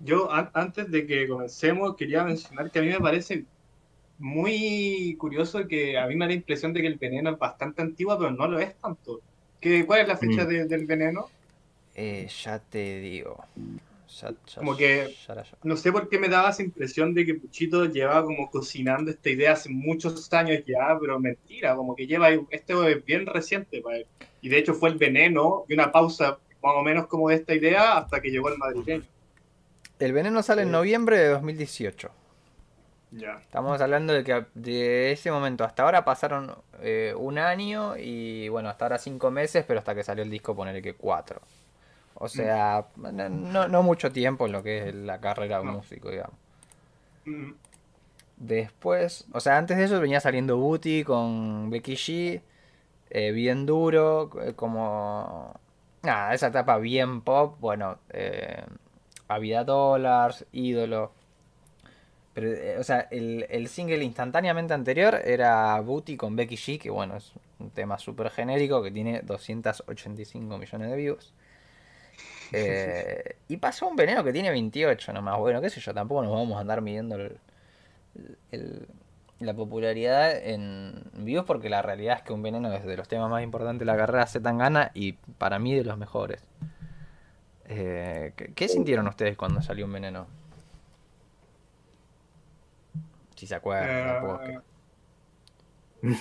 yo antes de que comencemos quería mencionar que a mí me parece muy curioso que a mí me da la impresión de que el veneno es bastante antiguo, pero no lo es tanto. ¿Qué, ¿Cuál es la fecha mm. del veneno? Eh, ya te digo. como que no sé por qué me daba esa impresión de que Puchito llevaba como cocinando esta idea hace muchos años ya, pero mentira, como que lleva, esto es bien reciente para él. Y de hecho fue el veneno y una pausa más o menos como de esta idea hasta que llegó el madrileño. El veneno sale en noviembre de 2018. Estamos hablando de que de ese momento hasta ahora pasaron eh, un año y bueno, hasta ahora cinco meses, pero hasta que salió el disco ponerle que cuatro. O sea, no, mucho tiempo en lo que es la carrera de músico, digamos. Mm. Después, o sea, antes de eso venía saliendo Booty con Becky G, eh, bien duro, eh, como... Nada, esa etapa bien pop, bueno, eh, Vida Dollars, Ídolo. Pero, eh, o sea, el, single instantáneamente anterior era Booty con Becky G, que bueno, es un tema súper genérico que tiene 285 millones de views. Eh, y pasó un veneno que tiene 28 nomás. Bueno, qué sé yo, tampoco nos vamos a andar midiendo la popularidad en views porque la realidad es que un veneno es de los temas más importantes de la carrera se tan gana y para mí de los mejores. Eh, ¿qué, sintieron ustedes cuando salió un veneno? Si se acuerdan. Eh,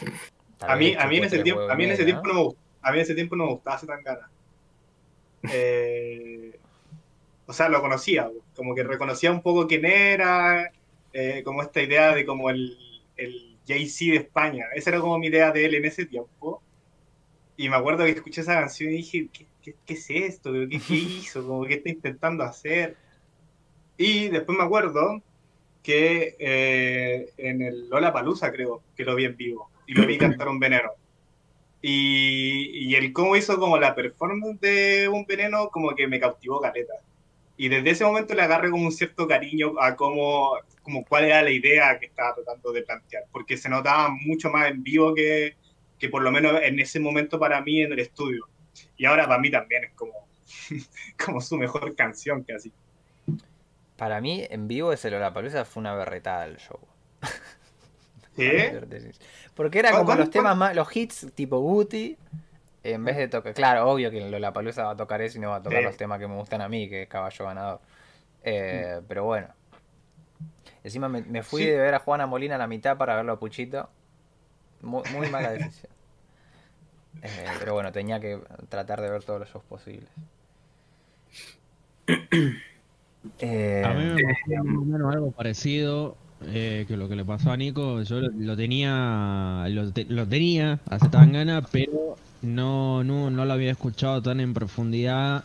a mí, a mí en ese tiempo, a mí en ese tiempo no me gustaba, a mí en ese tiempo no me gustaba Zetangana. Eh, o sea, lo conocía, como que reconocía un poco quién era, eh, como esta idea de como el, el Jay-Z de España. Esa era como mi idea de él en ese tiempo. Y me acuerdo que escuché esa canción y dije, ¿qué, qué, es esto? ¿Qué, ¿Qué, hizo? Como, ¿Qué está intentando hacer? Y después me acuerdo que eh, en el Lola Palusa, creo, que lo vi en vivo y lo vi cantar un veneno. Y, y el cómo hizo como la performance de un veneno, como que me cautivó caleta. Y desde ese momento le agarré como un cierto cariño a cómo, como cuál era la idea que estaba tratando de plantear, porque se notaba mucho más en vivo que, que por lo menos en ese momento para mí en el estudio. Y ahora para mí también es como, como su mejor canción casi. Para mí, en vivo ese Lollapalooza fue una berretada el show. ¿Sí? Porque era como los temas más, los hits tipo Booty, en vez de tocar, claro, obvio que Lollapalooza va a tocar eso y no va a tocar los temas que me gustan a mí, que es Caballo Ganador. Eh, pero bueno. Encima me, fui de ver a Juana Molina a la mitad para verlo a Puchito. Muy, muy mala decisión. Eh, pero bueno, tenía que tratar de ver todos los shows posibles. Eh, a mí me pasó menos algo parecido eh, que lo que le pasó a Nico. Yo lo, tenía lo, tenía hace tan gana, pero no, no, no lo había escuchado tan en profundidad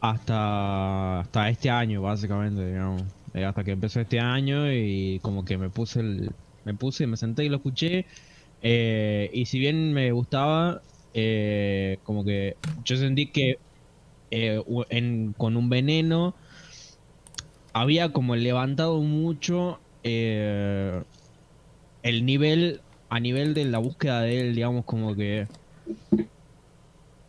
hasta, hasta este año, básicamente, digamos. hasta que empezó este año y como que me puse el, me puse, me senté y lo escuché eh, y si bien me gustaba, eh, como que yo sentí que eh, con un veneno había como levantado mucho el nivel a nivel de la búsqueda de él, digamos, como que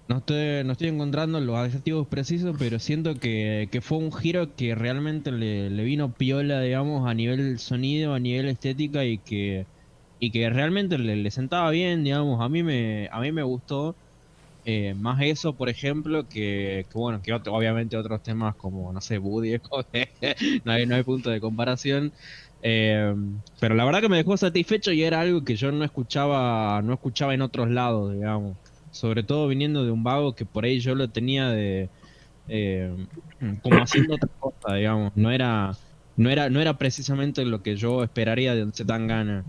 no estoy, no estoy encontrando los adjetivos precisos, pero siento que, fue un giro que realmente le, le, vino piola, digamos, a nivel sonido, a nivel estética y que y que realmente le, sentaba bien, digamos, a mí me, a mí me gustó eh, más eso, por ejemplo, que, bueno, que obviamente otros temas como, no sé, Buddy, no, no hay punto de comparación. Eh, pero la verdad que me dejó satisfecho y era algo que yo no escuchaba, no escuchaba en otros lados, digamos. Sobre todo viniendo de un vago que por ahí yo lo tenía de eh, como haciendo otra cosa, digamos. No era, no era, no era precisamente lo que yo esperaría de tan gana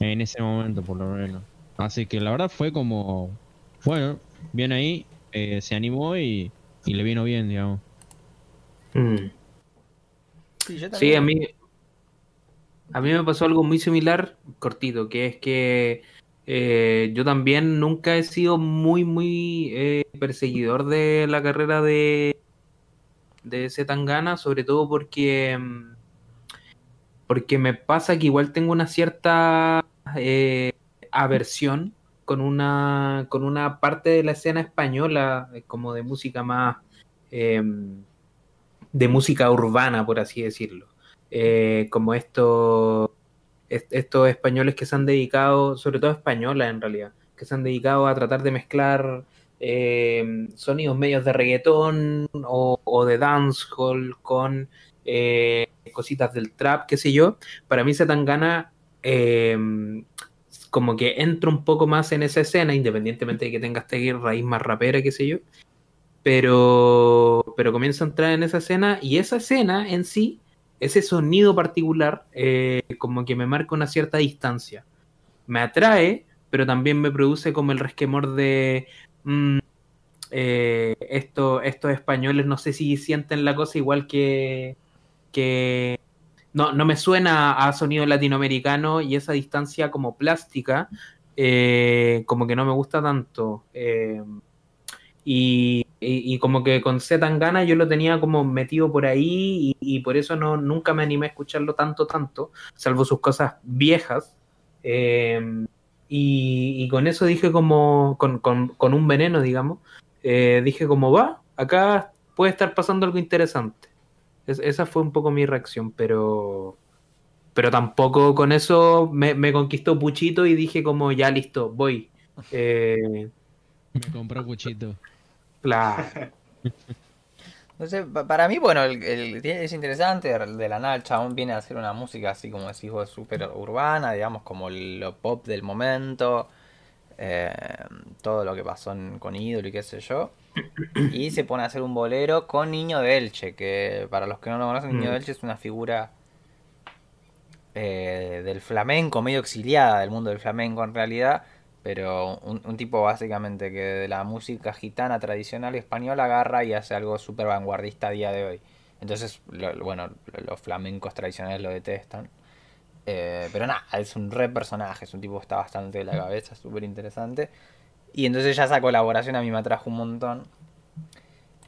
en ese momento por lo menos. Así que la verdad fue como, bueno, bien ahí, eh, se animó y, le vino bien, digamos. Mm. Sí, a mí, a mí me pasó algo muy similar, cortito, que es que eh, yo también nunca he sido muy, muy eh, perseguidor de la carrera de, de Zetangana, sobre todo porque, mm, porque me pasa que igual tengo una cierta eh, aversión con una, con una parte de la escena española, eh, como de música más, em, de música urbana, por así decirlo. Eh, como estos, estos españoles que se han dedicado, sobre todo españolas en realidad, que se han dedicado a tratar de mezclar eh, sonidos medios de reggaetón o, de dancehall con cositas del trap, qué sé yo. Para mí se gana como que entra un poco más en esa escena, independientemente de que tenga esta raíz más rapera, qué sé yo. Pero, pero comienza a entrar en esa escena y esa escena en sí, ese sonido particular, eh, como que me marca una cierta distancia. Me atrae, pero también me produce como el resquemor de... Mm, eh, estos españoles no sé si sienten la cosa igual que, que no, no me suena a sonido latinoamericano y esa distancia como plástica, eh, como que no me gusta tanto. Eh, y, como que con Z Tangana yo lo tenía como metido por ahí y, por eso no, nunca me animé a escucharlo tanto, tanto, salvo sus cosas viejas. Eh, y, con eso dije como, con, un veneno, digamos, dije como va, acá puede estar pasando algo interesante esa fue un poco mi reacción, pero pero tampoco con eso me, conquistó Puchito y dije como ya listo, voy. Eh, me compró Puchito. Claro. Entonces, para mí, bueno, el, es interesante, de la nada el chabón viene a hacer una música así como decís vos, súper urbana, digamos, como lo pop del momento, eh, todo lo que pasó con Ídolo y qué sé yo. Y se pone a hacer un bolero con Niño de Elche, que para los que no lo conocen, Niño de mm. Elche es una figura eh, del flamenco, medio exiliada del mundo del flamenco en realidad, pero un, tipo básicamente que de la música gitana tradicional española agarra y hace algo súper vanguardista a día de hoy. Entonces, bueno, los flamencos tradicionales lo detestan. Eh, pero nada, es un re personaje, es un tipo que está bastante de la cabeza, súper interesante. Y entonces ya esa colaboración a mí me atrajo un montón.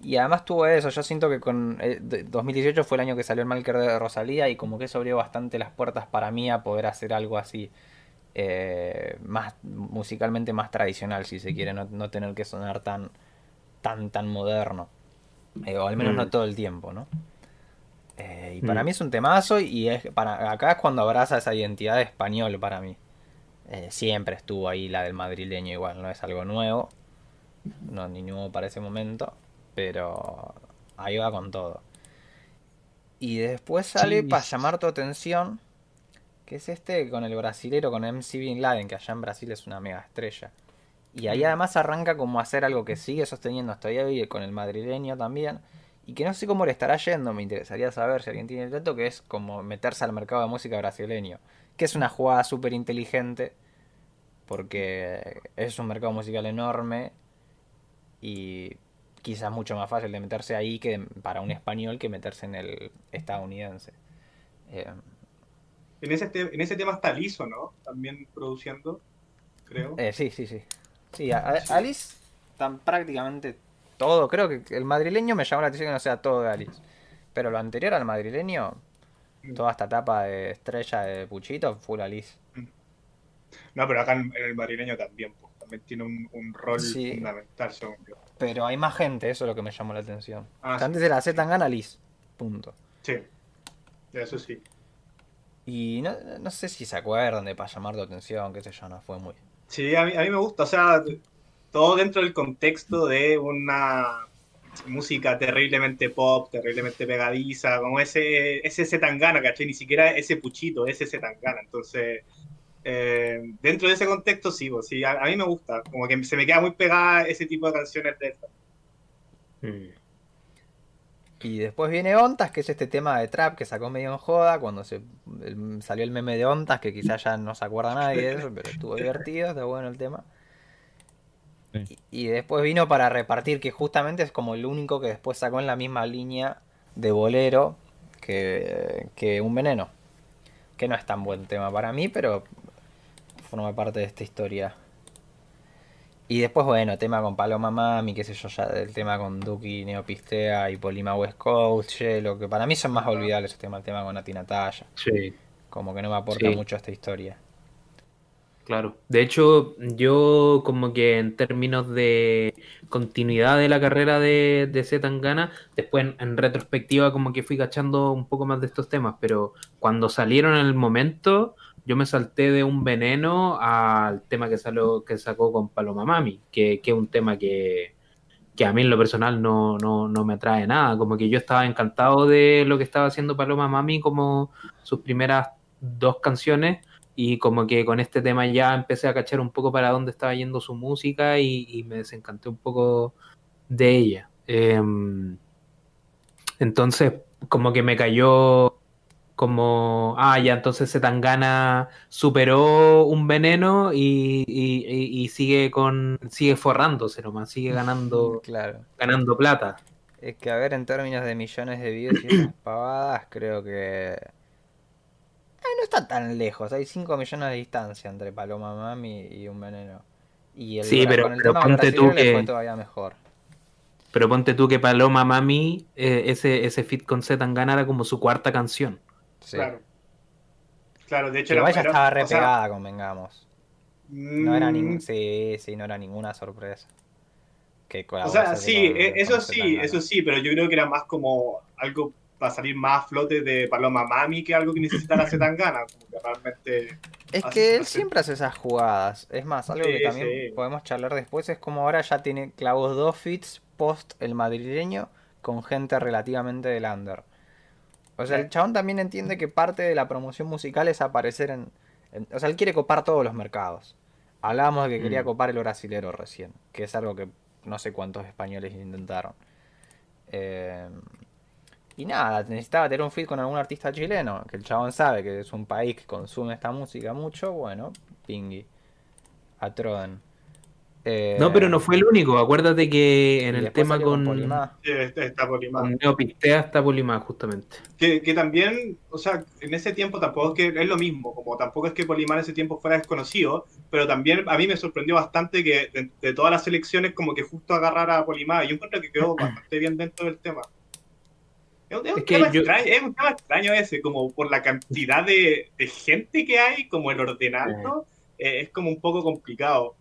Y además tuvo eso, yo siento que con 2018 eh, fue el año que salió el Malker de Rosalía y como que eso abrió bastante las puertas para mí a poder hacer algo así, eh, más musicalmente más tradicional si se quiere, no, tener que sonar tan, tan, tan moderno. Eh, o al menos no mm. todo el tiempo, ¿no? y para mm. mí es un temazo y es, para, acá es cuando abraza esa identidad español para mí. Eh, siempre estuvo ahí la del madrileño igual, no es algo nuevo, no ni nuevo para ese momento, pero ahí va con todo. Y después sale para llamar tu atención, que es este con el brasilero, con MC Bin Laden, que allá en Brasil es una mega estrella. Y ahí además arranca como a hacer algo que sigue sosteniendo hasta hoy con el madrileño también. Y que no sé cómo le estará yendo, me interesaría saber si alguien tiene el dato, que es como meterse al mercado de música brasileño. Que es una jugada súper inteligente porque es un mercado musical enorme y quizás mucho más fácil de meterse ahí que para un español que meterse en el estadounidense. Eh, en, ese en ese tema está Liso, ¿no? También produciendo, creo. Eh, sí, sí, sí. Sí, Alice están prácticamente todo. Creo que el madrileño me llamó la atención que no sea todo de Alice. Pero lo anterior al madrileño. Toda esta etapa de estrella de Puchito, full Alice. No, pero acá en, el marineño también, pues, también tiene un, rol fundamental, según yo. Pero hay más gente, eso es lo que me llamó la atención. Ah, Antes de la Z gana Liz, punto. Sí, eso sí. Y no, no sé si se acuerdan de para llamar tu atención, qué sé yo, no fue muy. Sí, a mí, a mí me gusta, o sea, todo dentro del contexto de una música terriblemente pop, terriblemente pegadiza, como ese, ese Zetangana, ¿cachai? Ni siquiera ese puchito, ese Zetangana. Entonces, eh, dentro de ese contexto, sí, pues, sí a, mí me gusta. Como que se me queda muy pegada ese tipo de canciones de estas. Mm. Y después viene Ontas, que es este tema de trap que sacó medio en joda cuando se salió el meme de Ontas, que quizás ya no se acuerda nadie pero estuvo divertido, está bueno el tema. Y, después vino para repartir, que justamente es como el único que después sacó en la misma línea de bolero que, que Un Veneno. Que no es tan buen tema para mí, pero forma parte de esta historia. Y después, bueno, tema con Paloma Mami, qué sé yo, ya el tema con Duki, Neopistea y Polima West Coast, lo que para mí son más olvidables el tema, el tema con Nati Natalia. Sí. Como que no me aporta mucho esta historia. Claro. De hecho, yo como que en términos de continuidad de la carrera de, de Zetangana, después en, retrospectiva como que fui cachando un poco más de estos temas, pero cuando salieron en el momento, yo me salté de un veneno al tema que, salió, que sacó con Paloma Mami, que, que es un tema que, que a mí en lo personal no, no, no, me atrae nada. Como que yo estaba encantado de lo que estaba haciendo Paloma Mami como sus primeras dos canciones y como que con este tema ya empecé a cachar un poco para dónde estaba yendo su música y, me desencanté un poco de ella. Em, entonces, como que me cayó como, ah, ya entonces Zetangana superó un veneno y, y, sigue con sigue forrándose nomás, sigue ganando, claro. ganando plata. Es que a ver, en términos de millones de views y esas pavadas, creo que no está tan lejos, hay 5 millones de distancia entre Paloma Mami y un veneno. Y el, sí, pero, ponte tú que... fue todavía mejor. Pero ponte tú que Paloma Mami, eh, ese, ese fit con Z Tangana era como su cuarta canción. Claro. Claro, de hecho era, ya estaba repegada, convengamos. No era ningún, mm. sí, sí, no era ninguna sorpresa. Que o sea, sí, e, eso sí, eso sí, pero yo creo que era más como algo va a salir más a flote de Paloma Mami que algo que necesitara Zetangana. Como que realmente. Es que él siempre hace esas jugadas. Es más, algo que también podemos charlar después es como ahora ya tiene clavos dos fits post el madrileño con gente relativamente del under. O sea, el chabón también entiende que parte de la promoción musical es aparecer en, O sea, él quiere copar todos los mercados. Hablábamos de que quería mm. copar el brasilero recién, que es algo que no sé cuántos españoles intentaron. Eh, y nada, necesitaba tener un fit con algún artista chileno, que el chabón sabe que es un país que consume esta música mucho, bueno, pingui. A Troden. Eh, no, pero no fue el único. Acuérdate que en el tema con. Polimá. Sí, está Polimá. Con Neopistea está Polimá, justamente. Que, que, también, o sea, en ese tiempo tampoco es que es lo mismo. Como tampoco es que Polimá en ese tiempo fuera desconocido, pero también a mí me sorprendió bastante que de, todas las selecciones, como que justo agarrara a Polimá. Yo encuentro que quedó bastante bien dentro del tema. Es un, tema extraño, ese, como por la cantidad de, gente que hay, como el ordenarlo, eh, es como un poco complicado.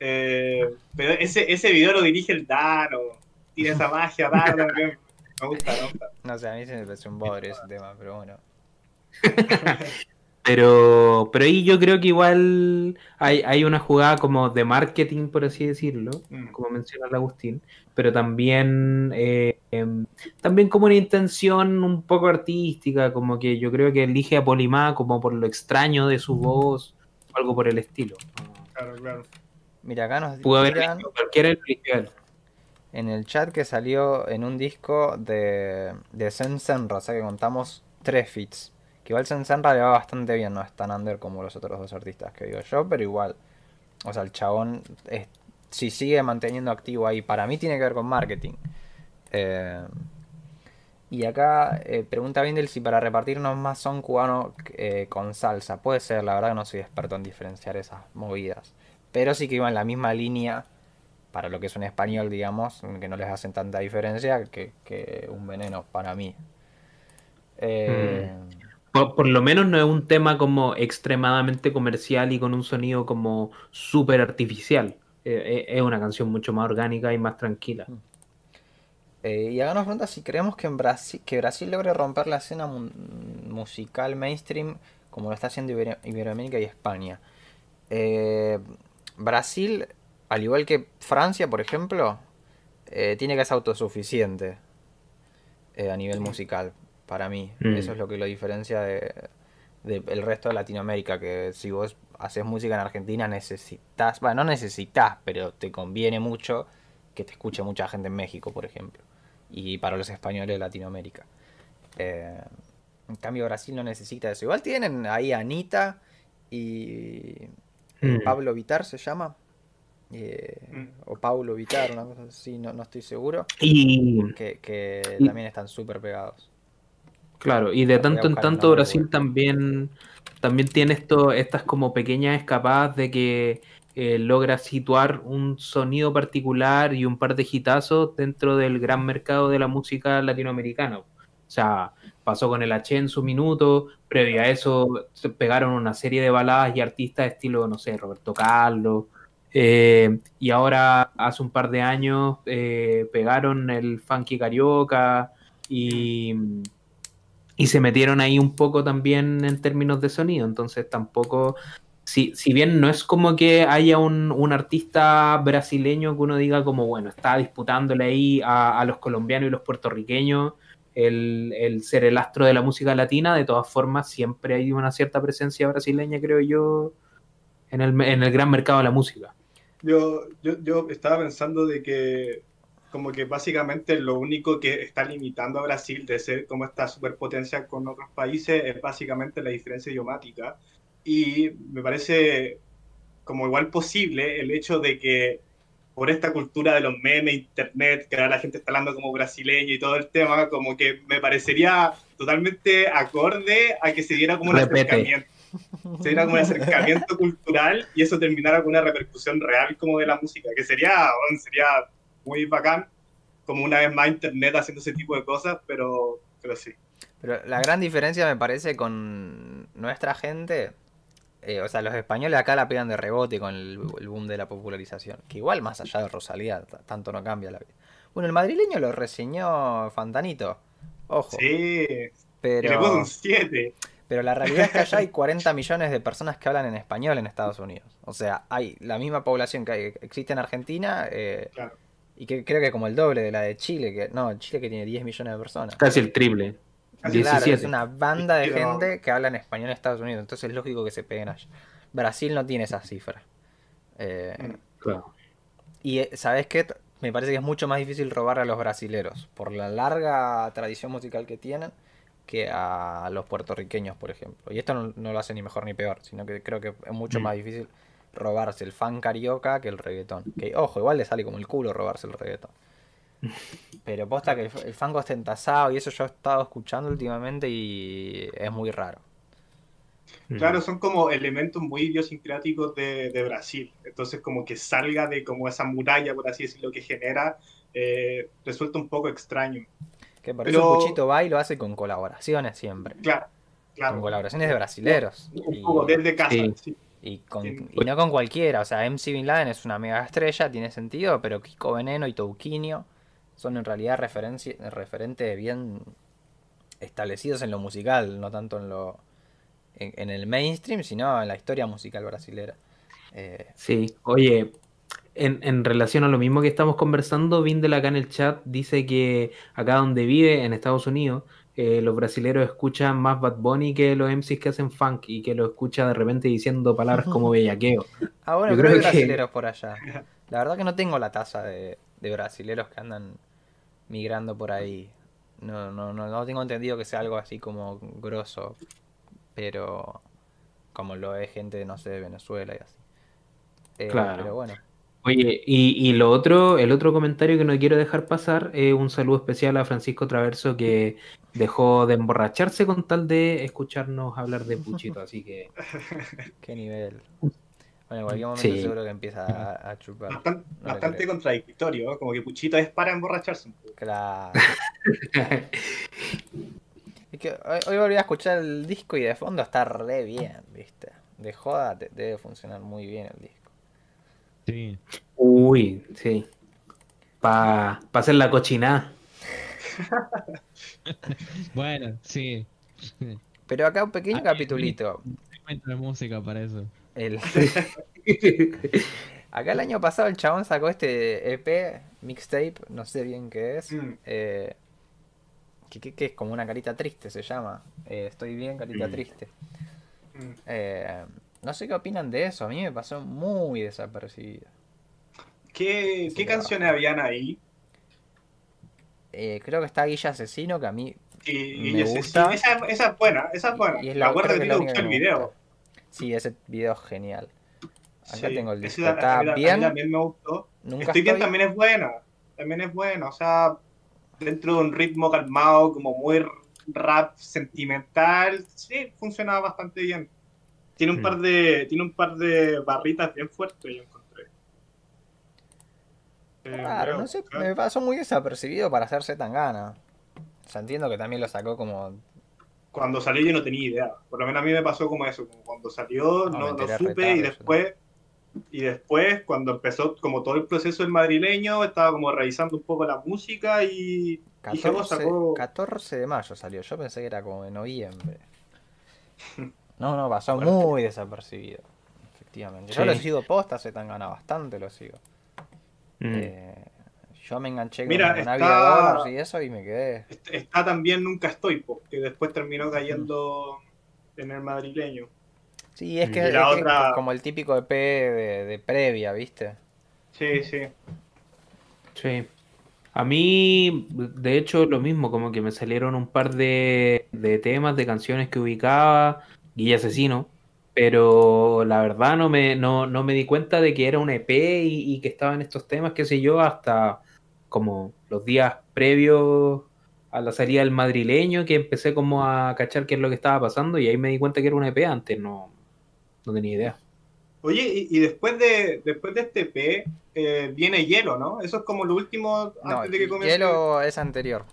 Eh, pero ese, ese video lo dirige el Dano, tiene esa magia Dano, me gusta, me gusta. No sé, a mí se me parece un bodre ese tema, pero bueno. Pero, pero ahí yo creo que igual hay, hay una jugada como de marketing, por así decirlo, mm. como menciona Agustín, pero también, eh, em, también como una intención un poco artística, como que yo creo que elige a Polimá como por lo extraño de su voz, o algo por el estilo. Claro, claro. Mira, acá nos Pudo haber cualquiera en el chat que salió en un disco de, de Senra, o sea que contamos tres fits. Que igual Sensenra le va bastante bien, no es tan under como los otros dos artistas que digo yo, pero igual. O sea, el chabón, si sigue manteniendo activo ahí, para mí tiene que ver con marketing. Eh, y acá eh, pregunta Vindel si para repartirnos más son cubanos eh, con salsa. Puede ser, la verdad que no soy experto en diferenciar esas movidas. Pero sí que iban en la misma línea para lo que es un español, digamos, que no les hacen tanta diferencia que, un veneno para mí. Eh, por, lo menos no es un tema como extremadamente comercial y con un sonido como súper artificial. Eh, eh, es una canción mucho más orgánica y más tranquila. Mm. Eh, y háganos pregunta si creemos que en Brasil, que Brasil logre romper la escena musical mainstream como lo está haciendo Iberoamérica y España. Brasil, al igual que Francia, por ejemplo, tiene que ser autosuficiente a nivel musical para mí. Mm. Eso es lo que lo diferencia de, el resto de Latinoamérica, que si vos haces música en Argentina necesitas, bueno, no necesitas, pero te conviene mucho que te escuche mucha gente en México, por ejemplo, y para los españoles de Latinoamérica. Eh, en cambio, Brasil no necesita eso. Igual tienen ahí a Anita y mm. Pablo Vitar se llama. Eh, mm. O Paulo Vitar, una cosa así, no, no estoy seguro. Y... Que, que también están súper pegados. Claro, y de tanto en tanto Brasil también, también tiene esto, estas como pequeñas escapadas de que eh, logra situar un sonido particular y un par de hitazos dentro del gran mercado de la música latinoamericana. O sea, pasó con el H en su minuto, previo a eso se pegaron una serie de baladas y artistas estilo, no sé, Roberto Carlos, eh, y ahora hace un par de años eh, pegaron el funky carioca y, y se metieron ahí un poco también en términos de sonido, entonces tampoco si, si, bien no es como que haya un, un, artista brasileño que uno diga como, bueno, está disputándole ahí a, los colombianos y los puertorriqueños el, ser el astro de la música latina, de todas formas siempre hay una cierta presencia brasileña, creo yo, en el, en el gran mercado de la música. Yo, yo, yo estaba pensando de que como que básicamente lo único que está limitando a Brasil de ser como esta superpotencia con otros países es básicamente la diferencia idiomática. Y me parece como igual posible el hecho de que por esta cultura de los memes, internet, que ahora la gente está hablando como brasileño y todo el tema, como que me parecería totalmente acorde a que se diera como un acercamiento. Se diera como un acercamiento cultural y eso terminara con una repercusión real como de la música, que sería, sería muy bacán, como una vez más internet haciendo ese tipo de cosas, pero, pero sí. Pero la gran diferencia me parece con nuestra gente eh, o sea, los españoles acá la pegan de rebote con el, boom de la popularización. Que igual, más allá de Rosalía, tanto no cambia la vida. Bueno, el madrileño lo reseñó Fantanito. Ojo. Sí. Pero, le un 7. Pero la realidad es que allá hay 40 millones de personas que hablan en español en Estados Unidos. O sea, hay la misma población que existe en Argentina. Eh, y que creo que como el doble de la de Chile. que No, Chile que tiene 10 millones de personas. Casi el triple es una banda de gente que habla en español en Estados Unidos, entonces es lógico que se peguen allá. Brasil no tiene esa cifra. Eh, mm, y eh, ¿sabes qué? Me parece que es mucho más difícil robar a los brasileros, por la larga tradición musical que tienen, que a los puertorriqueños, por ejemplo. Y esto no, lo hace ni mejor ni peor, sino que creo que es mucho mm. más difícil robarse el fan carioca que el reggaetón. Que, ojo, igual le sale como el culo robarse el reggaetón. Pero posta que el, fango está entasado y eso yo he estado escuchando últimamente y es muy raro. Claro, son como elementos muy idiosincráticos de, Brasil. Entonces, como que salga de como esa muralla, por así decirlo, que genera, eh, resulta un poco extraño. Que por eso Puchito va y lo hace con colaboraciones siempre. Claro, claro. Con colaboraciones de brasileros. Un poco desde casa, Y, no con cualquiera, o sea, MC Bin Laden es una mega estrella, tiene sentido, pero Kiko Veneno y Touquinho son en realidad referentes bien establecidos en lo musical, no tanto en lo en, el mainstream, sino en la historia musical brasilera. Eh, sí, oye, en, en, relación a lo mismo que estamos conversando, Vindel acá en el chat dice que acá donde vive, en Estados Unidos, eh, los brasileros escuchan más Bad Bunny que los MCs que hacen funk y que lo escucha de repente diciendo palabras como bellaqueo. Ah, bueno, Yo creo, que brasileros por allá. La verdad que no tengo la tasa de, de brasileros que andan migrando por ahí. No, no, no, no tengo entendido que sea algo así como grosso, pero como lo es gente, no sé, de Venezuela y así. Eh, claro. Pero bueno. Oye, y, y, lo otro, el otro comentario que no quiero dejar pasar es un saludo especial a Francisco Traverso que dejó de emborracharse con tal de escucharnos hablar de Puchito, así que... Qué nivel. Bueno, en cualquier momento seguro que empieza a, chupar. Bastante, contradictorio, como que Puchito es para emborracharse un poco. Claro. es que hoy, volví a escuchar el disco y de fondo está re bien, ¿viste? De joda debe funcionar muy bien el disco. Sí. Uy, sí. Para pa hacer la cochinada. bueno, sí. Pero acá un pequeño ah, capitulito. de música para eso. Acá el año pasado el chabón sacó este EP, mixtape, no sé bien qué es. Mm. Eh, que, es como una carita triste, se llama. Eh, estoy bien, carita mm. triste. Mm. Eh, no sé qué opinan de eso, a mí me pasó muy desapercibido. ¿Qué, canciones habían ahí? creo que está Guilla Asesino, que a mí me gusta. Esa, esa, es buena, esa es buena. Y es la, acuerdo que, que el video. Sí, ese video es genial. Acá tengo el disco. Está bien. también me gustó. estoy bien también es buena. También es buena. O sea, dentro de un ritmo calmado, como muy rap sentimental, sí, funciona bastante bien. Tiene un par de, tiene un par de barritas bien fuertes, yo encontré. Eh, claro, no sé, me pasó muy desapercibido para hacerse tan gana. O sea, entiendo que también lo sacó como cuando salió yo no tenía idea. Por lo menos a mí me pasó como eso, como cuando salió no, no, supe y después y después cuando empezó como todo el proceso del madrileño estaba como revisando un poco la música y 14, 14 de mayo salió, yo pensé que era como de noviembre. No, no, pasó muy desapercibido. Efectivamente. Yo lo sigo posta, se tan gana bastante, lo sigo. Mm. Eh, yo me enganché con Mira, está, y eso y me quedé. Está también Nunca Estoy, que después terminó cayendo en el madrileño. Sí, es que, es como el típico EP de, de, previa, ¿viste? Sí, sí. Sí. A mí, de hecho, lo mismo, como que me salieron un par de, de temas, de canciones que ubicaba, Guilla Asesino, pero la verdad no me, no, no me di cuenta de que era un EP y, y que estaban estos temas, qué sé yo, hasta como los días previos a la salida del madrileño que empecé como a cachar qué es lo que estaba pasando y ahí me di cuenta que era un EP antes, no, no tenía idea. Oye, y, después de después de este EP eh, viene Hielo, ¿no? Eso es como lo último antes de que comience. Hielo es anterior.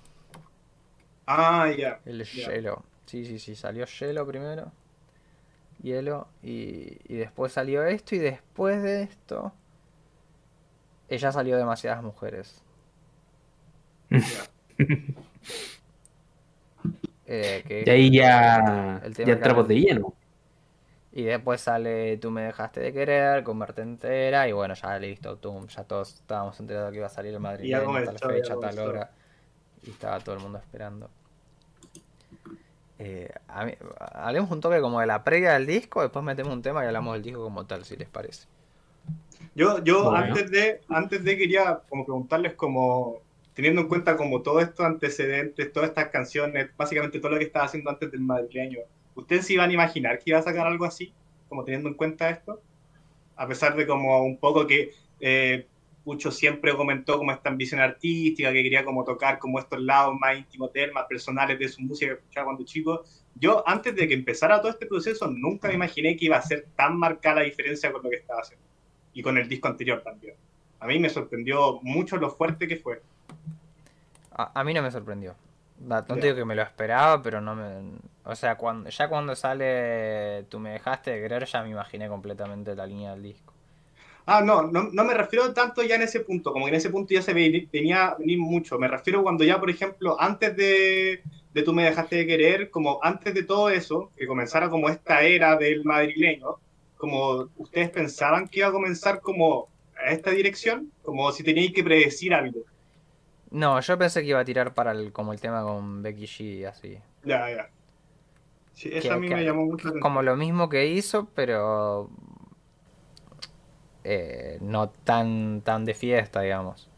Ah, ya. El Hielo. Sí, sí, sí, salió Hielo primero. Hielo y, y después salió esto y después de esto ella salió demasiadas mujeres. Eh, y ahí ya, ya entramos de lleno. Y después sale Tú me dejaste de querer, Converte entera, y bueno, ya listo, tú, ya todos estábamos enterados que iba a salir el Madrid tal fecha, tal hora. Y estaba todo el mundo esperando. Eh, hablemos un toque como de la previa del disco, después metemos un tema y hablamos del disco como tal, si les parece. Yo, yo antes de, antes de quería como preguntarles como teniendo en cuenta como todos estos antecedentes, todas estas canciones, básicamente todo lo que estaba haciendo antes del madrileño, ¿ustedes se iban a imaginar que iba a sacar algo así, como teniendo en cuenta esto? A pesar de como un poco que eh, Pucho siempre comentó como esta ambición artística, que quería como tocar como estos lados más íntimos de él, más personales de su música que escuchaba cuando chico. Yo, antes de que empezara todo este proceso, nunca me imaginé que iba a ser tan marcada la diferencia con lo que estaba haciendo. Y con el disco anterior también. A mí me sorprendió mucho lo fuerte que fue. A, mí no me sorprendió. No, digo que me lo esperaba, pero no me. O sea, cuando, ya cuando sale Tú me dejaste de querer, ya me imaginé completamente la línea del disco. Ah, no, no, no me refiero tanto ya en ese punto, como que en ese punto ya se venía venir mucho. Me refiero cuando ya, por ejemplo, antes de, de Tú me dejaste de querer, como antes de todo eso, que comenzara como esta era del madrileño, como ustedes pensaban que iba a comenzar como a esta dirección, como si teníais que predecir algo. No, yo pensé que iba a tirar para el, como el tema con Becky G y así. Ya, ya. Sí, eso a mí me llamó mucho Como lo mismo que hizo, pero eh, no tan, tan de fiesta, digamos.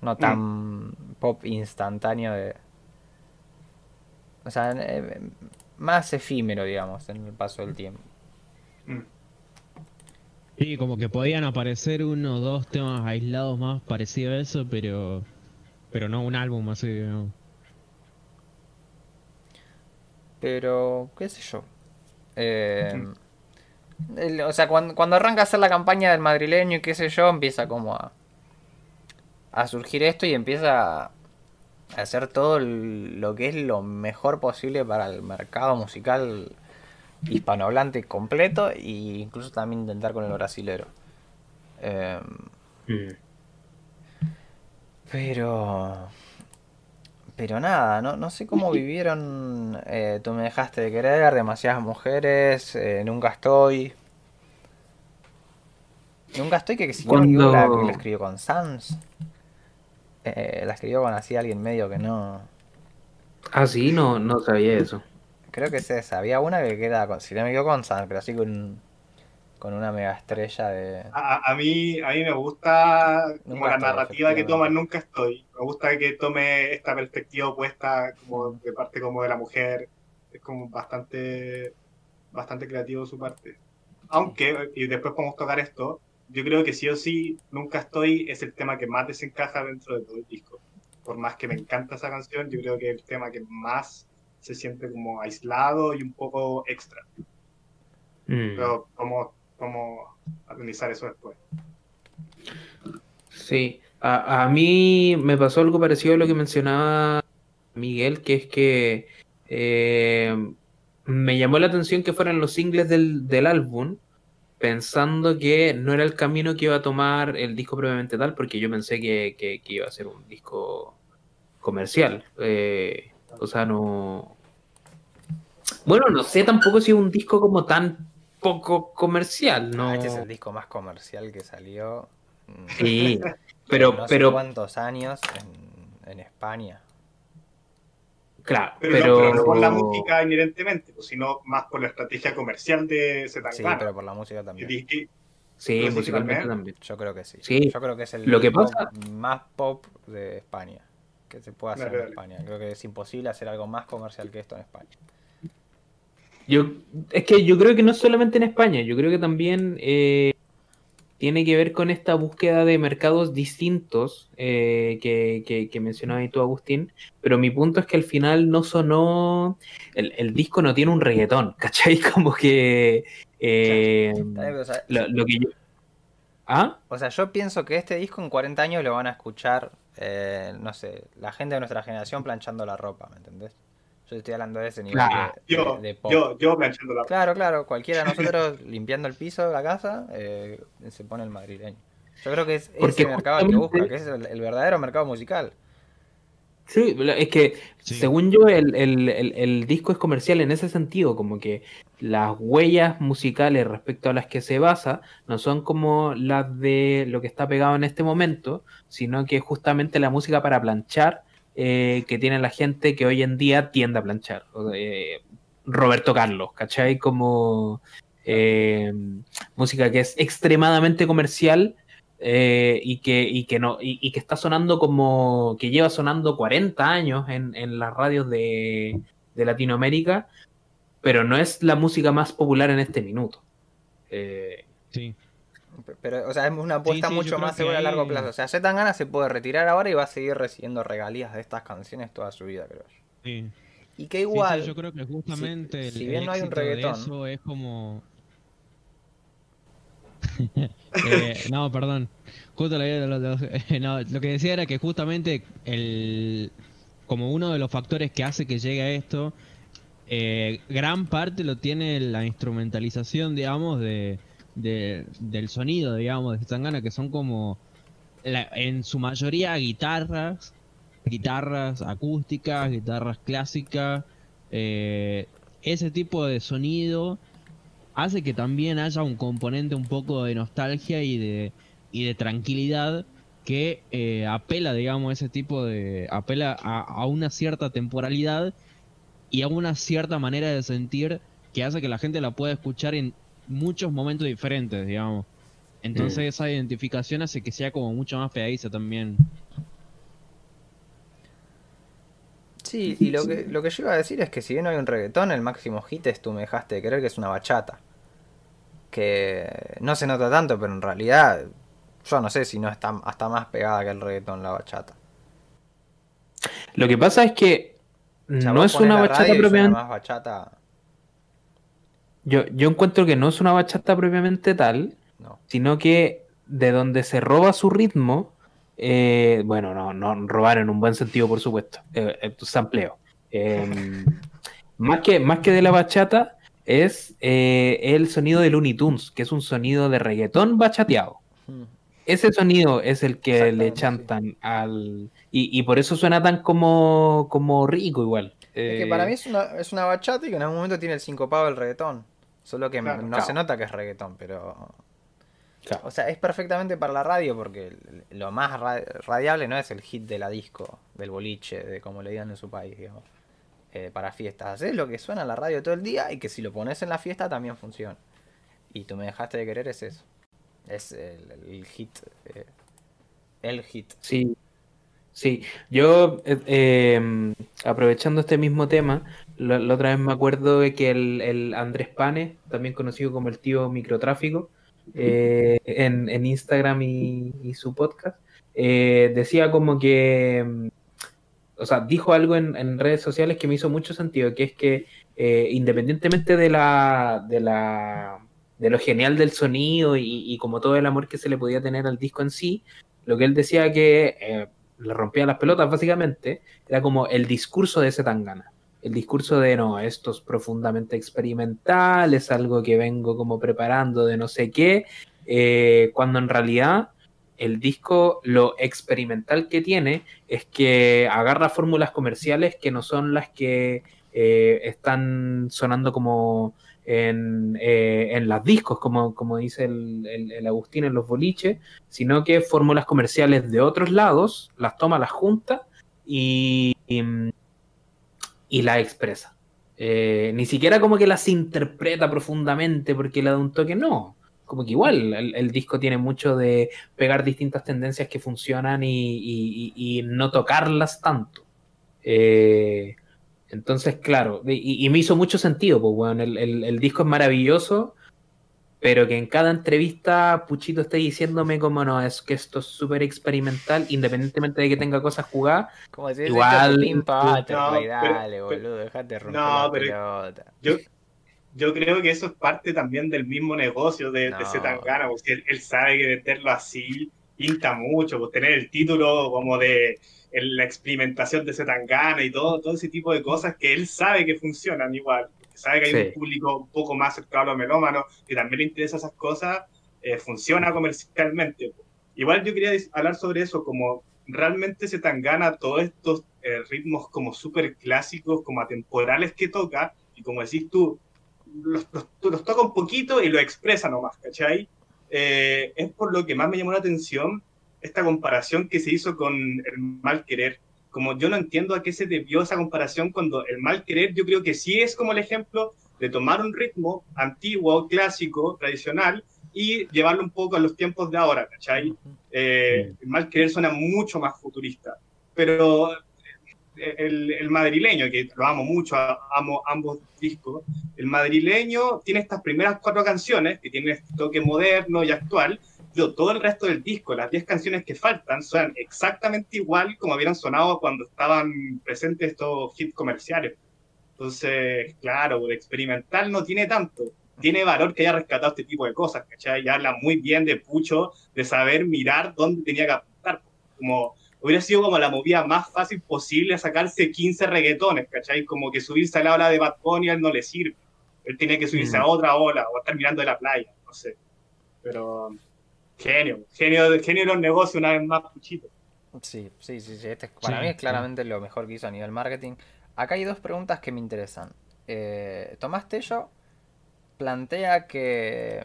No mm. tan pop instantáneo de... O sea, eh, más efímero, digamos, en el paso del tiempo. Mm. Sí, como que podían aparecer uno o dos temas aislados más parecidos a eso, pero pero no un álbum así. Pero, qué sé yo. Eh, o sea, cuando, cuando arranca a hacer la campaña del madrileño y qué sé yo, empieza como a, a surgir esto y empieza a hacer todo lo que es lo mejor posible para el mercado musical hispanohablante completo e incluso también intentar con el brasilero. Eh, mm. Pero... Pero nada, no, no sé cómo vivieron eh, Tú me dejaste de querer, demasiadas mujeres, eh, Nunca estoy. Nunca estoy, que si Cuando... la, que la escribió con Sans. Eh, la escribió con así alguien medio que no... Ah, sí, no, no sabía eso. Creo que es esa. Había una que queda, si no me equivoco, con Sans, pero así con con una mega estrella de... A, mí, a mí me gusta como la narrativa que toma Nunca Estoy. Me gusta que tome esta perspectiva opuesta como de parte como de la mujer. Es como bastante, bastante creativo su parte. Aunque, y después podemos tocar esto, yo creo que sí o sí, Nunca Estoy es el tema que más desencaja dentro de todo el disco. Por más que me encanta esa canción, yo creo que es el tema que más se siente como aislado y un poco extra. Mm. Pero como cómo analizar eso después. Sí, a, mí me pasó algo parecido a lo que mencionaba Miguel, que es que eh, me llamó la atención que fueran los singles del, álbum, pensando que no era el camino que iba a tomar el disco previamente tal, porque yo pensé que, iba a ser un disco comercial. Eh, o sea, no. Bueno, no sé tampoco si es un disco como tan poco comercial, ¿no? este es el disco más comercial que salió. Sí, pero. No pero... cuántos años en España. Claro, pero, no, por la música inherentemente, pues, sino más por la estrategia comercial de Zetangana. Sí, pero por la música también. Sí, musicalmente también. Yo creo que sí. sí. Yo creo que es el Lo que más pop de España que se puede hacer en España. Creo que es imposible hacer algo más comercial que esto en España. Yo, es que yo creo que no solamente en España, yo creo que también eh, tiene que ver con esta búsqueda de mercados distintos eh, que, que, que mencionabas tú, Agustín, pero mi punto es que al final no sonó, el, disco no tiene un reggaetón, ¿cachai? Como que... Eh, lo, que yo... ¿Ah? O sea, yo pienso que este disco en 40 años lo van a escuchar, eh, no sé, la gente de nuestra generación planchando la ropa, ¿me entendés? Yo estoy hablando de ese nivel de, pop. Yo, yo planchando la Claro, claro, cualquiera de nosotros limpiando el piso de la casa eh, se pone el madrileño. Yo creo que es ese mercado el que busca, que es el, verdadero mercado musical. Sí, es que según yo el, disco es comercial en ese sentido, como que las huellas musicales respecto a las que se basa no son como las de lo que está pegado en este momento, sino que justamente la música para planchar eh, que tiene la gente que hoy en día tiende a planchar. Eh, Roberto Carlos, ¿cachai? Como eh, música que es extremadamente comercial y, que, que no, y, que está sonando como que lleva sonando 40 años en, las radios de, Latinoamérica, pero no es la música más popular en este minuto. sí. Pero, o sea, es una apuesta mucho más segura a largo plazo. O sea, Zetangana se puede retirar ahora y va a seguir recibiendo regalías de estas canciones toda su vida, creo yo. Sí. Y que igual. yo creo que justamente si, bien no hay un reggaetón. eso es como. Eh, no, perdón. Justo lo, lo que decía era que justamente el como uno de los factores que hace que llegue a esto, eh, gran parte lo tiene la instrumentalización, digamos, de, del sonido, digamos, de Zetangana, que son como en su mayoría guitarras, guitarras acústicas, guitarras clásicas, eh, ese tipo de sonido hace que también haya un componente un poco de nostalgia y de, y de tranquilidad que eh, apela, digamos, ese tipo de... apela a, a, una cierta temporalidad y a una cierta manera de sentir que hace que la gente la pueda escuchar en muchos momentos diferentes, digamos. Entonces mm. esa identificación hace que sea como mucho más pegadiza también. Sí, y lo que, lo que yo iba a decir es que si bien no hay un reggaetón, el máximo hit es Tú me dejaste de creer que es una bachata. Que no se nota tanto, pero en realidad yo no sé si no está hasta más pegada que el reggaetón la bachata. Lo que pasa es que no es una bachata propiamente. Más bachata yo, yo encuentro que no es una bachata propiamente tal, sino que de donde se roba su ritmo, eh, bueno, no, no robar en un buen sentido, por supuesto, eh, eh sampleo. Em, más, que, más que de la bachata, es eh, el sonido de Looney Tunes, que es un sonido de reggaetón bachateado. Hmm. Ese sonido es el que le chantan al. Y, por eso suena tan como, como rico igual. Es que para mí es una, es una bachata y que en algún momento tiene el sincopado del reggaetón. Solo que no se nota que es reggaetón, pero. O sea, es perfectamente para la radio porque lo más radiable no es el hit de la disco, del boliche, de como le digan en su país, digamos. Eh, para fiestas. Es lo que suena en la radio todo el día y que si lo pones en la fiesta también funciona. Y tú me dejaste de querer es eso. Es el, hit. Eh, el hit. Sí. Sí, yo eh, aprovechando este mismo tema, la, otra vez me acuerdo de que el, Andrés Pane, también conocido como el tío microtráfico, eh, en, Instagram y, su podcast, eh, decía como que, em, o sea, dijo algo en, redes sociales que me hizo mucho sentido, que es que independientemente de la, de la de lo genial del sonido y, como todo el amor que se le podía tener al disco en sí, lo que él decía que le rompía las pelotas básicamente, era como el discurso de ese Tangana. El discurso de no, esto es profundamente experimental, es algo que vengo como preparando de no sé qué, eh, cuando en realidad el disco lo experimental que tiene es que agarra fórmulas comerciales que no son las que eh, están sonando como en, eh, en las discos, como, como dice el, Agustín en los boliches, sino que fórmulas comerciales de otros lados, las toma, las junta y, y, las expresa. Eh, ni siquiera como que las interpreta profundamente porque le da un toque, no. Como que igual el, disco tiene mucho de pegar distintas tendencias que funcionan y, y no tocarlas tanto. Eh, entonces, claro, y, me hizo mucho sentido, pues, bueno, el, disco es maravilloso, pero que en cada entrevista Puchito esté diciéndome como no, es que esto es súper experimental, independientemente de que tenga cosas jugadas. Como decir, igual... dale, boludo, dejate romper no, pero Yo, yo creo que eso es parte también del mismo negocio de, no. de Zetangana, porque él, sabe que meterlo así pinta mucho, pues tener el título como de la experimentación de Zetangana y todo, todo ese tipo de cosas que él sabe que funcionan igual, que sabe que hay un público un poco más cercano a melómano que también le interesa esas cosas, eh, funciona comercialmente. Igual yo quería hablar sobre eso, como realmente Zetangana todos estos eh, ritmos como súper clásicos, como atemporales que toca, y como decís tú, los, los, toca un poquito y lo expresa nomás, ¿cachai? Eh, es por lo que más me llamó la atención esta comparación que se hizo con el mal querer. Como yo no entiendo a qué se debió esa comparación cuando el mal querer yo creo que sí es como el ejemplo de tomar un ritmo antiguo, clásico, tradicional y llevarlo un poco a los tiempos de ahora, ¿cachai? Eh, el mal querer suena mucho más futurista, pero eh, el, el, madrileño, que lo amo mucho, amo ambos discos, el madrileño tiene estas primeras cuatro canciones que tienen este toque moderno y actual, todo el resto del disco, las 10 canciones que faltan, suenan exactamente igual como habían sonado cuando estaban presentes estos hits comerciales. Entonces, claro, experimental no tiene tanto. Tiene valor que haya rescatado este tipo de cosas, ¿cachai? Y habla muy bien de Pucho, de saber mirar dónde tenía que apuntar. Como hubiera sido como la movida más fácil posible sacarse 15 reggaetones, ¿cachai? Como que subirse a la ola de Bad Bunny a él no le sirve. Él tiene que subirse a mm. otra ola o estar mirando de la playa, no sé. Pero Genio, genio, genio de los negocios, una vez más, Puchito. Sí, sí, sí, sí. Este para mí es claramente lo mejor que hizo a nivel marketing. Acá hay dos preguntas que me interesan. Eh, Tomás Tello plantea que,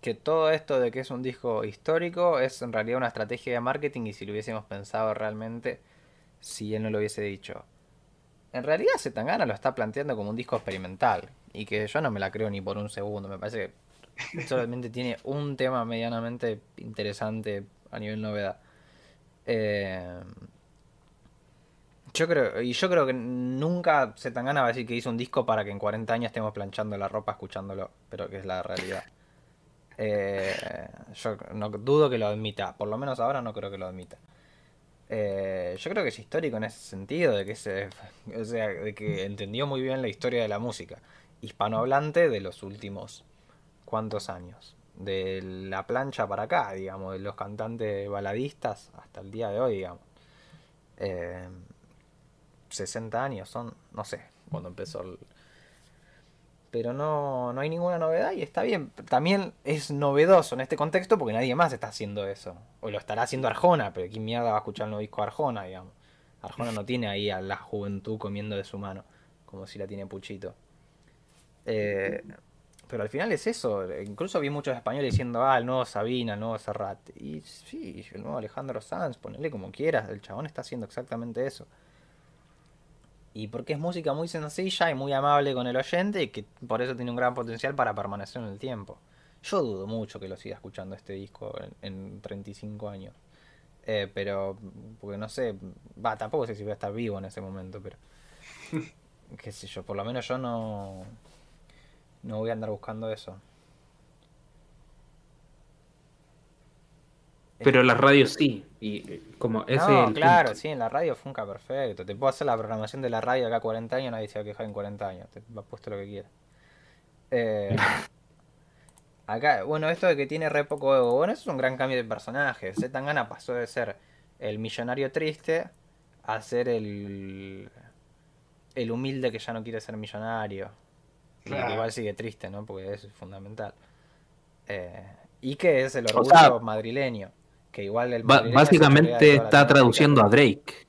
que todo esto de que es un disco histórico es en realidad una estrategia de marketing y si lo hubiésemos pensado realmente, si él no lo hubiese dicho. En realidad Zetangana lo está planteando como un disco experimental y que yo no me la creo ni por un segundo. Me parece que solamente tiene un tema medianamente interesante a nivel novedad. Eh, yo creo, y yo creo que nunca se tan gana a decir que hizo un disco para que en 40 años estemos planchando la ropa escuchándolo, pero que es la realidad. Eh, yo no dudo que lo admita, por lo menos ahora no creo que lo admita. Eh, yo creo que es histórico en ese sentido, de que se, o sea, de que entendió muy bien la historia de la música hispanohablante de los últimos cuántos años. De la plancha para acá, digamos, de los cantantes baladistas hasta el día de hoy, digamos. 60 eh, años son, no sé, cuando empezó el... Pero no, no hay ninguna novedad y está bien. También es novedoso en este contexto porque nadie más está haciendo eso. O lo estará haciendo Arjona, pero ¿quién mierda va a escuchar el nuevo disco Arjona, digamos? Arjona no tiene ahí a la juventud comiendo de su mano, como si la tiene Puchito. Eh, pero al final es eso. Incluso vi muchos españoles diciendo, ah, el nuevo Sabina, el nuevo Serrat. Y sí, el nuevo Alejandro Sanz, ponele como quieras. El chabón está haciendo exactamente eso. Y porque es música muy sencilla y muy amable con el oyente y que por eso tiene un gran potencial para permanecer en el tiempo. Yo dudo mucho que lo siga escuchando este disco en, 35 años. Eh, pero, porque no sé, va, tampoco sé si voy a estar vivo en ese momento, pero qué sé yo, por lo menos yo no, no voy a andar buscando eso. Pero en la radio sí. Y como ese no, claro, sí, en la radio funca perfecto. Te puedo hacer la programación de la radio acá 40 años, nadie se va a quejar en 40 años. Te va puesto lo que quieras. Eh, acá, bueno, esto de que tiene re poco ego. Bueno, eso es un gran cambio de personaje. Zetangana pasó de ser el millonario triste a ser el el humilde que ya no quiere ser millonario. Igual sigue triste, ¿no? Porque es fundamental. Eh, y que es el orgullo madrileño. Que igual el Básicamente está traduciendo a Drake.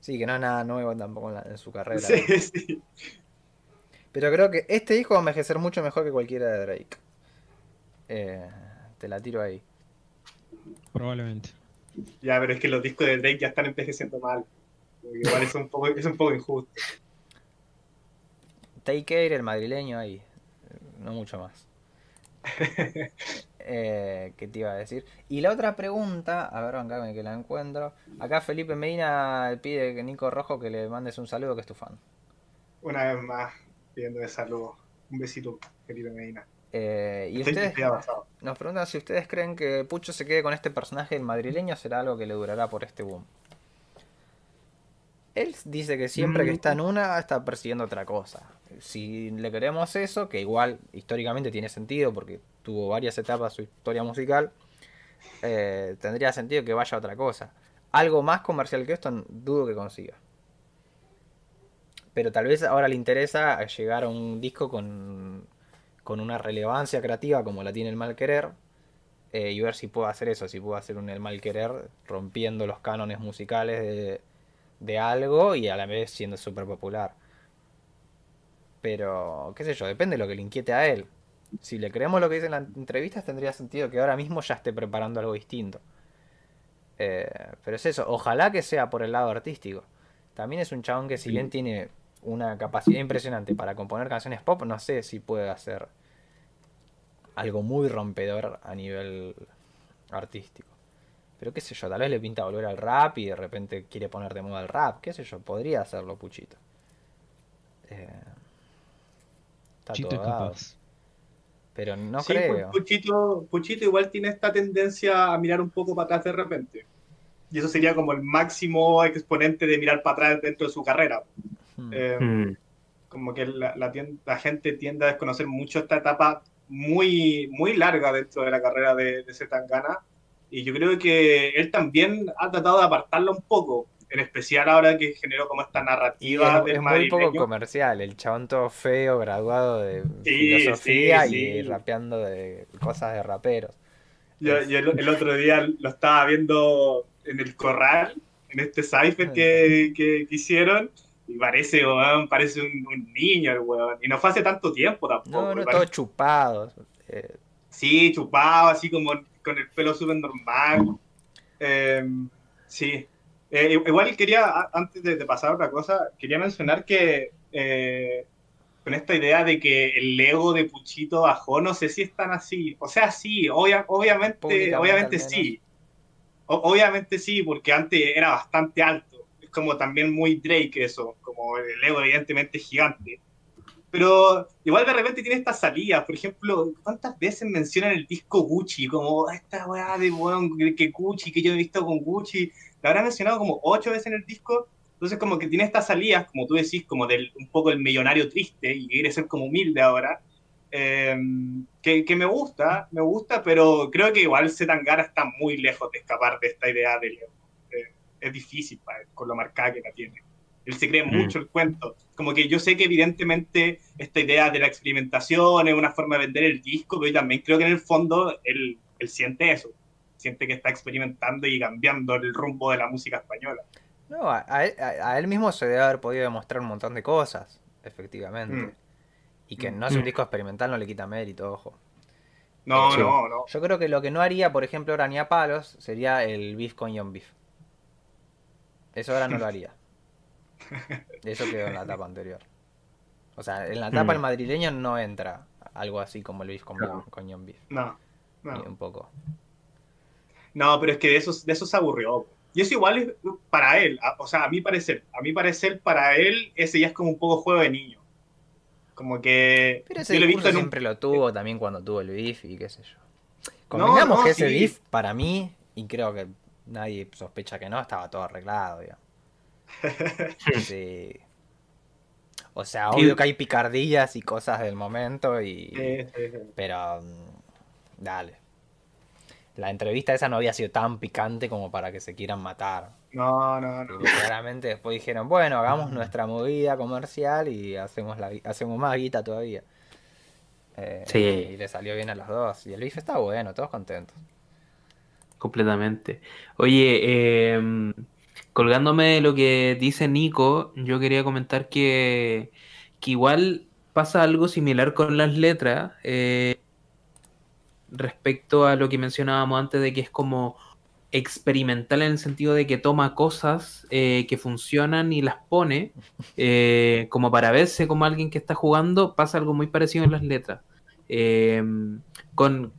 sí, que no es nada nuevo tampoco en, su carrera. Sí, sí. Pero creo que este hijo va a envejecer mucho mejor que cualquiera de Drake. Eh, te la tiro ahí. Probablemente. Ya, pero es que los discos de Drake ya están envejeciendo mal. Igual es un poco, es un poco injusto. Take Care, el madrileño ahí. No mucho más. eh, ¿Qué te iba a decir? Y la otra pregunta, a ver, acá que la encuentro. Acá Felipe Medina pide que Nico Rojo que le mandes un saludo que es tu fan. Una vez más, pidiendo saludo. Un besito, Felipe Medina. Eh, y ustedes nos preguntan si ustedes creen que Pucho se quede con este personaje del madrileño será algo que le durará por este boom. Él dice que siempre que mm. está en una está persiguiendo otra cosa. Si le queremos eso, que igual históricamente tiene sentido porque tuvo varias etapas su historia musical, eh, tendría sentido que vaya a otra cosa. Algo más comercial que esto dudo que consiga. Pero tal vez ahora le interesa llegar a un disco con con una relevancia creativa como la tiene el mal querer eh, y ver si puedo hacer eso, si puedo hacer un el mal querer rompiendo los cánones musicales de, de algo y a la vez siendo súper popular. Pero, qué sé yo, depende de lo que le inquiete a él. Si le creemos lo que dice en las entrevistas, tendría sentido que ahora mismo ya esté preparando algo distinto. Eh, pero es eso, ojalá que sea por el lado artístico. También es un chabón que si bien tiene una capacidad impresionante para componer canciones pop, no sé si puede hacer algo muy rompedor a nivel artístico. Pero qué sé yo, tal vez le pinta volver al rap y de repente quiere poner de moda el rap, qué sé yo, podría hacerlo Puchito. Eh, está todo Pero no creo. Puchito, Puchito igual tiene esta tendencia a mirar un poco para atrás de repente. Y eso sería como el máximo exponente de mirar para atrás dentro de su carrera. Hmm. Eh, hmm. Como que la, la, gente tiende a desconocer mucho esta etapa muy, muy larga dentro de la carrera de, de Zetangana. Y yo creo que él también ha tratado de apartarla un poco, en especial ahora que generó como esta narrativa. es, muy poco comercial, el chabón todo feo, graduado de filosofía y rapeando de cosas de raperos. Yo, el, otro día lo estaba viendo en el corral, en este cipher que, que, que hicieron, y parece, parece un, niño el weón. Y no fue hace tanto tiempo tampoco. No, no, todo chupado. Eh. Sí, chupado, así como con el pelo súper normal. Em, sí. Eh, igual quería, antes de, pasar a otra cosa, quería mencionar que eh, con esta idea de que el ego de Puchito bajó, no sé si es tan así. O sea, sí, obviamente, obviamente sí. obviamente sí, porque antes era bastante alto como también muy Drake eso, como el ego evidentemente gigante. Pero igual de repente tiene estas salidas, por ejemplo, ¿cuántas veces mencionan el disco Gucci? Como esta weá de weón, que Gucci, que yo he visto con Gucci, la habrá mencionado como ocho veces en el disco, entonces como que tiene estas salidas, como tú decís, como del un poco el millonario triste y quiere ser como humilde ahora, eh, que, que, me gusta, me gusta, pero creo que igual Zetangara está muy lejos de escapar de esta idea de Leo es difícil para él, con lo marcada que la tiene. Él se cree mm. mucho el cuento. Como que yo sé que evidentemente esta idea de la experimentación es una forma de vender el disco, pero yo también creo que en el fondo él, él siente eso. Siente que está experimentando y cambiando el rumbo de la música española. No, a, él, mismo se debe haber podido demostrar un montón de cosas, efectivamente. Mm. Y que no es un mm. disco experimental no le quita mérito, ojo. No, no, no. Yo creo que lo que no haría, por ejemplo, ahora ni a palos, sería el beef con Young Beef. Eso ahora no lo haría. Eso quedó en la etapa anterior. O sea, en la etapa el mm. madrileño no entra algo así como Luis con, no. con John Beef. No, no. un poco. No, pero es que de eso, de eso se aburrió. Y eso igual es para él. O sea, a mi parecer, a mi parecer, para él, ese ya es como un poco juego de niño. Como que. Pero ese yo siempre lo tuvo también cuando tuvo el beef y qué sé yo. Convengamos que ese beef, para mí, y creo que nadie sospecha que no, estaba todo arreglado, ya. sí. O sea, obvio que hay picardillas y cosas del momento y... Pero... Mm, dale. la entrevista esa no había sido tan picante como para que se quieran matar. No, no, no. claramente después dijeron, bueno, hagamos nuestra movida comercial y hacemos, la, hacemos más guita todavía. Eh, sí. Y le salió bien a los dos. Y el bife está bueno, todos contentos. Completamente. Oye, em, colgándome de lo que dice Nico, yo quería comentar que, que igual pasa algo similar con las letras. Eh, respecto a lo que mencionábamos antes de que es como experimental en el sentido de que toma cosas eh, que funcionan y las pone eh, como para verse como alguien que está jugando, pasa algo muy parecido en las letras. Em, con,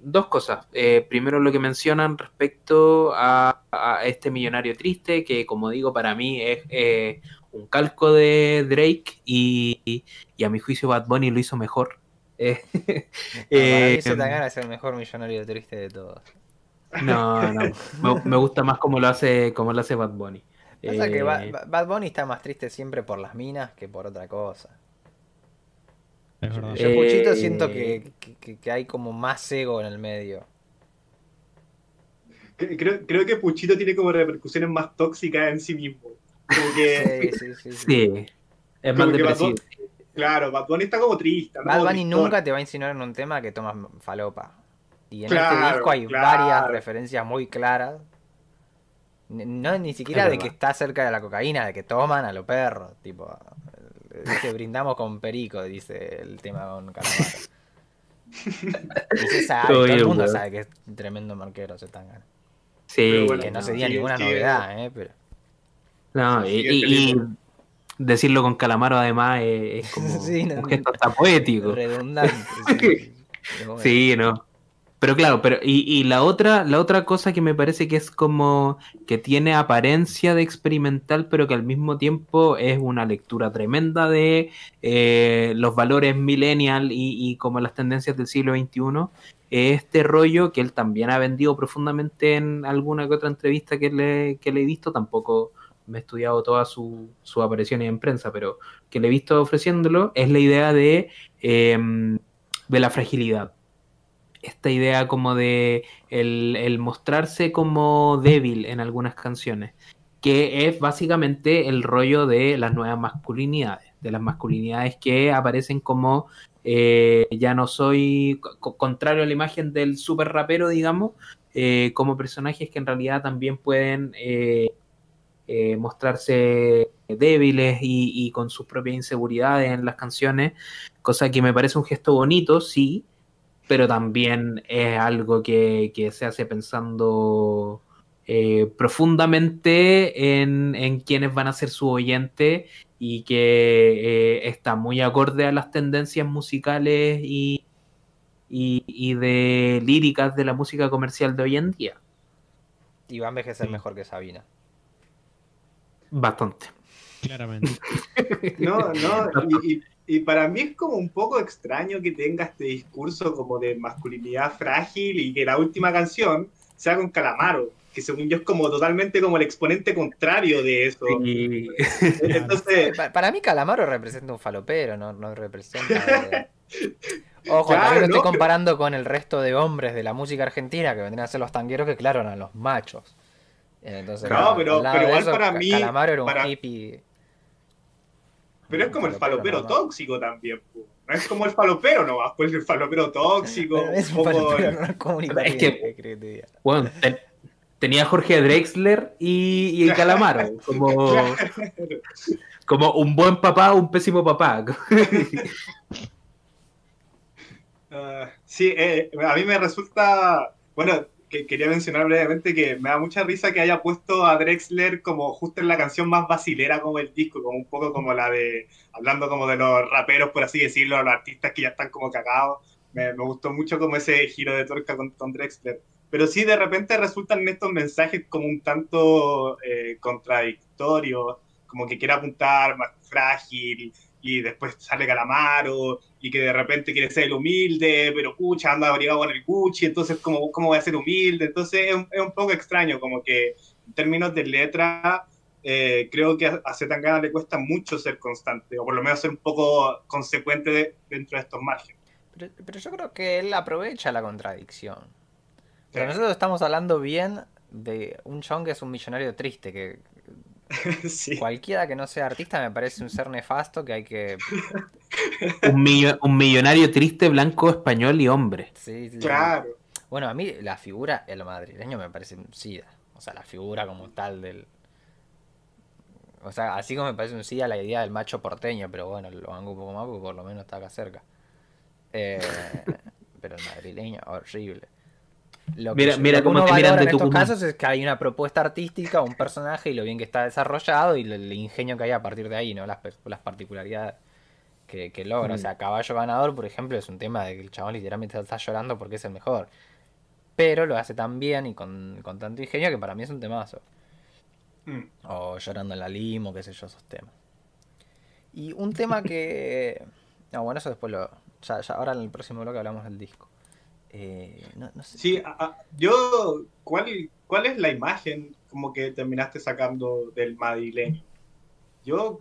dos cosas. Eh, primero lo que mencionan respecto a, este millonario triste, que como digo, para mí es un calco de Drake y, y, a mi juicio Bad Bunny lo hizo mejor. Eh, eh, se te ser el mejor millonario triste de todos. No, no. Me, gusta más como lo hace, como lo hace Bad Bunny. que Bad, Bunny está más triste siempre por las minas que por otra cosa. Es verdad. Yo, Puchito, siento que, hay como más ego en el medio. Creo, creo, que Puchito tiene como repercusiones más tóxicas en sí mismo. Como que... Sí, sí, sí. sí. Es más depresivo. Claro, Bad Bunny está como triste. Bad Bunny nunca te va a insinuar en un tema que tomas falopa. Y en este disco hay varias referencias muy claras. No ni siquiera de que está cerca de la cocaína, de que toman a los perros. Tipo, dice, brindamos con perico, dice el tema con Calamaro. sabe, todo, el mundo sabe que es un tremendo marquero se ganas. Sí, que no, sería ninguna novedad, ¿eh? Pero... No, y, decirlo con Calamaro además es, como un gesto hasta poético. Redundante. Sí, no. Pero claro, pero y, la otra, la otra cosa que me parece que es como que tiene apariencia de experimental, pero que al mismo tiempo es una lectura tremenda de eh, los valores millennial y, como las tendencias del siglo XXI, este rollo que él también ha vendido profundamente en alguna que otra entrevista que le, que le he visto, tampoco me he estudiado todas sus su apariciones en prensa, pero que le he visto ofreciéndolo, es la idea de, em, de la fragilidad. Esta idea como de el, mostrarse como débil en algunas canciones, que es básicamente el rollo de las nuevas masculinidades, de las masculinidades que aparecen como eh, ya no soy contrario a la imagen del super rapero, digamos, eh, como personajes que en realidad también pueden eh, mostrarse débiles y, con sus propias inseguridades en las canciones, cosa que me parece un gesto bonito, sí, pero también es algo que, se hace pensando eh, profundamente en, quienes van a ser su oyente y que eh, está muy acorde a las tendencias musicales y, y, de líricas de la música comercial de hoy en día. Y va a envejecer mejor que Sabina. Bastante. Claramente. No, no, y, para mí es como un poco extraño que tenga este discurso como de masculinidad frágil y que la última canción sea con Calamaro, que según yo es como totalmente como el exponente contrario de eso. Entonces... Para, mí Calamaro representa un falopero, no, no representa... Ojo, no estoy comparando con el resto de hombres de la música argentina que vendrían a ser los tangueros que claro eran los machos. Entonces, no, pero, pero igual para mí. Calamaro era un hippie. Pero es como el falopero tóxico también. No es como el falopero no va pues el falopero tóxico. es un falopero no es que, bueno, tenía Jorge Drexler y, y Calamaro. Como, como un buen papá, un pésimo papá. uh, sí, eh, a mí me resulta. Bueno, que quería mencionar brevemente que me da mucha risa que haya puesto a Drexler como justo en la canción más basilera como el disco, como un poco como la de, hablando como de los raperos, por así decirlo, los artistas que ya están como cagados. Me, me gustó mucho como ese giro de tuerca con Tom Drexler. Pero sí, de repente resultan estos mensajes como un tanto eh, contradictorios, como que quiere apuntar más frágil, y después sale Calamaro y que de repente quiere ser el humilde, pero pucha, anda abrigado con el Gucci, entonces ¿cómo, cómo voy a ser humilde? Entonces es un, es un poco extraño, como que en términos de letra, eh, creo que a, Zetangana le cuesta mucho ser constante, o por lo menos ser un poco consecuente dentro de estos márgenes. Pero, pero yo creo que él aprovecha la contradicción. Pero nosotros estamos hablando bien de un chon que es un millonario triste, que cualquiera que no sea artista me parece un ser nefasto que hay que... un, un millonario triste, blanco, español y hombre. Sí, Claro. Bueno, a mí la figura, el madrileño me parece un SIDA. O sea, la figura como tal del... O sea, así como me parece un SIDA la idea del macho porteño, pero bueno, lo hago un poco más porque por lo menos está acá cerca. Eh, pero el madrileño, horrible. Lo que, mira, cómo uno en estos casos es que hay una propuesta artística, un personaje y lo bien que está desarrollado y el, ingenio que hay a partir de ahí, ¿no? Las, las particularidades que, logra. O sea, Caballo Ganador, por ejemplo, es un tema de que el chabón literalmente está llorando porque es el mejor. Pero lo hace tan bien y con, tanto ingenio que para mí es un temazo. Mm. O llorando en la limo, qué sé yo, esos temas. Y un tema que... No, bueno, eso después lo... Ya, ya, ahora en el próximo bloque hablamos del disco. Eh, no, sé. Sí, yo, ¿cuál, ¿cuál es la imagen como que terminaste sacando del madrileño? Yo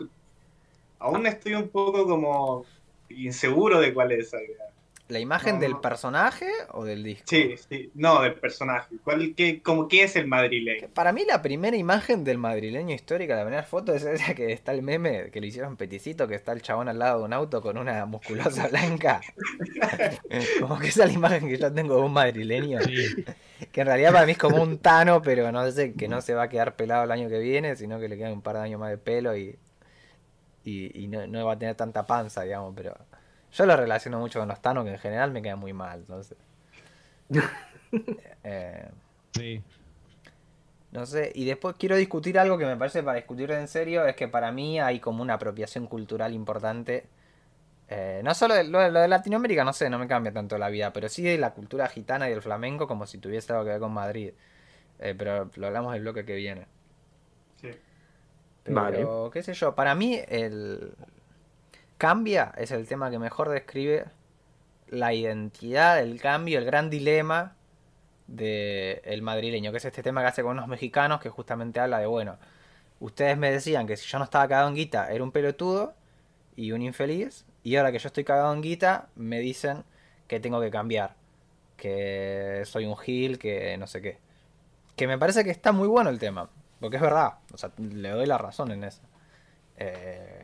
aún estoy un poco como inseguro de cuál es esa idea. ¿La imagen del personaje o del disco? Sí, sí, no, del personaje. ¿Cuál, qué, como, ¿Qué es el madrileño? Para mí la primera imagen del madrileño histórica, la primera foto es esa que está el meme, que lo hicieron peticito, que está el chabón al lado de un auto con una musculosa blanca. como que esa es la imagen que yo tengo de un madrileño. Que en realidad para mí es como un tano, pero no sé, que no se va a quedar pelado el año que viene, sino que le quedan un par de años más de pelo y, y, no, no va a tener tanta panza, digamos, pero... Yo lo relaciono mucho con los Thanos, que en general me queda muy mal, entonces. Eh, sí. No sé, y después quiero discutir algo que me parece para discutir en serio, es que para mí hay como una apropiación cultural importante. Eh, no solo de, lo, de Latinoamérica, no sé, no me cambia tanto la vida, pero sí de la cultura gitana y del flamenco como si tuviese algo que ver con Madrid. Eh, pero lo hablamos del bloque que viene. Sí. Pero, qué sé yo, para mí el, Cambia es el tema que mejor describe la identidad, el cambio, el gran dilema del madrileño, que es este tema que hace con unos mexicanos que justamente habla de, bueno, ustedes me decían que si yo no estaba cagado en guita era un pelotudo y un infeliz, y ahora que yo estoy cagado en guita me dicen que tengo que cambiar, que soy un gil, que no sé qué. Que me parece que está muy bueno el tema, porque es verdad, o sea, le doy la razón en eso. Eh,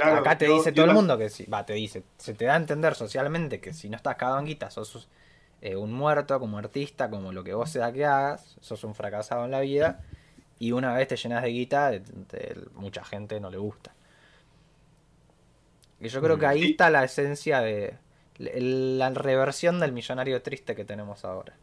Acá te dice todo el mundo que sí, va, te dice, se te da a entender socialmente que si no estás cagado en guita, sos eh, un muerto como artista, como lo que vos sea que hagas, sos un fracasado en la vida, y una vez te llenas de guita, mucha gente no le gusta. Y yo creo que ahí está la esencia de la reversión del millonario triste que tenemos ahora.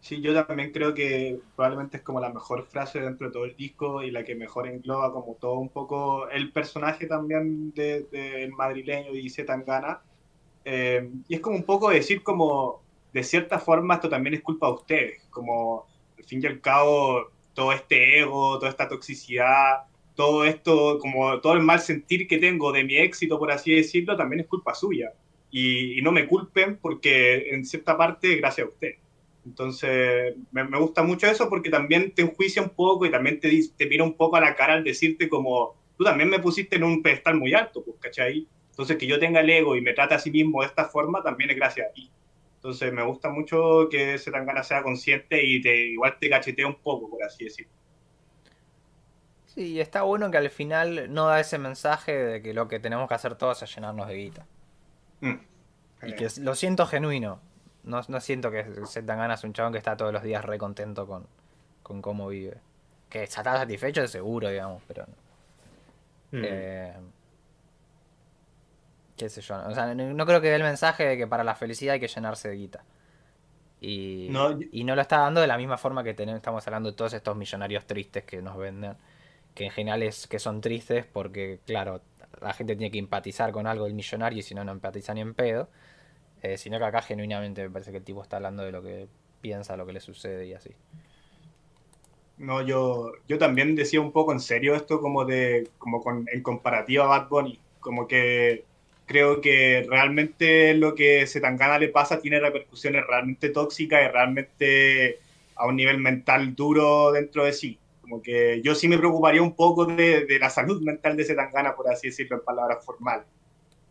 Sí, yo también creo que probablemente es como la mejor frase dentro de todo el disco y la que mejor engloba como todo un poco el personaje también del de, madrileño y Tangana. Eh, y es como un poco decir como, de cierta forma, esto también es culpa de ustedes, como al fin y al cabo, todo este ego, toda esta toxicidad, todo esto, como todo el mal sentir que tengo de mi éxito, por así decirlo, también es culpa suya. Y, y no me culpen porque en cierta parte, gracias a ustedes. Entonces, me, gusta mucho eso porque también te enjuicia un poco y también te, te mira un poco a la cara al decirte como, tú también me pusiste en un pedestal muy alto, pues, ¿cachai? Entonces, que yo tenga el ego y me trate a sí mismo de esta forma también es gracias a ti. Entonces, me gusta mucho que ese Tangana sea consciente y te, igual te cachetea un poco, por así decirlo. Sí, está bueno que al final no da ese mensaje de que lo que tenemos que hacer todos es llenarnos de guita. Mm. Y que lo siento genuino. No, no siento que se dan ganas un chabón que está todos los días re contento con, con cómo vive. Que está satisfecho de seguro, digamos, pero no. Mm. Eh, qué sé yo. O sea, no, creo que dé el mensaje de que para la felicidad hay que llenarse de guita. Y no, y no lo está dando de la misma forma que tenemos, estamos hablando de todos estos millonarios tristes que nos venden. Que en general es que son tristes porque, claro, la gente tiene que empatizar con algo del millonario y si no, no empatiza ni en pedo. Eh, sino que acá genuinamente me parece que el tipo está hablando de lo que piensa, lo que le sucede y así. No, yo, yo también decía un poco en serio esto como de, como con, en comparativa a Bad Bunny, como que creo que realmente lo que Setangana le pasa tiene repercusiones realmente tóxicas y realmente a un nivel mental duro dentro de sí. Como que yo sí me preocuparía un poco de, de la salud mental de Setangana, por así decirlo en palabras formales.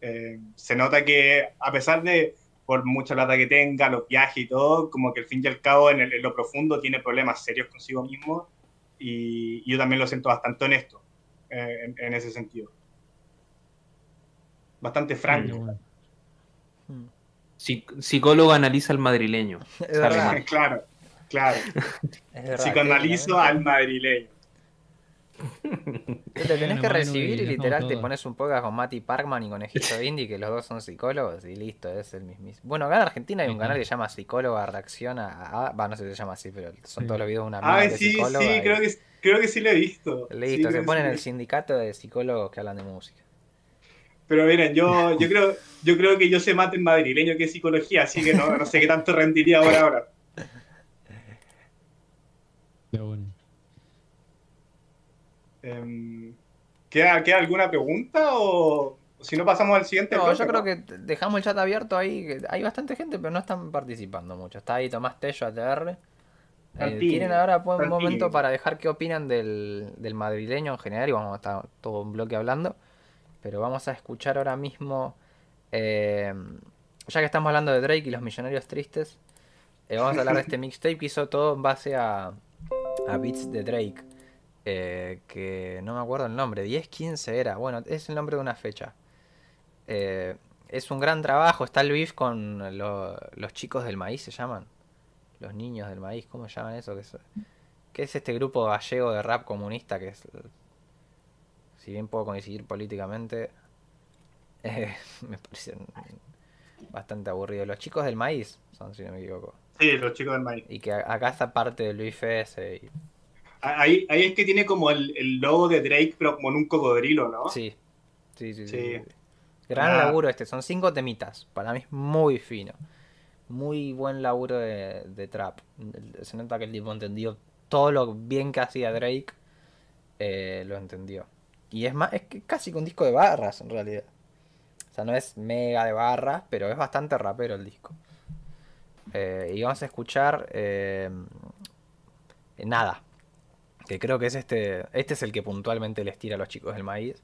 Eh, se nota que a pesar de, por mucha plata que tenga, los viajes y todo, como que al fin y al cabo en, lo profundo tiene problemas serios consigo mismo y, yo también lo siento bastante honesto eh, en, ese sentido. Bastante franco. psicólogo analiza al madrileño. claro, claro. Psicoanalizo al madrileño. Te tenés que recibir y literal te pones un podcast con Mati Parkman y con Egipto Indy, que los dos son psicólogos, y listo, es el mismo. Bueno, acá en Argentina hay un canal que se llama Psicóloga Reacciona a. Va, no sé si se llama así, pero son todos los videos de una Ah, sí, sí, creo que, creo que sí lo he visto. Listo, se ponen el sindicato de psicólogos que hablan de música. Pero miren, yo, yo creo, yo creo que yo sé más en madrileño que psicología, así que no, no sé qué tanto rendiría ahora ahora. Pero bueno. Em, ¿queda, alguna pregunta o, si no pasamos al siguiente? No, yo creo que dejamos el chat abierto ahí. Hay bastante gente, pero no están participando mucho. Está ahí Tomás Tello, ATR. Eh, ¿Tienen ahora un momento para dejar qué opinan del, madrileño en general? Y vamos a estar todo un bloque hablando. Pero vamos a escuchar ahora mismo. Em, ya que estamos hablando de Drake y los millonarios tristes, eh, vamos a hablar de este mixtape que hizo todo en base a, a beats de Drake. Eh, que no me acuerdo el nombre, 10-15 era, bueno, es el nombre de una fecha. Eh, es un gran trabajo, está el con los chicos del maíz, se llaman. Los niños del maíz, ¿cómo se llaman eso? Que es, este grupo gallego de rap comunista que es, si bien puedo coincidir políticamente, eh, me parecen bastante aburridos. Los chicos del maíz son, si no me equivoco. Sí, los chicos del maíz. Y que acá está parte de Luis Fes y Ahí, ahí es que tiene como el, el, logo de Drake, pero como en un cocodrilo, ¿no? Sí. Sí, sí, sí. Gran ah. laburo este, son cinco temitas. Para mí es muy fino. Muy buen laburo de, trap. Se nota que el tipo entendió todo lo bien que hacía Drake. Eh, lo entendió. Y es más, es que casi con disco de barras en realidad. O sea, no es mega de barras, pero es bastante rapero el disco. Eh, y vamos a escuchar eh, nada, que creo que es este, este es el que puntualmente les tira a los chicos del maíz.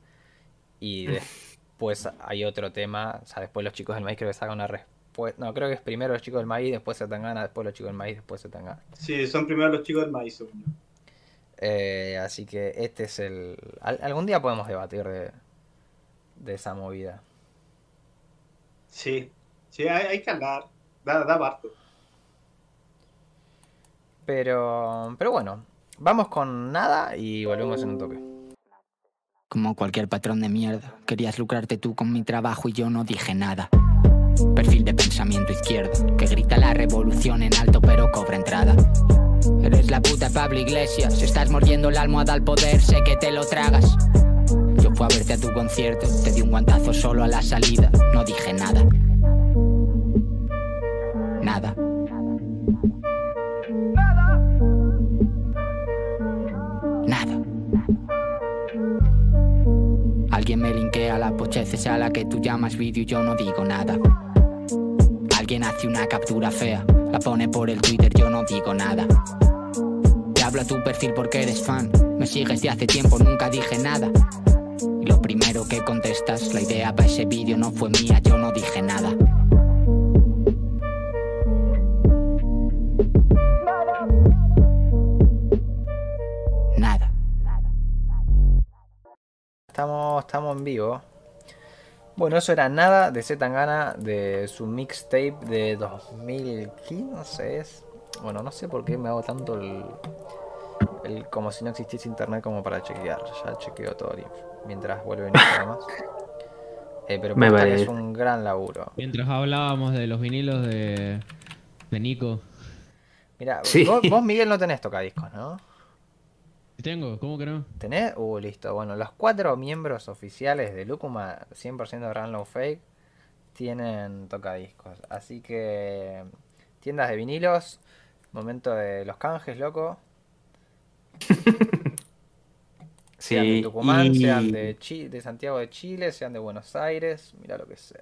Y después hay otro tema, o sea, después los chicos del maíz creo que sacan una respuesta. No, creo que es primero los chicos del maíz, después se gana, después los chicos del maíz, después se gana. Sí, son primero los chicos del maíz, eh, así que este es el. algún día podemos debatir de, de esa movida. Sí, sí, hay, que hablar. Da, da parto. Pero, pero bueno, Vamos con nada y volvemos en un toque. Como cualquier patrón de mierda, querías lucrarte tú con mi trabajo y yo no dije nada. Perfil de pensamiento izquierdo, que grita la revolución en alto pero cobra entrada. Eres la puta Pablo Iglesias, si estás mordiendo la almohada al poder, sé que te lo tragas. Yo fui a verte a tu concierto, te di un guantazo solo a la salida, no dije nada. Nada. Pocheces a la que tú llamas vídeo y yo no digo nada. Alguien hace una captura fea, la pone por el Twitter, yo no digo nada. Te hablo a tu perfil porque eres fan, me sigues de hace tiempo, nunca dije nada. Y lo primero que contestas, la idea para ese vídeo no fue mía, yo no dije nada. Estamos, estamos en vivo. Bueno, eso era nada de Zetangana de su mixtape de 2015, es. Bueno, no sé por qué me hago tanto el, el como si no existiese internet como para chequear. Ya chequeo todo mientras vuelven más. Eh, pero me es un gran laburo. Mientras hablábamos de los vinilos de, de Nico. Mira, vos, vos, Miguel no tenés tocadiscos, ¿no? Tengo, ¿cómo que no? ¿Tenés? Uh, listo. Bueno, los cuatro miembros oficiales de Lucuma, 100% de Run Fake, tienen tocadiscos. Así que, tiendas de vinilos, momento de los canjes, loco. sean de Tucumán, sean de, de Santiago de Chile, sean de Buenos Aires. Mira lo que es.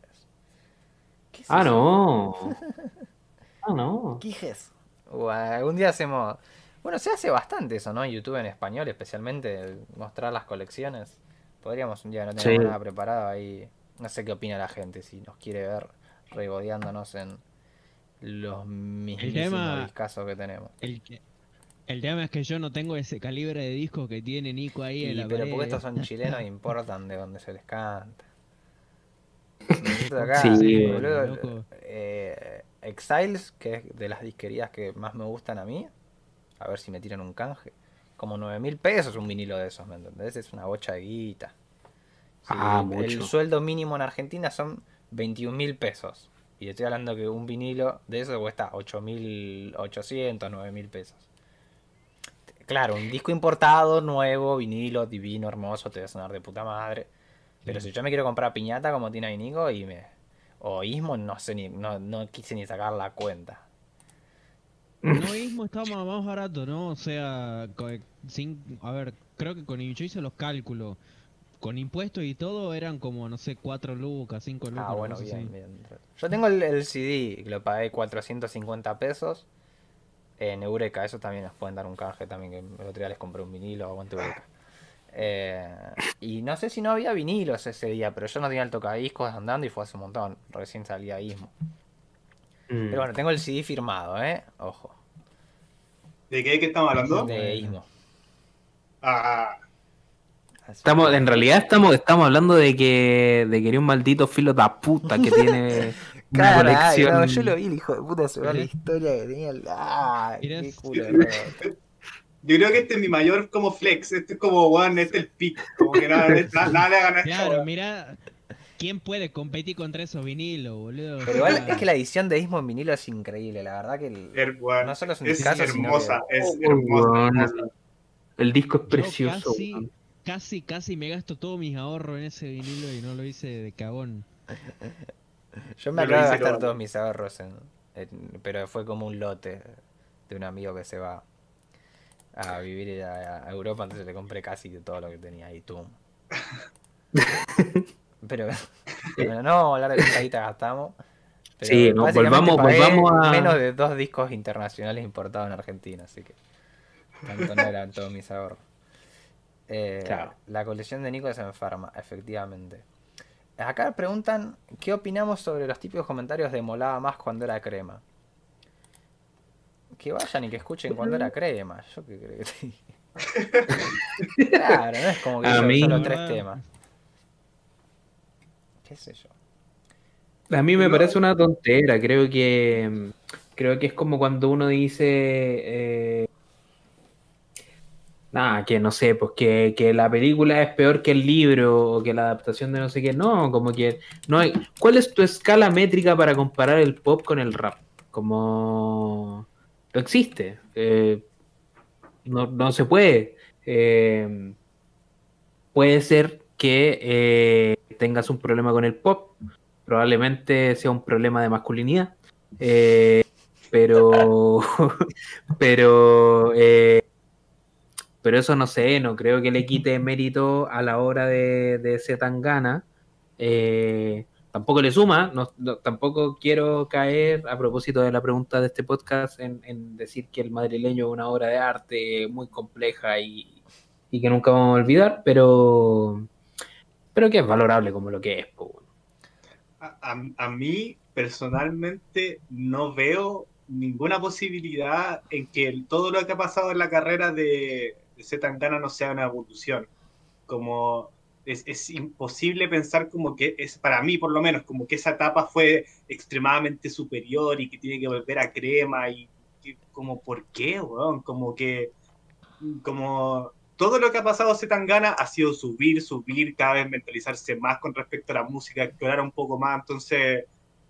ah, no. ah, no. Quijes. Uh, algún día hacemos bueno, se hace bastante eso, ¿no? YouTube en español, especialmente mostrar las colecciones. Podríamos un día no tener nada preparado ahí. No sé qué opina la gente, si nos quiere ver regodeándonos en los mismísimos casos que tenemos. El, el tema es que yo no tengo ese calibre de disco que tiene Nico ahí en la Pero porque estos son chilenos importan de donde se les canta. sí, eh, Exiles, que es de las disquerías que más me gustan a mí, a ver si me tiran un canje. Como 9 mil pesos un vinilo de esos, ¿me entendés? Es una bocha de guita. Ah, el sueldo mínimo en Argentina son 21 mil pesos. Y estoy hablando que un vinilo de eso cuesta 8.800, 9 mil pesos. Claro, un disco importado, nuevo, vinilo, divino, hermoso, te va a sonar de puta madre. Pero si yo me quiero comprar piñata como tiene Nico y me. O Ismo, no sé ni. No, no quise ni sacar la cuenta. No, Ismo está más barato, ¿no? O sea, sin, a ver, creo que con yo hice los cálculos. Con impuestos y todo eran como, no sé, 4 lucas, 5 lucas. Ah, bueno, bien, bien. Yo tengo el, el CD, lo pagué 450 pesos en Eureka. Eso también nos pueden dar un canje también, que el otro día les compré un vinilo, aguante Eureka. Eh, y no sé si no había vinilos ese día, pero yo no tenía el tocadiscos andando y fue hace un montón. Recién salía Ismo. Mm. Pero bueno, tengo el CD firmado, ¿eh? Ojo. ¿De qué, estamos hablando? De Ismo. Ah. Estamos, en realidad estamos, estamos hablando de que, de que era un maldito filo de puta que tiene una colección. yo lo vi, el hijo de puta, se ve la historia que tenía. ¡Ah! Qué culo, yo creo que este es mi mayor como flex. Este es como, one, este es el pick. Como que nada, nada, le hagan Claro, mira. ¿Quién puede competir contra esos vinilos, boludo? Pero igual es que la edición de Ismo en vinilo es increíble, la verdad que el, no solo es un es hermosa, es hermosa. El disco es precioso. Casi, casi, casi me gasto todos mis ahorros en ese vinilo y no lo hice de cagón. Yo me acabo de gastar todos mis ahorros en, pero fue como un lote de un amigo que se va a vivir a, Europa, entonces le compré casi todo lo que tenía ahí, tú. pero, no vamos a hablar de qué gastamos. sí, volvamos, volvamos a. Menos de dos discos internacionales importados en Argentina, así que. Tanto no eran todos mis ahorros. Eh, la colección de Nico se enferma, efectivamente. Acá preguntan qué opinamos sobre los típicos comentarios de molaba más cuando era crema que vayan y que escuchen cuando era crema. Yo que creo que claro, no es como que a mí, solo tres temas. ¿Qué sé yo? A mí me parece una tontera. Creo que creo que es como cuando uno dice eh, nada, que no sé, pues que, que, la película es peor que el libro o que la adaptación de no sé qué. No, como que no hay. ¿Cuál es tu escala métrica para comparar el pop con el rap? Como no existe. Eh, no, se puede. Eh, puede ser que eh, tengas un problema con el pop, probablemente sea un problema de masculinidad, pero, pero, pero eso no sé, no creo que le quite mérito a la hora de, de Zetangana. Eh, tampoco le suma, no, tampoco quiero caer a propósito de la pregunta de este podcast en, decir que el madrileño es una obra de arte muy compleja y, que nunca vamos a olvidar, pero, pero que es valorable como lo que es. A, mí personalmente no veo ninguna posibilidad en que todo lo que ha pasado en la carrera de, de Zetangana no sea una evolución. Como es, imposible pensar como que es, para mí por lo menos, como que esa etapa fue extremadamente superior y que tiene que volver a crema y, como, ¿por qué, weón? Como que, como todo lo que ha pasado Zetangana ha sido subir, subir, cada vez mentalizarse más con respecto a la música, explorar un poco más, entonces,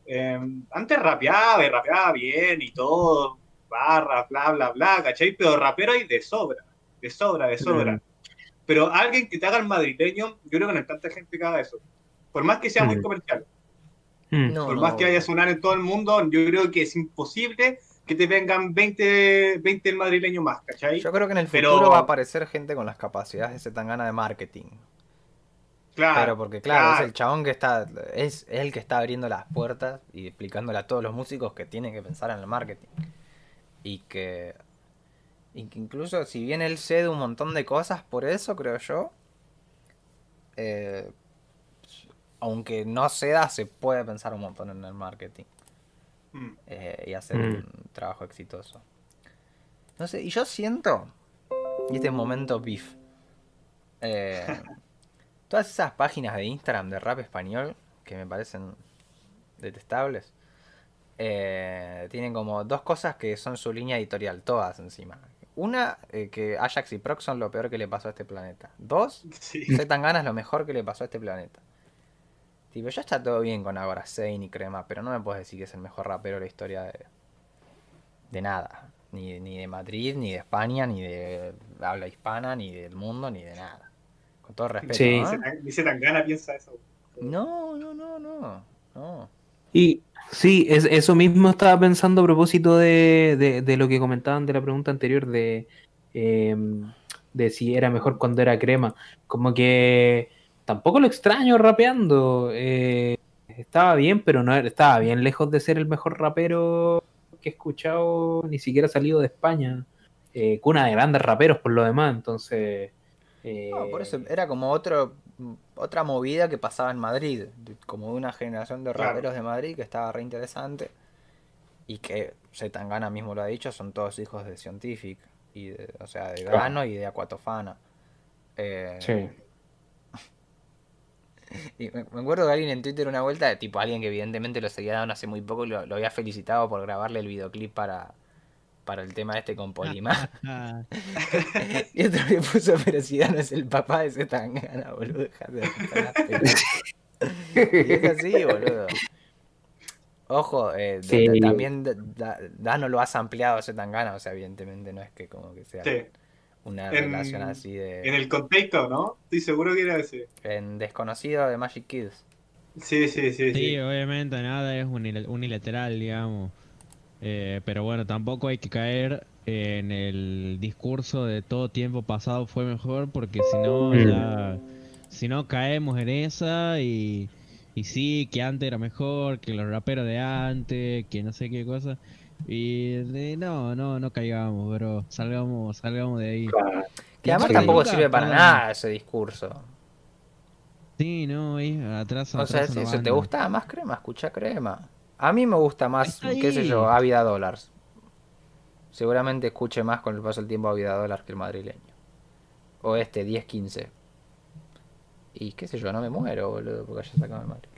em, antes rapeaba y rapeaba bien y todo, barra, bla, bla, bla, ¿cachai? Pero rapero hay de sobra, de sobra, de sobra. Mm. Pero alguien que te haga el madrileño, yo creo que no hay tanta gente que haga eso. Por más que sea muy mm. comercial. Mm. por más que vaya a sonar en todo el mundo, yo creo que es imposible que te vengan 20, 20 el madrileño más, ¿cachai? Yo creo que en el futuro va a aparecer gente con las capacidades de gana de marketing. Claro. Pero porque, claro, es el chabón que está. Es, es, el que está abriendo las puertas y explicándole a todos los músicos que tienen que pensar en el marketing. Y que incluso si bien él cede un montón de cosas por eso, creo yo, eh, aunque no se da, se puede pensar un montón en el marketing. Mm. Eh, y hacer mm. un trabajo exitoso. No sé, y yo siento, y este momento beef, eh, todas esas páginas de Instagram de rap español que me parecen detestables, eh, tienen como dos cosas que son su línea editorial, todas encima. Una, que Ajax y Prox son lo peor que le pasó a este planeta. Dos, sí. Zetangana es lo mejor que le pasó a este planeta. Tipo, ya está todo bien con Agora Zane y Crema, pero no me puedes decir que es el mejor rapero de la historia de, de nada. Ni, ni de Madrid, ni de España, ni de habla hispana, ni del mundo, ni de nada. Con todo respeto. Sí, dice tan gana piensa eso. No, no, no, no. no. Y sí, es, eso mismo estaba pensando a propósito de, de, lo que comentaban de la pregunta anterior de, em, de si era mejor cuando era crema. Como que tampoco lo extraño rapeando. Eh, estaba bien, pero no estaba bien lejos de ser el mejor rapero que he escuchado, ni siquiera salido de España. Eh, cuna de grandes raperos por lo demás, entonces. No, por eso era como otro, otra movida que pasaba en Madrid, como de una generación de raperos de Madrid que estaba re interesante y que Zetangana mismo lo ha dicho, son todos hijos de Scientific, y o sea, de Grano y de Aquatofana. Eh, sí. Y me, acuerdo de alguien en Twitter una vuelta, tipo alguien que evidentemente lo seguía dando hace muy poco, lo, lo había felicitado por grabarle el videoclip para, para el tema este con Polima. y otro le puso, pero si no es el papá de ese tangana, boludo, de Y es así, boludo. Ojo, eh, también Dano lo has ampliado ese tangana, o sea, evidentemente no es que como que sea una relación así de. En el contexto, ¿no? Estoy seguro que era ese. En Desconocido de Magic Kids. Sí, sí, sí. Sí, obviamente nada es unilateral, digamos. Eh, pero bueno, tampoco hay que caer en el discurso de todo tiempo pasado fue mejor, porque si no, mm. ya. Si no, caemos en esa y. Y sí, que antes era mejor, que los raperos de antes, que no sé qué cosa. Y de, no, no, no caigamos, bro. Salgamos, salgamos de ahí. Que además tampoco sirve para nada ese discurso. Sí, no, ahí atrás. O sea, si te gusta más crema, escucha crema. A mí me gusta más, qué sé yo, Ávida Dollars. Seguramente escuche más con el paso del tiempo Ávida Dollars que el madrileño. O este, 10-15. Y qué sé yo, no me muero, boludo, porque haya sacado el.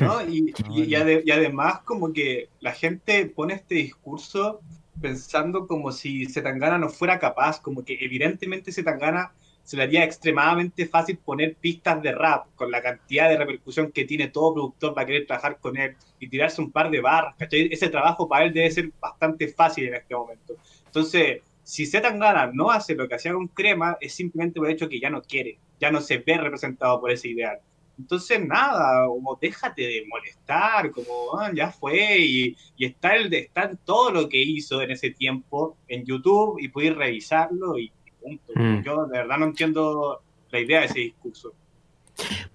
¿No? Y, y, además como que la gente pone este discurso pensando como si Zetangana no fuera capaz, como que evidentemente Zetangana se le haría extremadamente fácil poner pistas de rap con la cantidad de repercusión que tiene todo productor para querer trabajar con él y tirarse un par de barras, Ese trabajo para él debe ser bastante fácil en este momento. Entonces, si Zetangana no hace lo que hacía con Crema, es simplemente por el hecho que ya no quiere, ya no se ve representado por ese ideal. Entonces, nada, como déjate de molestar, como ah, ya fue, y, está, el, está todo lo que hizo en ese tiempo en YouTube y pude revisarlo y punto. Mm. Yo de verdad no entiendo la idea de ese discurso.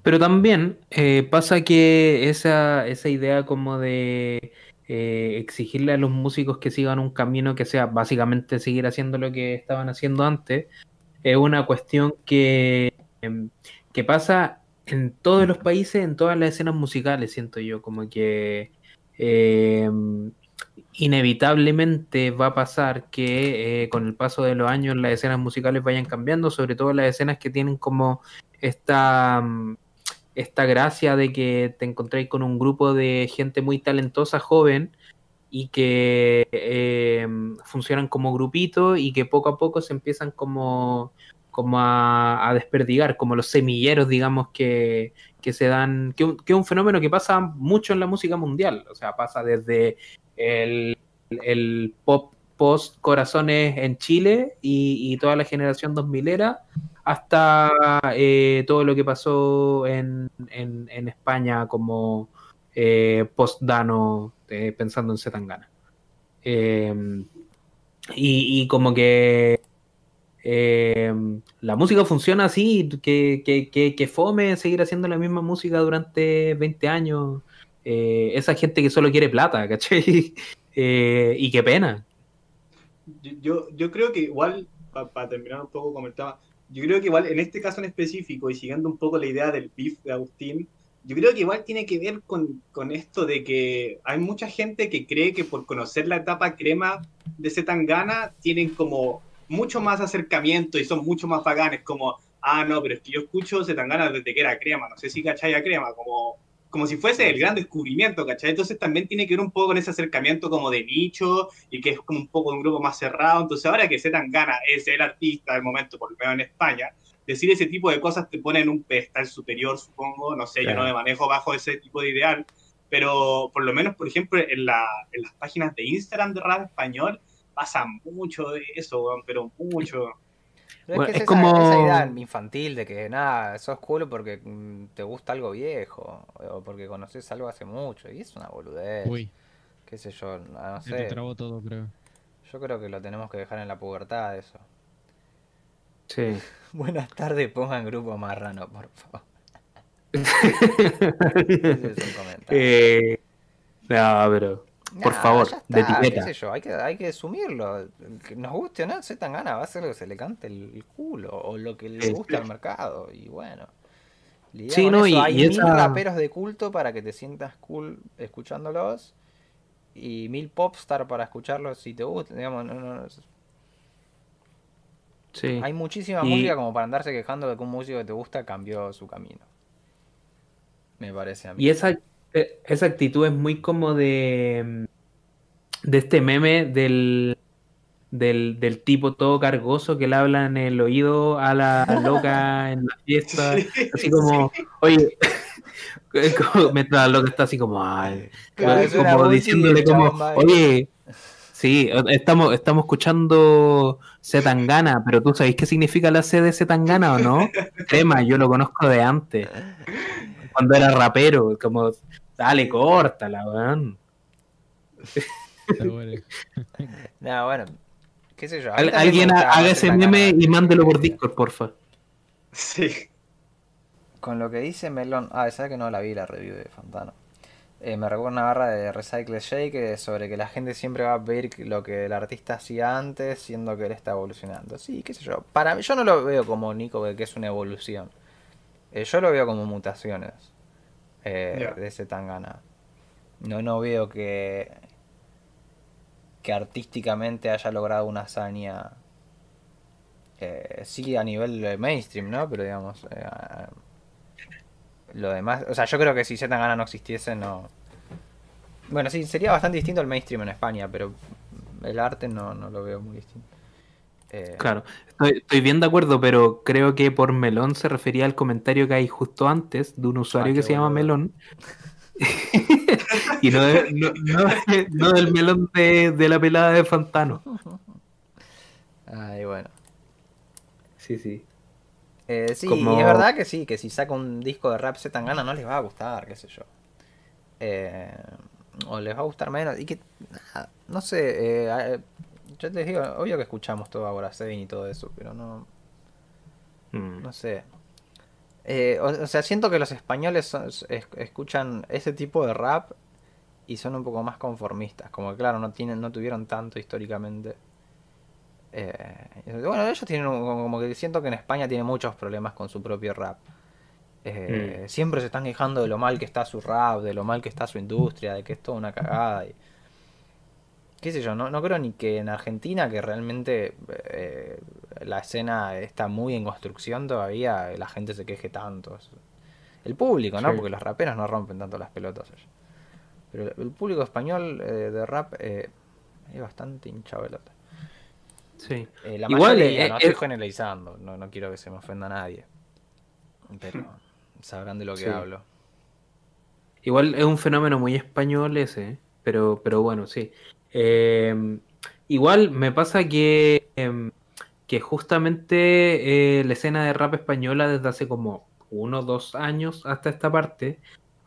Pero también eh, pasa que esa, esa idea como de eh, exigirle a los músicos que sigan un camino que sea básicamente seguir haciendo lo que estaban haciendo antes, es una cuestión que, em, que pasa en todos los países, en todas las escenas musicales, siento yo, como que eh, inevitablemente va a pasar que eh, con el paso de los años las escenas musicales vayan cambiando, sobre todo las escenas que tienen como esta, esta gracia de que te encontréis con un grupo de gente muy talentosa, joven, y que eh, funcionan como grupito y que poco a poco se empiezan como como a, desperdigar, como los semilleros, digamos, que, se dan, que, es un fenómeno que pasa mucho en la música mundial, o sea, pasa desde el, pop post corazones en Chile y, toda la generación 2000 era hasta eh, todo lo que pasó en, España como eh, post Dano eh, pensando en Zetangana. y, y, como que eh, la música funciona así, que, que, que, fome seguir haciendo la misma música durante 20 años. Eh, esa gente que solo quiere plata, ¿cachai? Eh, y qué pena. Yo, yo creo que igual, para terminar un poco, comentaba, yo creo que igual en este caso en específico, y siguiendo un poco la idea del beef de Agustín, yo creo que igual tiene que ver con, con, esto de que hay mucha gente que cree que por conocer la etapa crema de Zetangana tienen como mucho más acercamiento y son mucho más baganes, como, ah, no, pero es que yo escucho Zetangana desde que era crema, no sé si cachai a crema, como como si fuese el gran descubrimiento, ¿cachai? Entonces también tiene que ver un poco con ese acercamiento como de nicho y que es como un poco de un grupo más cerrado. Entonces ahora que tan Gana es el artista del momento, por lo menos en España, decir ese tipo de cosas te pone en un pedestal superior, supongo. No sé, yo no me manejo bajo ese tipo de ideal. Pero por lo menos, por ejemplo, en, la, en las páginas de Instagram de rap español pasa mucho de eso, pero mucho es, como esa idea infantil de que nada, sos cool porque mm, te gusta algo viejo o porque conoces algo hace mucho y es una boludez. Uy. Qué sé yo, no sé. Te todo, creo. Yo creo que lo tenemos que dejar en la pubertad eso. Sí. Buenas tardes, pongan grupo marrano, por favor. Ese es un comentario. Eh, no, pero por favor, de etiqueta. yo, hay que, hay que asumirlo. Que nos guste o no, se tan gana, va a hacer lo que se le cante el, culo o lo que le guste al mercado. Y bueno. Sí, no, y, hay mil raperos de culto para que te sientas cool escuchándolos y mil popstar para escucharlos si te gusta. Digamos, no, no, sí. Hay muchísima música como para andarse quejando de que un músico que te gusta cambió su camino. Me parece a mí. Y esa esa actitud es muy como de. de este meme del. Del, tipo todo cargoso que le habla en el oído a la loca en la fiesta. así como, oye, mientras la loca está así como, ay, como diciéndole como, oye, sí, estamos, estamos escuchando Zetangana, pero tú sabes qué significa la C de Zetangana o no? Tema, yo lo conozco de antes, cuando era rapero, como Dale, córtala, weón. no, bueno. ¿Qué sé yo? alguien haga ese meme y mándelo por Discord, porfa. Sí. Con lo que dice Melón. Ah, esa que no la vi la review de Fantano. Eh, me recuerda una barra de Recycle Shake sobre que la gente siempre va a ver lo que el artista hacía antes, siendo que él está evolucionando. Sí, qué sé yo. Para mí, yo no lo veo como Nico, que es una evolución. Eh, yo lo veo como mutaciones eh, de ese Tangana. No, no veo que, que artísticamente haya logrado una hazaña. Eh, sí, a nivel mainstream, ¿no? Pero digamos. Eh, lo demás. O sea, yo creo que si Zetangana no existiese, no. Bueno, sí, sería bastante distinto el mainstream en España, pero el arte no, no lo veo muy distinto. Eh, claro, estoy, bien de acuerdo, pero creo que por melón se refería al comentario que hay justo antes de un usuario ah, que se llama melón. y no, del melón de, la pelada de Fantano. Ay, bueno. Sí, sí. Eh, sí, y es verdad que sí, que si saca un disco de rap tan gana no les va a gustar, qué sé yo. Eh, o les va a gustar menos. Y que, no sé, yo les digo, obvio que escuchamos todo ahora, Seven y todo eso, pero no. Mm. No sé. Eh, o, sea, siento que los españoles escuchan ese tipo de rap y son un poco más conformistas. Como que, claro, no, tienen, no tuvieron tanto históricamente. Eh, bueno, ellos tienen como que siento que en España tienen muchos problemas con su propio rap. Eh, mm. Siempre se están quejando de lo mal que está su rap, de lo mal que está su industria, de que es toda una cagada. Y, qué sé yo, no, no creo ni que en Argentina, que realmente eh, la escena está muy en construcción todavía, la gente se queje tanto. El público, ¿no? Porque los raperos no rompen tanto las pelotas. Pero el público español eh, de rap eh, es bastante hinchavelota. Sí. la Igual, mayoría, no estoy generalizando, no, no quiero que se me ofenda a nadie. Pero sabrán de lo que hablo. Igual es un fenómeno muy español ese, pero, pero bueno, sí. Em, igual me pasa que, em, que justamente eh, la escena de rap española desde hace como uno o dos años hasta esta parte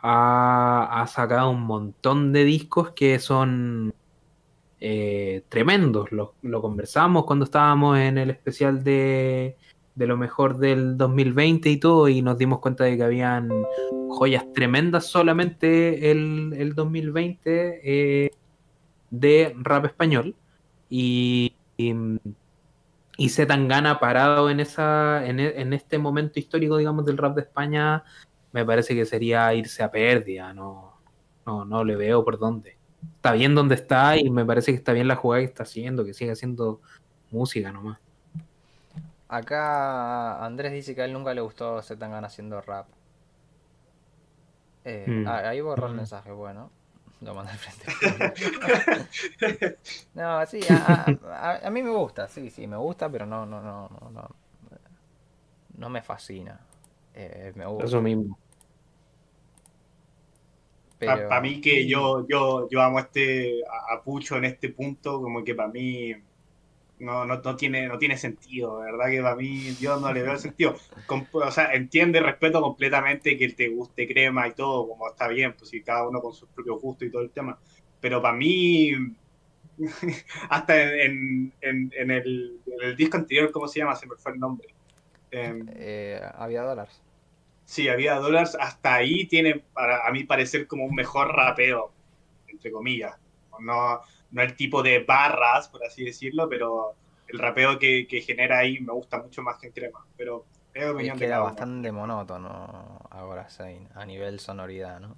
ha, sacado un montón de discos que son eh, tremendos. Lo, lo, conversamos cuando estábamos en el especial de, de lo mejor del 2020 y todo y nos dimos cuenta de que habían joyas tremendas solamente el, el 2020. Eh, de rap español. Y, y, y se tan gana parado en esa en, e, en, este momento histórico digamos del rap de España me parece que sería irse a pérdida no no no le veo por dónde está bien donde está y me parece que está bien la jugada que está haciendo que sigue haciendo música nomás acá Andrés dice que a él nunca le gustó se tan gana haciendo rap eh, mm. ah, ahí borró el mm. mensaje bueno lo manda al frente. no, sí, a, a, mí me gusta, sí, sí, me gusta, pero no, no, no, no, no, no me fascina. Eh, me gusta. Eso mismo. Para mí que yo, yo, yo amo este a Pucho en este punto, como que para mí no, no, no, tiene, no tiene sentido, ¿verdad? Que para mí yo no le veo sentido. o sea, entiende, respeto completamente que te guste crema y todo, como está bien, pues si cada uno con sus propios gustos y todo el tema. Pero para mí, hasta en, en, en, el, el, disco anterior, ¿cómo se llama? Se me fue el nombre. Em, eh, había dólares. Sí, había dólares. Hasta ahí tiene, para, a mí parecer, como un mejor rapeo, entre comillas. No, no el tipo de barras, por así decirlo, pero el rapeo que, genera ahí me gusta mucho más que en crema. Pero es queda bastante monótono ahora a nivel sonoridad, ¿no?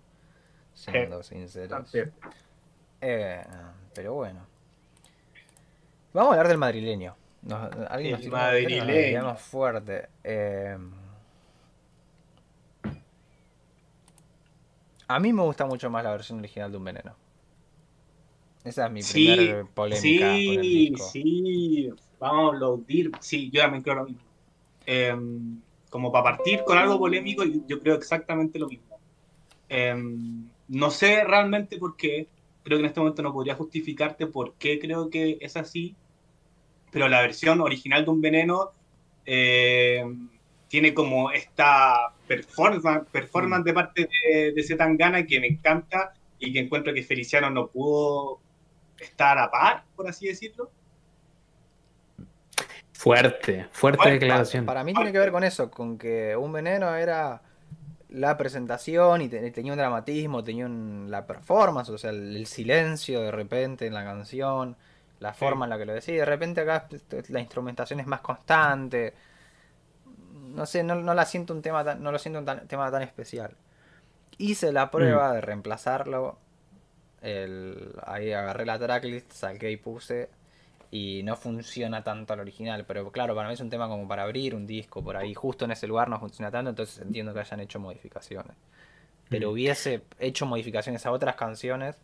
Siendo sinceros. Eh, pero bueno. Vamos a hablar del madrileño. alguien el madrileño. más fuerte. Eh, a mí me gusta mucho más la versión original de Un Veneno. Esa es mi primera polémica. Sí, sí, vamos a aplaudir. Sí, yo también creo lo mismo. Em, como para partir con algo polémico, yo creo exactamente lo mismo. Em, no sé realmente por qué, creo que en este momento no podría justificarte por qué creo que es así, pero la versión original de Un Veneno em, tiene como esta performance, performance mm. de parte de, de Zetangana que me encanta y que encuentro que Feliciano no pudo estar a par, por así decirlo. Fuerte, fuerte declaración. Para, mí tiene que ver con eso, con que un veneno era la presentación y tenía un dramatismo, tenía la performance, o sea, el, silencio de repente en la canción, la forma en la que lo decía. De repente acá la instrumentación es más constante. No sé, no, la siento un tema no lo siento un tema tan especial. Hice la prueba mm. de reemplazarlo el, ahí agarré la tracklist, saqué y puse. Y no funciona tanto al original. Pero claro, para mí es un tema como para abrir un disco por ahí. Justo en ese lugar no funciona tanto, entonces entiendo que hayan hecho modificaciones. Pero mm. hubiese hecho modificaciones a otras canciones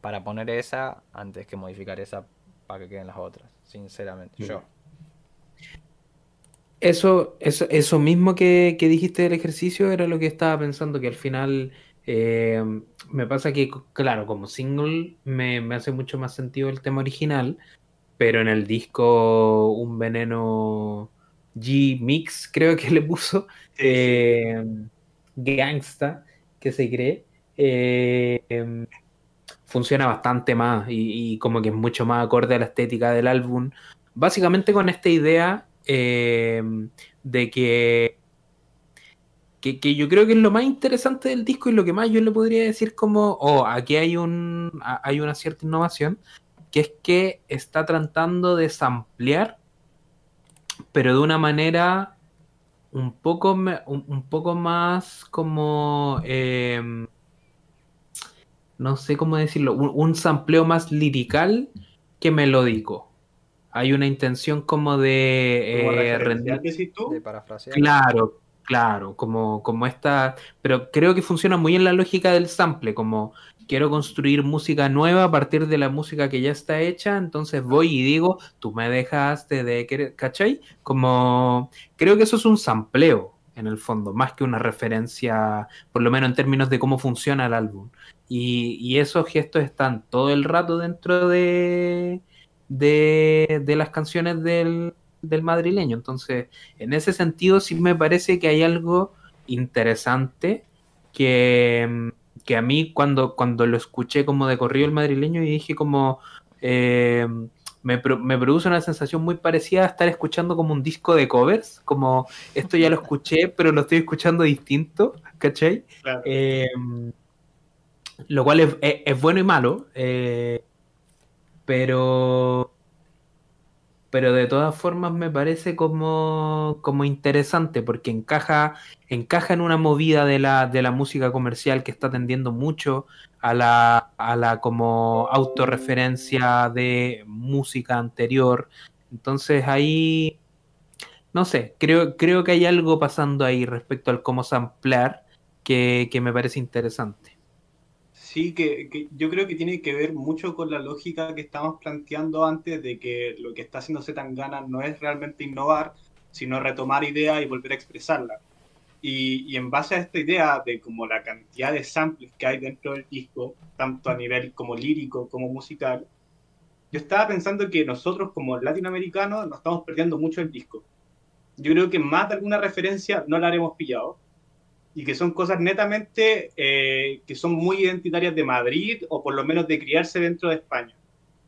para poner esa antes que modificar esa para que queden las otras. Sinceramente, yo. Eso, eso, eso mismo que, que dijiste del ejercicio era lo que estaba pensando, que al final eh, me pasa que, claro, como single me, hace mucho más sentido el tema original, pero en el disco Un Veneno G Mix, creo que le puso, eh, Gangsta, que se cree, eh, funciona bastante más y, como que es mucho más acorde a la estética del álbum. Básicamente con esta idea de que que, yo creo que es lo más interesante del disco y lo que más yo le podría decir como, oh, aquí hay, un, hay una cierta innovación, que es que está tratando de samplear, pero de una manera un poco, un, poco más como, em, no sé cómo decirlo, un, sampleo más lirical que melódico hay una intención como de, eh, rendir. De parafrasear. Claro, Claro, como, como esta, pero creo que funciona muy en la lógica del sample, como quiero construir música nueva a partir de la música que ya está hecha, entonces voy y digo, tú me dejaste de, ¿cachai? Como, creo que eso es un sampleo en el fondo, más que una referencia, por lo menos en términos de cómo funciona el álbum. Y, y esos gestos están todo el rato dentro de, de, de las canciones del, del madrileño. Entonces, en ese sentido sí me parece que hay algo interesante que, que a mí cuando, cuando lo escuché como de corrido el madrileño y dije como... Eh, me, me, produce una sensación muy parecida a estar escuchando como un disco de covers, como esto ya lo escuché, pero lo estoy escuchando distinto, ¿cachai? Eh, lo cual es, bueno y malo, eh, pero pero de todas formas me parece como, como interesante porque encaja, encaja en una movida de la, de la música comercial que está tendiendo mucho a la, a la como autorreferencia de música anterior. Entonces ahí, no sé, creo, creo que hay algo pasando ahí respecto al cómo samplear que, que me parece interesante. Sí, que, yo creo que tiene que ver mucho con la lógica que estábamos planteando antes de que lo que está haciendo Zetangana no es realmente innovar, sino retomar ideas y volver a expresarlas. Y, y, en base a esta idea de como la cantidad de samples que hay dentro del disco, tanto a nivel como lírico como musical, yo estaba pensando que nosotros como latinoamericanos nos estamos perdiendo mucho el disco. Yo creo que más de alguna referencia no la haremos pillado, y que son cosas netamente eh, que son muy identitarias de Madrid o por lo menos de criarse dentro de España.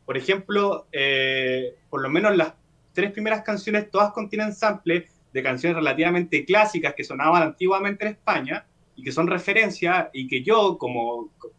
Por ejemplo, eh, por lo menos las tres primeras canciones todas contienen samples de canciones relativamente clásicas que sonaban antiguamente en España y que son referencias y que yo como, como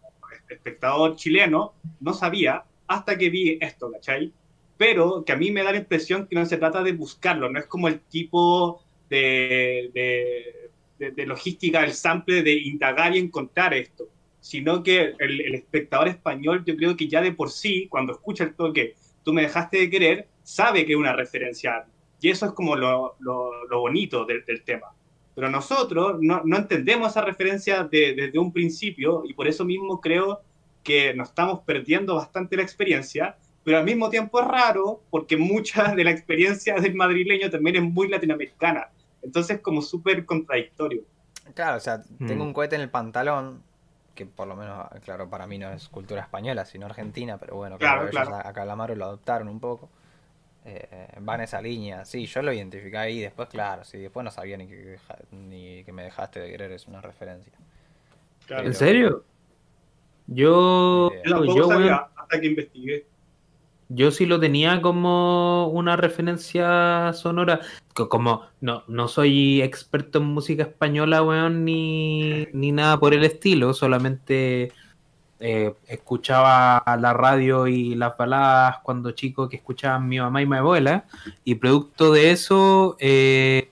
espectador chileno no sabía hasta que vi esto, ¿cachai? Pero que a mí me da la impresión que no se trata de buscarlo, no es como el tipo de, de de, logística del sample de indagar y encontrar esto, sino que el, espectador español yo creo que ya de por sí, cuando escucha el toque, tú me dejaste de querer, sabe que es una referencia. Y eso es como lo, lo, bonito del, tema. Pero nosotros no, no entendemos esa referencia desde un principio y por eso mismo creo que nos estamos perdiendo bastante la experiencia, pero al mismo tiempo es raro porque mucha de la experiencia del madrileño también es muy latinoamericana. Entonces, como súper contradictorio. Claro, o sea, tengo mm. un cohete en el pantalón, que por lo menos, claro, para mí no es cultura española, sino argentina, pero bueno, claro, ellos a, Calamaro lo adoptaron un poco. Eh, van esa línea, sí, yo lo identifiqué ahí, después, claro, sí, después no sabía ni que, ni que me dejaste de querer, es una referencia. ¿En serio? Yo, yo sabía hasta que investigué. Yo sí lo tenía como una referencia sonora. Como no, no soy experto en música española, weón, ni, ni nada por el estilo. Solamente eh, escuchaba la radio y las baladas cuando chico que escuchaban mi mamá y mi abuela. Y producto de eso, eh,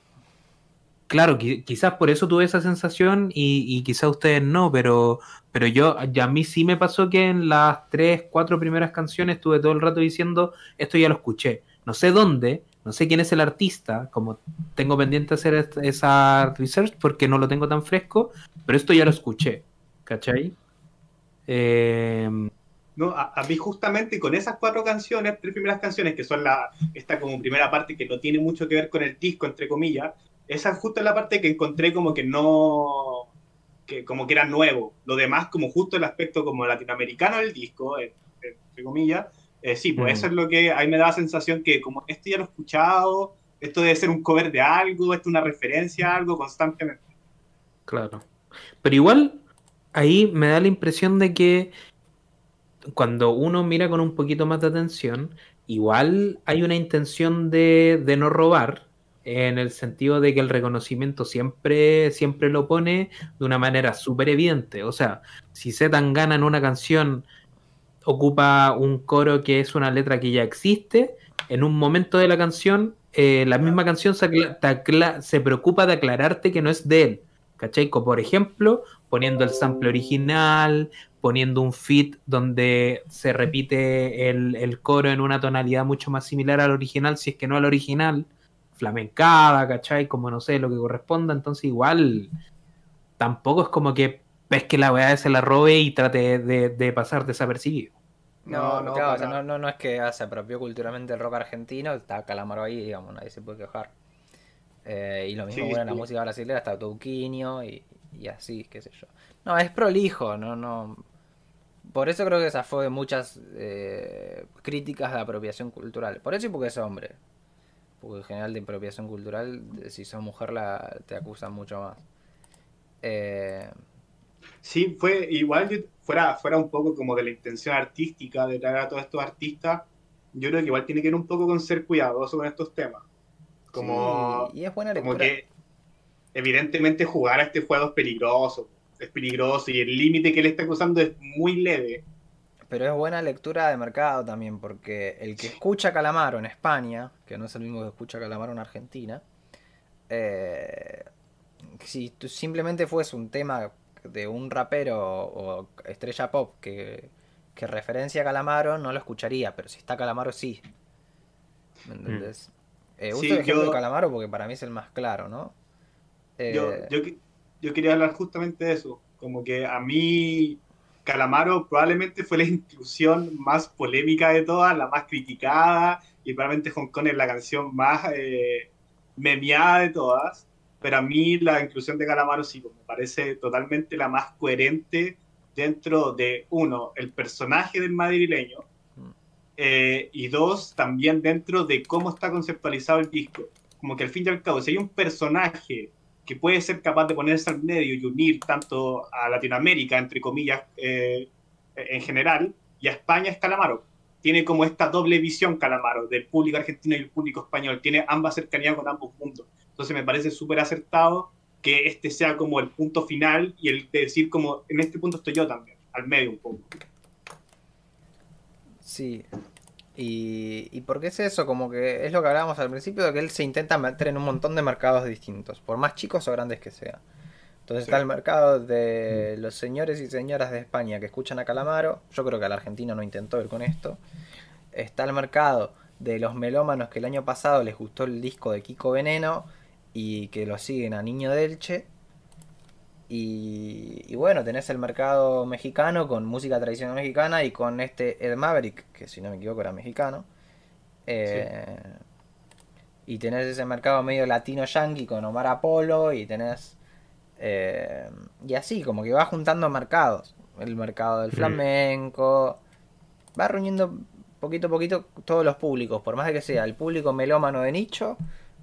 claro, quizás por eso tuve esa sensación y, y quizás ustedes no, pero, pero yo, a mí sí me pasó que en las tres, cuatro primeras canciones estuve todo el rato diciendo, esto ya lo escuché. No sé dónde, no sé quién es el artista, como tengo pendiente hacer esa research porque no lo tengo tan fresco, pero esto ya lo escuché, ¿cachai? Em, no, a, mí justamente con esas cuatro canciones, tres primeras canciones, que son la, esta como primera parte que no tiene mucho que ver con el disco, entre comillas, esa es justo la parte que encontré como que no, que como que era nuevo. Lo demás como justo el aspecto como latinoamericano del disco, entre comillas, eh, sí, pues eso es lo que ahí me da la sensación que como esto ya lo he escuchado, esto debe ser un cover de algo, esto es una referencia a algo constantemente. Claro. Pero igual, ahí me da la impresión de que cuando uno mira con un poquito más de atención, igual hay una intención de, de no robar, en el sentido de que el reconocimiento siempre, siempre lo pone de una manera súper evidente. O sea, si tan gana en una canción ocupa un coro que es una letra que ya existe, en un momento de la canción, eh, la misma canción se, se, preocupa de aclararte que no es de él. ¿Cachai? por ejemplo, poniendo el sample original, poniendo un fit donde se repite el, el, coro en una tonalidad mucho más similar al original, si es que no al original flamencada, ¿cachai? Como no sé, lo que corresponda. Entonces, igual, tampoco es como que ves que la weá se la robe y trate de, pasar desapercibido. No, no, claro, no, no, no, es que se apropió culturalmente el rock argentino, está Calamaro ahí, digamos, nadie se puede quejar. Eh, y lo mismo bueno, en la música brasileña está Touquinho y, y así, qué sé yo. No, es prolijo, no, no. Por eso creo que se fue de muchas eh, críticas de apropiación cultural. Por eso y porque es hombre porque en general de apropiación cultural, si sos mujer, la, te acusan mucho más. Eh... Sí, fue igual, fuera, fuera un poco como de la intención artística de traer a todos estos artistas, yo creo que igual tiene que ver un poco con ser cuidadoso con estos temas. Como, y es buena como que evidentemente jugar a este juego es peligroso, es peligroso y el límite que él está acusando es muy leve. Pero es buena lectura de mercado también, porque el que escucha Calamaro en España, que no es el mismo que escucha Calamaro en Argentina, eh, si simplemente fuese un tema de un rapero o estrella pop que, que referencia a Calamaro, no lo escucharía, pero si está Calamaro, sí. ¿Me mm. entendés? Eh, uso el ejemplo de Calamaro porque para mí es el más claro, ¿no? yo, eh, yo quería hablar justamente de eso. Como que a mí Calamaro probablemente fue la inclusión más polémica de todas, la más criticada, y probablemente Hong Kong es la canción más eh, memeada de todas, pero a mí la inclusión de Calamaro sí, pues, me parece totalmente la más coherente dentro de, uno, el personaje del madrileño, mm. eh, y dos, también dentro de cómo está conceptualizado el disco. Como que al fin y al cabo, si hay un personaje que puede ser capaz de ponerse al medio y unir tanto a Latinoamérica, entre comillas, eh, en general, y a España es Calamaro. Tiene como esta doble visión Calamaro, del público argentino y el público español. Tiene ambas cercanías con ambos mundos. Entonces me parece súper acertado que este sea como el punto final y el de decir como, en este punto estoy yo también, al medio un poco. Sí, y, y por qué es eso, como que es lo que hablábamos al principio, de que él se intenta meter en un montón de mercados distintos, por más chicos o grandes que sean. Entonces está el mercado de los señores y señoras de España que escuchan a Calamaro, yo creo que al argentino no intentó ir con esto. Está el mercado de los melómanos que el año pasado les gustó el disco de Kiko Veneno y que lo siguen a Niño Delche. Y, bueno, tenés el mercado mexicano con música tradicional mexicana y con este Ed Maverick, que si no me equivoco era mexicano. Eh, y tenés ese mercado medio latino-yankee con Omar Apolo y tenés... Eh, y así, como que va juntando mercados. El mercado del flamenco. Va reuniendo poquito a poquito todos los públicos, por más de que sea el público melómano de nicho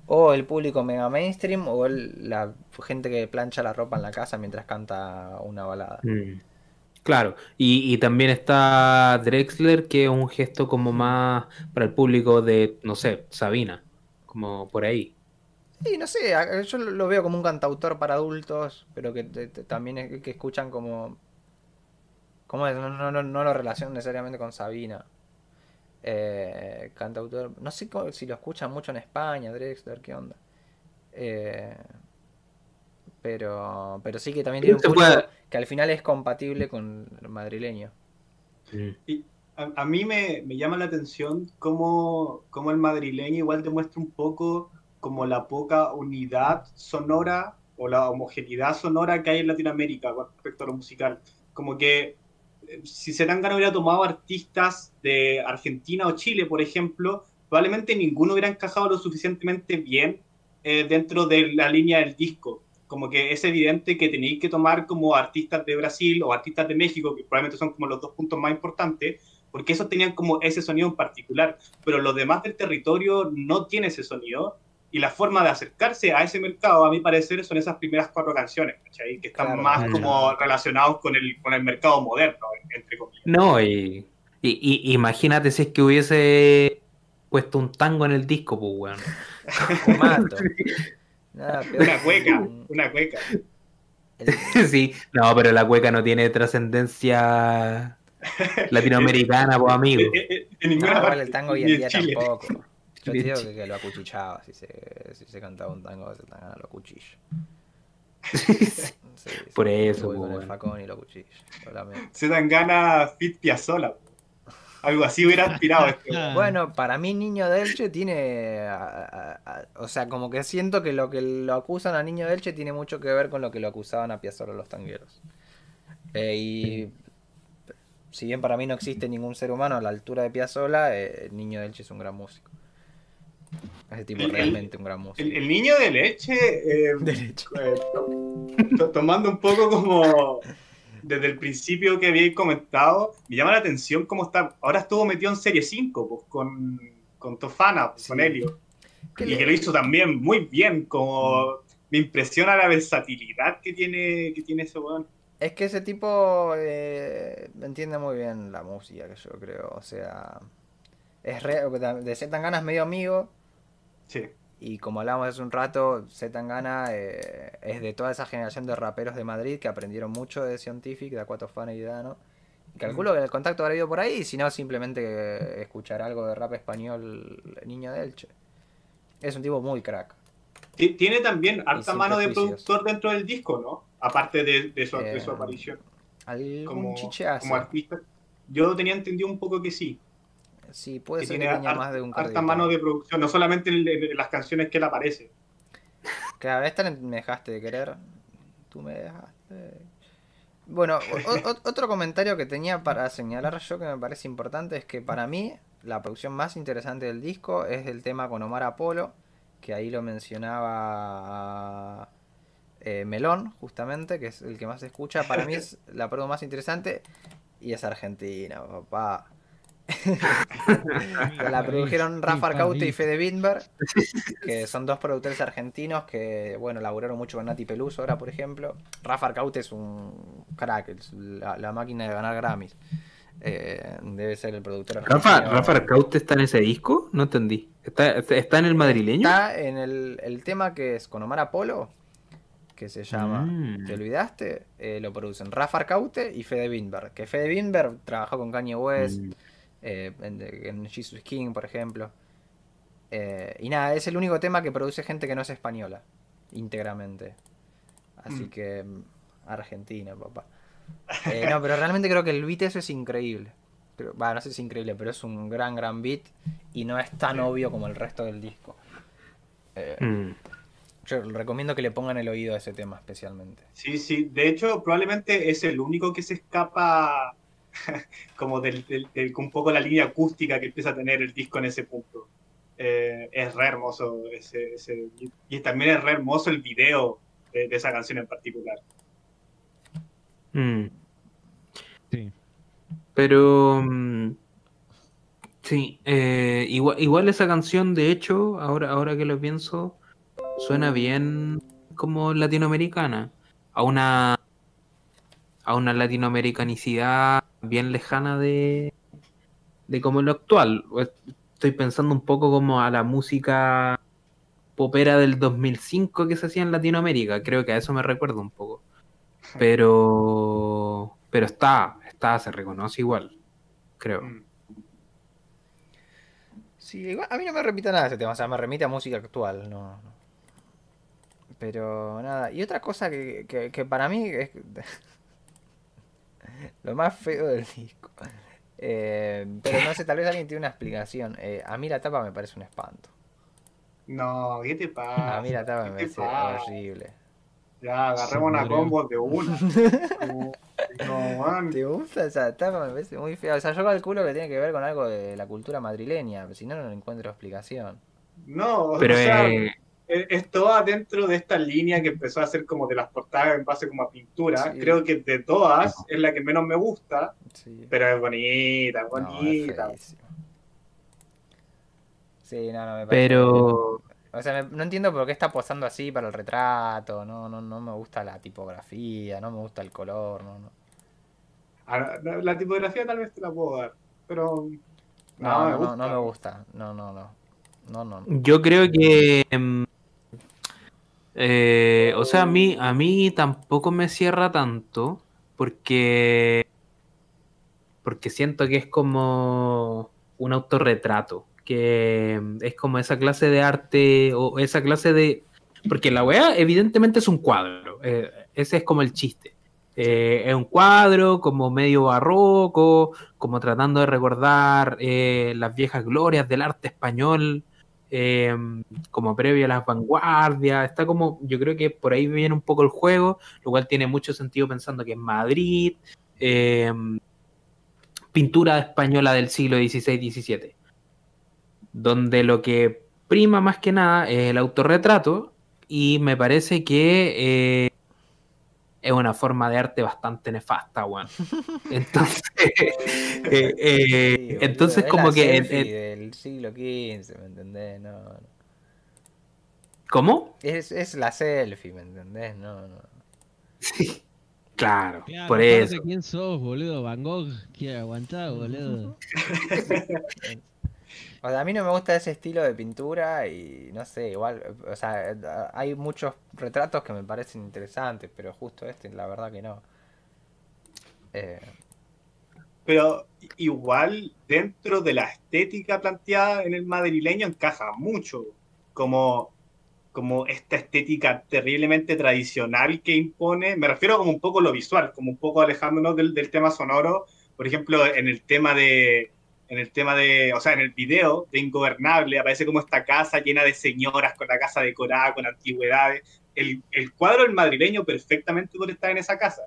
o el público mega mainstream o la gente que plancha la ropa en la casa mientras canta una balada. Mm. Claro, y, también está Drexler, que es un gesto como más para el público de, no sé, Sabina, como por ahí. Sí, no sé, yo lo veo como un cantautor para adultos, pero que también es, que escuchan como... ¿Cómo es? No, no, no, no lo relacionan necesariamente con Sabina. Eh, cantautor. No sé si lo escuchan mucho en España, Drexler, qué onda. Eh, pero, pero sí que también tiene un público que al final es compatible con el madrileño. Y a, mí me, llama la atención cómo, cómo, el madrileño igual demuestra un poco como la poca unidad sonora o la homogeneidad sonora que hay en Latinoamérica con respecto a lo musical. Como que si Zetangana hubiera tomado artistas de Argentina o Chile, por ejemplo, probablemente ninguno hubiera encajado lo suficientemente bien eh, dentro de la línea del disco. Como que es evidente que tenéis que tomar como artistas de Brasil o artistas de México, que probablemente son como los dos puntos más importantes, porque esos tenían como ese sonido en particular, pero los demás del territorio no tienen ese sonido y la forma de acercarse a ese mercado, a mi parecer, son esas primeras cuatro canciones, ¿cachai? Que están más como relacionados con el, con el mercado moderno, entre comillas. No, y, y, imagínate si es que hubiese puesto un tango en el disco, pues, weón. una cueca, una cueca. sí, no, pero la cueca no tiene trascendencia latinoamericana, pues, amigo. En, ninguna parte, el tango hoy en día tampoco. Yo digo que, lo acuchichaba, si se, si se cantaba un tango, ese tango lo acuchillo. Por eso. con el facón y lo cuchillo. Se dan ganas Fit Piazzola. Algo así hubiera aspirado este. Bueno, para mí Niño Delche tiene... o sea, como que siento que lo que lo acusan a Niño Delche tiene mucho que ver con lo que lo acusaban a Piazzola los tangueros. Eh, y si bien para mí no existe ningún ser humano a la altura de Piazzola, eh, Niño Delche es un gran músico. Ese tipo realmente un gran músico. El, niño de leche. Eh, eh, tomando un poco como. Desde el principio que habéis comentado, me llama la atención cómo está. Ahora estuvo metido en Serie 5 pues, con, con Tofana, con Helio. Y que lo hizo también muy bien. Como me impresiona la versatilidad que tiene, que tiene ese weón. Es que ese tipo eh, entiende muy bien la música, que yo creo. O sea, es re, de tan ganas medio amigo, y como hablábamos hace un rato, Zetangana eh, es de toda esa generación de raperos de Madrid que aprendieron mucho de Scientific, de Aquatofana y Dano. Calculo que el contacto habrá ido por ahí, si no, simplemente escuchar algo de rap español Niño de Elche. Es un tipo muy crack. Tiene también harta mano de productor dentro del disco, ¿no? Aparte de, su, eh, aparición. como, como artista. Yo tenía entendido un poco que sí. Sí, puede ser que tenga más de un harta mano de producción, no solamente en, las canciones que él aparece. Claro, esta me dejaste de querer. Tú me dejaste. Bueno, otro comentario que tenía para señalar yo que me parece importante es que para mí la producción más interesante del disco es el tema con Omar Apolo, que ahí lo mencionaba eh, Melón, justamente, que es el que más se escucha. Para mí es la producción más interesante y es argentina, papá. la produjeron Rafa Arcaute y Fede Windberg, que son dos productores argentinos que, bueno, laburaron mucho con Nati Peluso ahora, por ejemplo. Rafa Arcaute es un crack, la, máquina de ganar Grammys. Eh, debe ser el productor Rafa, Rafa Arcaute está en ese disco, no entendí. ¿Está, está en el madrileño? Está en el, tema que es con Omar Apolo, que se llama mm. ¿Te olvidaste? Eh, lo producen Rafa Arcaute y Fede Windberg. Que Fede Windberg trabajó con Kanye West. Mm eh, en, Jesus King, por ejemplo. Eh, y nada, es el único tema que produce gente que no es española, íntegramente. Así mm. que, mm, Argentina, papá. Eh, no, pero realmente creo que el beat eso es increíble. Va, no sé si es increíble, pero es un gran, gran beat y no es tan obvio como el resto del disco. Eh, mm. Yo recomiendo que le pongan el oído a ese tema especialmente. Sí, sí. De hecho, probablemente es el único que se escapa como del, un poco la línea acústica que empieza a tener el disco en ese punto. Eh, es re hermoso ese, y también es re hermoso el video de, esa canción en particular. Mm. Sí. Pero mm, sí, eh, igual, igual, esa canción, de hecho, ahora, ahora que lo pienso, suena bien como latinoamericana. A una a una latinoamericanicidad bien lejana de, de como lo actual. Estoy pensando un poco como a la música popera del 2005 que se hacía en Latinoamérica. Creo que a eso me recuerdo un poco. Pero, pero está, está, se reconoce igual, creo. Mm. Sí, a mí no me repite nada ese tema, o sea, me remite a música actual, no. Pero nada, y otra cosa que, que para mí es, lo más feo del disco. Eh, pero no sé, tal vez alguien tiene una explicación. Eh, a mí la tapa me parece un espanto. No, ¿qué te pasa? A mí la tapa me parece horrible. Ya, agarremos una combo de una. no, man. ¿Te gusta esa tapa? Me parece muy fea. O sea, yo calculo que tiene que ver con algo de la cultura madrileña, si no, no encuentro explicación. No, pero, o sea, eh, es toda dentro de esta línea que empezó a hacer como de las portadas en base como a pintura. Creo que de todas es la que menos me gusta, pero es bonita, bonita. sí, no, no me parece. Pero. O sea, no entiendo por qué está posando así para el retrato. No, no, no me gusta la tipografía, no me gusta el color. No, no. Ah, la tipografía tal vez te la puedo dar, pero. No, no, no, no me gusta. No, no, no. No, no. Yo creo que em, eh, o sea, a mí, a mí tampoco me cierra tanto porque, porque siento que es como un autorretrato, que es como esa clase de arte o esa clase de... Porque la weá evidentemente es un cuadro, eh, ese es como el chiste. Eh, es un cuadro como medio barroco, como tratando de recordar las viejas glorias del arte español Em, como previo a las vanguardias, está como, yo creo que por ahí viene un poco el juego, lo cual tiene mucho sentido pensando que es Madrid, em, pintura española del siglo XVI-XVII, donde lo que prima más que nada es el autorretrato y me parece que eh, es una forma de arte bastante nefasta, weón. Entonces, eh, eh, entonces como que... del siglo XV, ¿me entendés? No, ¿Cómo? Es, es la selfie, ¿me entendés? No, no. Sí. Claro, por eso. ¿Quién sos, boludo? Van Gogh quiere aguantar, boludo. O sea, a mí no me gusta ese estilo de pintura y no sé, igual, o sea, hay muchos retratos que me parecen interesantes, pero justo este, la verdad que no. Eh, pero igual dentro de la estética planteada en el madrileño encaja mucho, como, como esta estética terriblemente tradicional que impone, me refiero como un poco lo visual, como un poco alejándonos del, del tema sonoro, por ejemplo, en el tema de, en el tema de, o sea, en el video de Ingobernable, aparece como esta casa llena de señoras con la casa decorada, con antigüedades. El, el cuadro del madrileño perfectamente puede estar en esa casa.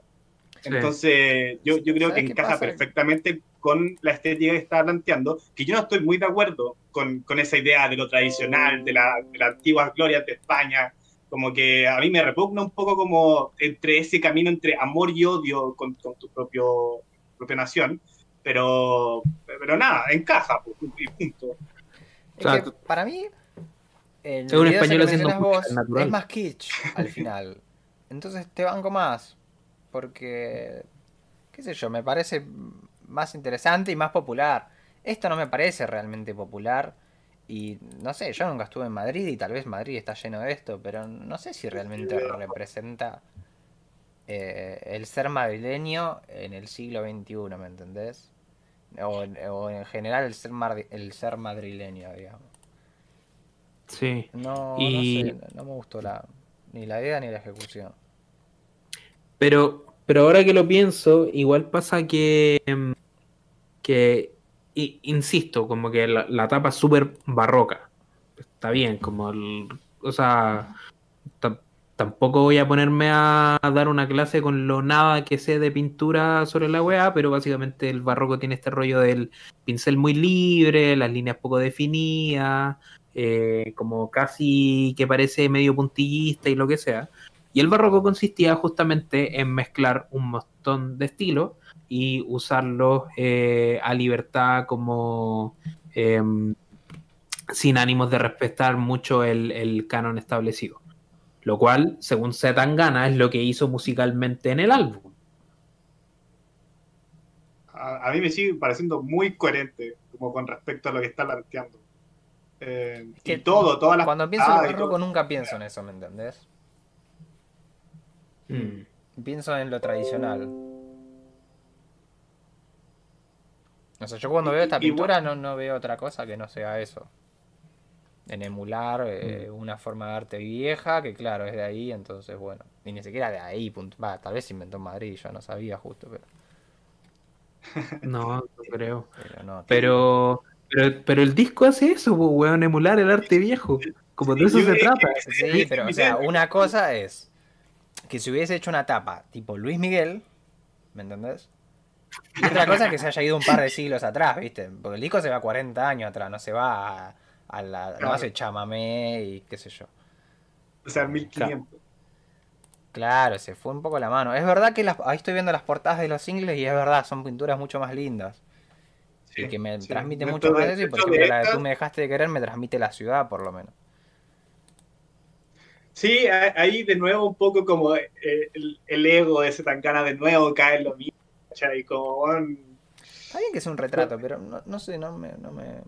Entonces, yo, yo creo que encaja perfectamente con la estética que estaba planteando, que yo no estoy muy de acuerdo con, con esa idea de lo tradicional, de, la, de las antiguas glorias de España, como que a mí me repugna un poco como entre ese camino entre amor y odio con, con tu propio, propia nación, pero, pero nada, encaja, pues, y punto. para mí, el es un español es más kitsch al final. Entonces te banco más porque, qué sé yo, me parece más interesante y más popular. Esto no me parece realmente popular. Y no sé, yo nunca estuve en Madrid y tal vez Madrid está lleno de esto, pero no sé si realmente representa eh, el ser madrileño en el siglo XXI, ¿me entendés? O, en general el ser, el ser madrileño, digamos. Sí. No, no, no me gustó la, ni la idea ni la ejecución. Pero, pero ahora que lo pienso, igual pasa que, em, que insisto, como que la, tapa es súper barroca. Está bien, como el, o sea, tampoco voy a ponerme a dar una clase con lo nada que sé de pintura sobre la weá, pero básicamente el barroco tiene este rollo del pincel muy libre, las líneas poco definidas, eh, como casi que parece medio puntillista y lo que sea. Y el barroco consistía justamente en mezclar un montón de estilos y usarlos eh, a libertad como em, sin ánimos de respetar mucho el, canon establecido. Lo cual, según Zetangana, es lo que hizo musicalmente en el álbum. A, mí me sigue pareciendo muy coherente como con respecto a lo que está planteando. Eh, y todo, todas las... Cuando pienso en el barroco nunca pienso en eso, ¿me entendés? Mm. Pienso en lo tradicional. O sea, yo cuando veo esta pintura no, no veo otra cosa que no sea eso. En emular eh, mm. una forma de arte vieja, que claro, es de ahí, entonces bueno. Y ni siquiera de ahí, Va, tal vez se inventó en Madrid, yo no sabía justo, pero. No, no creo. Pero, pero, pero, el disco hace eso, weón, emular el arte viejo. Como de eso se trata. Sí, pero o sea, una cosa es que se hubiese hecho una tapa tipo Luis Miguel, ¿me entendés? Y otra cosa es que se haya ido un par de siglos atrás, ¿viste? Porque el disco se va 40 años atrás, no se va a, la. No hace chamamé y qué sé yo. O sea, 1500. Claro, se fue un poco la mano. Es verdad que las, ahí estoy viendo las portadas de los singles y es verdad, son pinturas mucho más lindas. y que me transmite mucho más eso. Y por ejemplo, la de Tú me dejaste de querer me transmite la ciudad, por lo menos. Sí, ahí de nuevo un poco como eh, el, ego de ese Tancana de nuevo cae en lo mismo. Y como, Está bien que sea un retrato, pero no, no sé, no me, no me.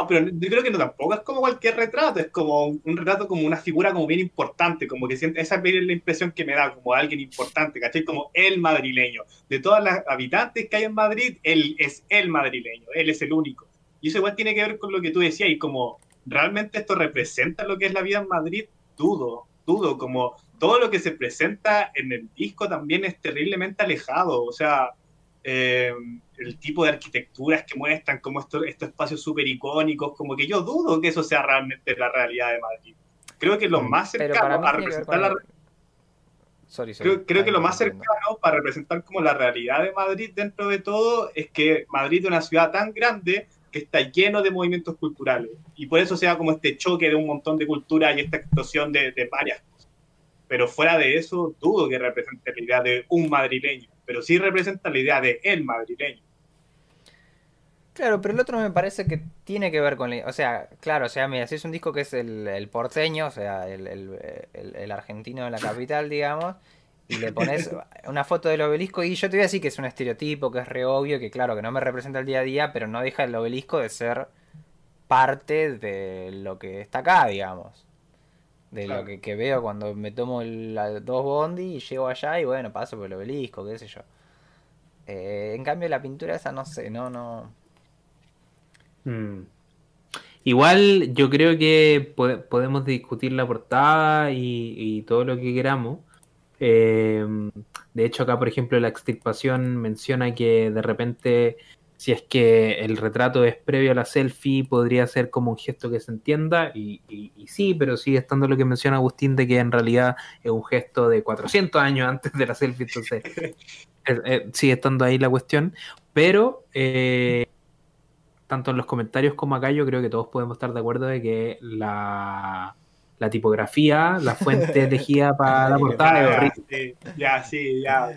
No. pero yo creo que no tampoco es como cualquier retrato, es como un retrato como una figura como bien importante, como que siente, esa es la impresión que me da, como alguien importante, ¿cachai? Como el madrileño. De todas las habitantes que hay en Madrid, él es el madrileño, él es el único. Y eso igual tiene que ver con lo que tú decías, y como realmente esto representa lo que es la vida en Madrid, dudo, dudo, como todo lo que se presenta en el disco también es terriblemente alejado, o sea, eh, el tipo de arquitecturas que muestran, como estos, estos espacios súper icónicos, como que yo dudo que eso sea realmente la realidad de Madrid. Creo que lo mm, más cercano a representar la... creo, que lo más cercano para representar como la realidad de Madrid dentro de todo es que Madrid es una ciudad tan grande que está lleno de movimientos culturales. Y por eso se da como este choque de un montón de culturas y esta explosión de, varias cosas. Pero fuera de eso, dudo que represente la idea de un madrileño, pero sí representa la idea de el madrileño. Claro, pero el otro me parece que tiene que ver con... O sea, claro, o sea, mira, si es un disco que es el, porteño, o sea, el, el argentino de la capital, digamos, y le pones una foto del obelisco y yo te voy a decir que es un estereotipo, que es re obvio, que claro, que no me representa el día a día, pero no deja el obelisco de ser parte de lo que está acá, digamos. De lo que, veo cuando me tomo el, dos bondi y llego allá y bueno, paso por el obelisco, qué sé yo. Eh, en cambio, la pintura esa no sé, no, no. Hmm. Igual yo creo que podemos discutir la portada y, todo lo que queramos. Eh, de hecho, acá, por ejemplo, la extirpación menciona que de repente, si es que el retrato es previo a la selfie, podría ser como un gesto que se entienda. Y, sí, pero sigue estando lo que menciona Agustín de que en realidad es un gesto de 400 años antes de la selfie. Entonces, sigue estando ahí la cuestión. Pero eh, tanto en los comentarios como acá, yo creo que todos podemos estar de acuerdo de que la, tipografía, la fuente elegida para la portada ya, sí, ya,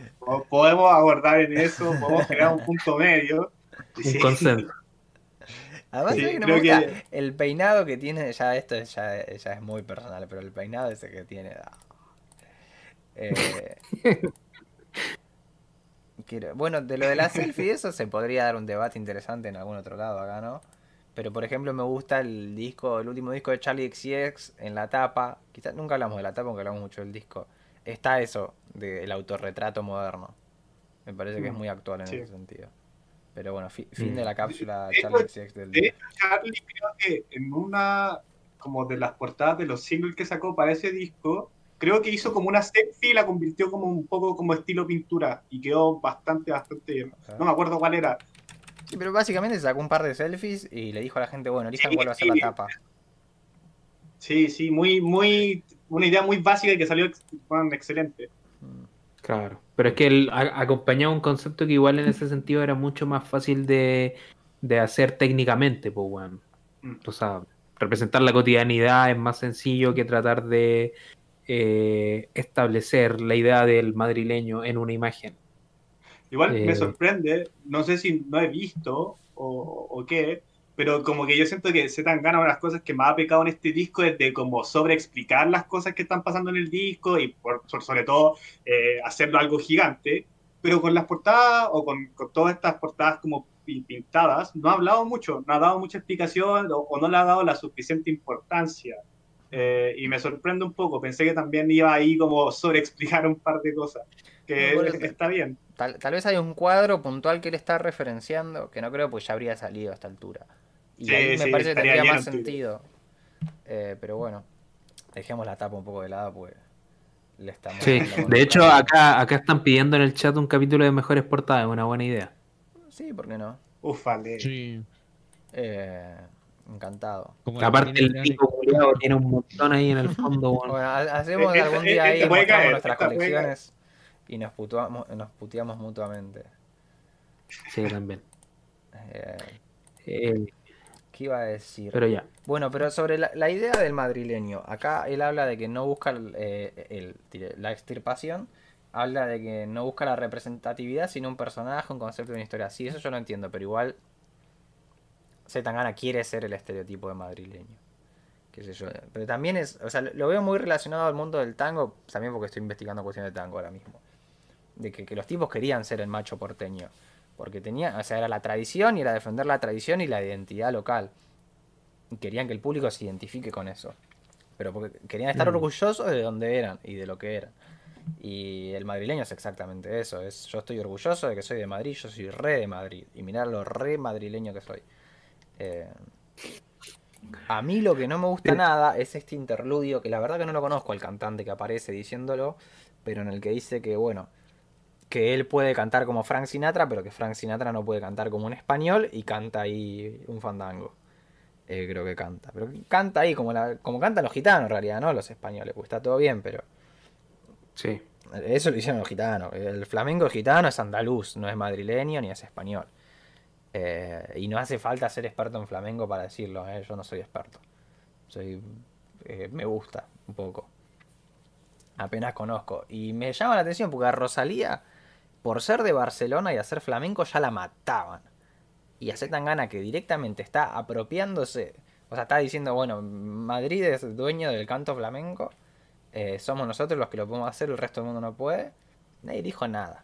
Podemos abordar en eso, podemos crear un punto medio. Un consenso. Además, que el peinado que tiene, ya esto ya, ya, es muy personal, pero el peinado ese que tiene. Eh, bueno, de lo de la selfie, eso se podría dar un debate interesante en algún otro lado acá, ¿no? Pero por ejemplo me gusta el disco, el último disco de Charlie XCX en la tapa. Quizás nunca hablamos de la tapa, aunque hablamos mucho del disco. Está eso, del autorretrato moderno. Me parece que es mm, muy actual en ese sentido. Pero bueno, fin de la mm. cápsula Charlie XCX del. Charlie creo que en una como de las portadas de los singles que sacó para ese disco, creo que hizo como una selfie y la convirtió como un poco como estilo pintura y quedó bastante, bastante bien. No me acuerdo cuál era. Sí, pero básicamente sacó un par de selfies y le dijo a la gente, bueno, elijan cuál va a ser la tapa. Sí, sí, muy, muy, una idea muy básica y que salió excelente. Claro, pero es que él acompañaba un concepto que igual en ese sentido era mucho más fácil de, de hacer técnicamente, pues bueno. Mm. O sea, representar la cotidianidad es más sencillo que tratar de eh, establecer la idea del madrileño en una imagen. Igual me eh, sorprende, no sé si no he visto o, qué, pero como que yo siento que se tan gana una de las cosas que más ha pecado en este disco es de como sobreexplicar las cosas que están pasando en el disco y por, sobre todo eh, hacerlo algo gigante, pero con las portadas o con, todas estas portadas como pintadas, no ha hablado mucho, no ha dado mucha explicación o no le ha dado la suficiente importancia eh, y me sorprende un poco. Pensé que también iba ahí como sobre explicar un par de cosas. Que está bien. Tal, vez hay un cuadro puntual que él está referenciando, que no creo pues ya habría salido a esta altura. Y ahí me parece que tendría más sentido. Eh, pero bueno, dejemos la tapa un poco de lado, pues le estamos. Sí, de hecho, acá, acá están pidiendo en el chat un capítulo de mejores portadas, es una buena idea. Sí, ¿por qué no? Ufale. Sí. Eh, Encantado. Aparte el pico culiado tiene un montón ahí en el fondo. Bueno, hacemos algún día ahí mostramos nuestras colecciones y nos, putuamos, nos puteamos mutuamente. Sí, también. Eh, eh, ¿Qué iba a decir? Pero ya. Bueno, pero sobre la, idea del madrileño. Acá él habla de que no busca eh, la extirpación. Habla de que no busca la representatividad, sino un personaje, un concepto una historia. Sí, eso yo no entiendo, pero igual Zetangana quiere ser el estereotipo de madrileño. Qué sé yo. Pero también es, o sea, lo veo muy relacionado al mundo del tango, también porque estoy investigando cuestiones de tango ahora mismo. De que, los tipos querían ser el macho porteño. Porque tenía, o sea, era la tradición y era defender la tradición y la identidad local. Y querían que el público se identifique con eso. Pero porque querían estar mm. orgullosos de donde eran y de lo que eran. Y el madrileño es exactamente eso. Es, yo estoy orgulloso de que soy de Madrid, yo soy re de Madrid. Y mirar lo re madrileño que soy. Eh, a mí lo que no me gusta nada es este interludio, que la verdad que no lo conozco al cantante que aparece diciéndolo, pero en el que dice que, bueno, que él puede cantar como Frank Sinatra, pero que Frank Sinatra no puede cantar como un español y canta ahí un fandango. Eh, creo que canta. Pero canta ahí como, la, como cantan los gitanos en realidad, ¿no? Los españoles, pues está todo bien, pero... Sí. Eso lo hicieron los gitanos. El flamenco gitano es andaluz, no es madrileño ni es español. Eh, y no hace falta ser experto en flamenco para decirlo, ¿eh? yo no soy experto. Soy, eh, me gusta un poco. Apenas conozco. Y me llama la atención porque a Rosalía, por ser de Barcelona y hacer flamenco, ya la mataban. Y hace tan gana que directamente está apropiándose. O sea, está diciendo, bueno, Madrid es dueño del canto flamenco. somos nosotros los que lo podemos hacer, el resto del mundo no puede. Nadie dijo nada.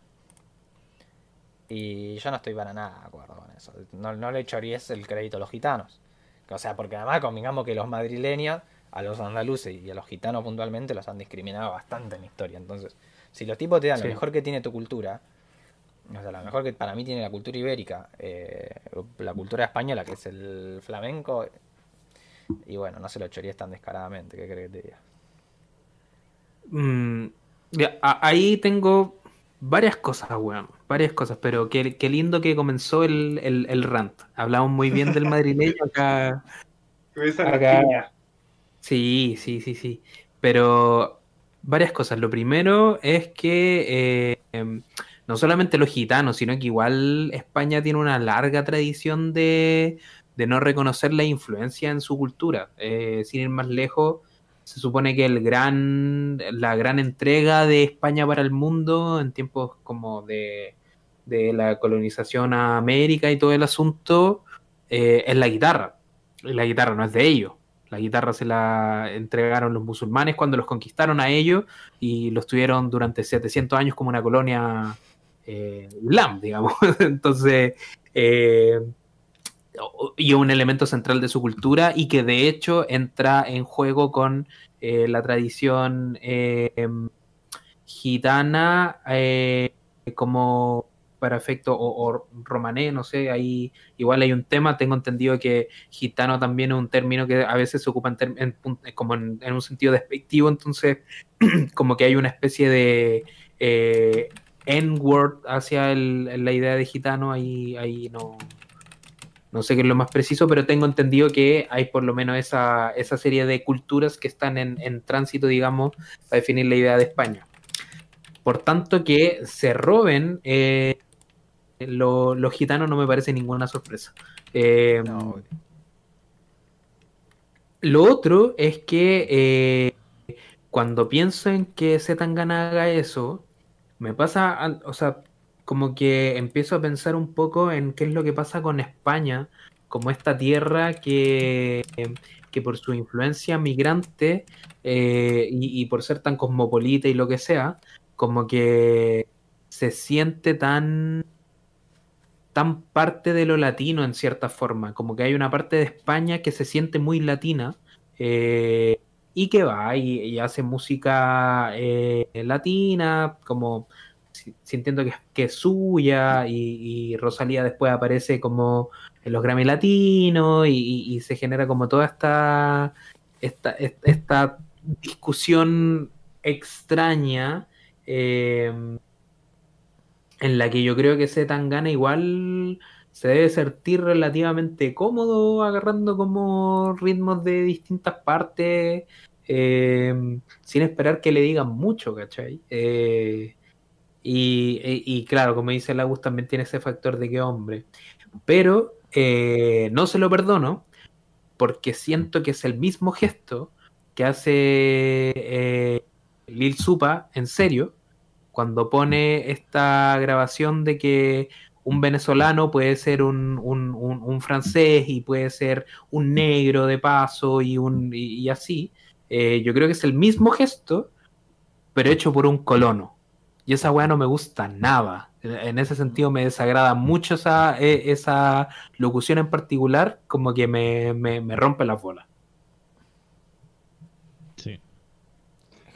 Y yo no estoy para nada de acuerdo con eso. No, no le echarías el crédito a los gitanos. O sea, porque además convengamos que los madrileños, a los andaluces y a los gitanos puntualmente los han discriminado bastante en la historia. Entonces, si los tipos te dan lo mejor que tiene tu cultura, O sea, la mejor que para mí tiene la cultura ibérica, eh, la cultura española, que es el flamenco. Y bueno, no se lo choríes tan descaradamente, ¿qué crees que te diga? Mm, ahí tengo varias cosas, weón. Varias cosas, pero qué, lindo que comenzó el, el, rant. Hablamos muy bien del madrileño acá. Sí, sí, sí, sí. Pero varias cosas. Lo primero es que eh, no solamente los gitanos, sino que igual España tiene una larga tradición de, de no reconocer la influencia en su cultura. Eh, sin ir más lejos, se supone que el gran, la gran entrega de España para el mundo en tiempos como de, de la colonización a América y todo el asunto eh, es la guitarra. la guitarra no es de ellos. La guitarra se la entregaron los musulmanes cuando los conquistaron a ellos y los tuvieron durante 700 años como una colonia eh, digamos. Entonces, eh, y un elemento central de su cultura y que de hecho entra en juego con eh, la tradición gitana como para efecto o, romané, no sé, ahí igual hay un tema, tengo entendido que gitano también es un término que a veces se ocupa en, como en, un sentido despectivo, entonces como que hay una especie de N-word hacia la idea de gitano, ahí, ahí no, no sé qué es lo más preciso, pero tengo entendido que hay por lo menos esa, esa serie de culturas que están en, tránsito, digamos, para definir la idea de España. Por tanto, que se roben eh, los gitanos no me parece ninguna sorpresa. Eh, lo otro es que eh, cuando pienso en que Zetangana haga eso, me pasa, o sea, como que empiezo a pensar un poco en qué es lo que pasa con España, como esta tierra que, que por su influencia migrante eh, y, por ser tan cosmopolita y lo que sea, como que se siente tan tan parte de lo latino en cierta forma, como que hay una parte de España que se siente muy latina eh, y que va y, hace música eh, latina, como sintiendo que, es suya, y, Rosalía después aparece como en los Grammy Latinos, y, se genera como toda esta, esta, esta discusión extraña. Em, en la que yo creo que ese Tangana igual se debe sentir relativamente cómodo agarrando como ritmos de distintas partes em, sin esperar que le digan mucho, ¿cachai? Eh, y, claro, como dice Lagus, también tiene ese factor de que hombre. Pero eh, no se lo perdono porque siento que es el mismo gesto que hace eh, Lil Supa en serio cuando pone esta grabación de que un venezolano puede ser un, un, francés y puede ser un negro de paso y, un, y, así. Eh, yo creo que es el mismo gesto, pero hecho por un colono. Y esa weá no me gusta nada. En ese sentido me desagrada mucho esa, e, esa locución en particular, como que me, me, rompe la bola.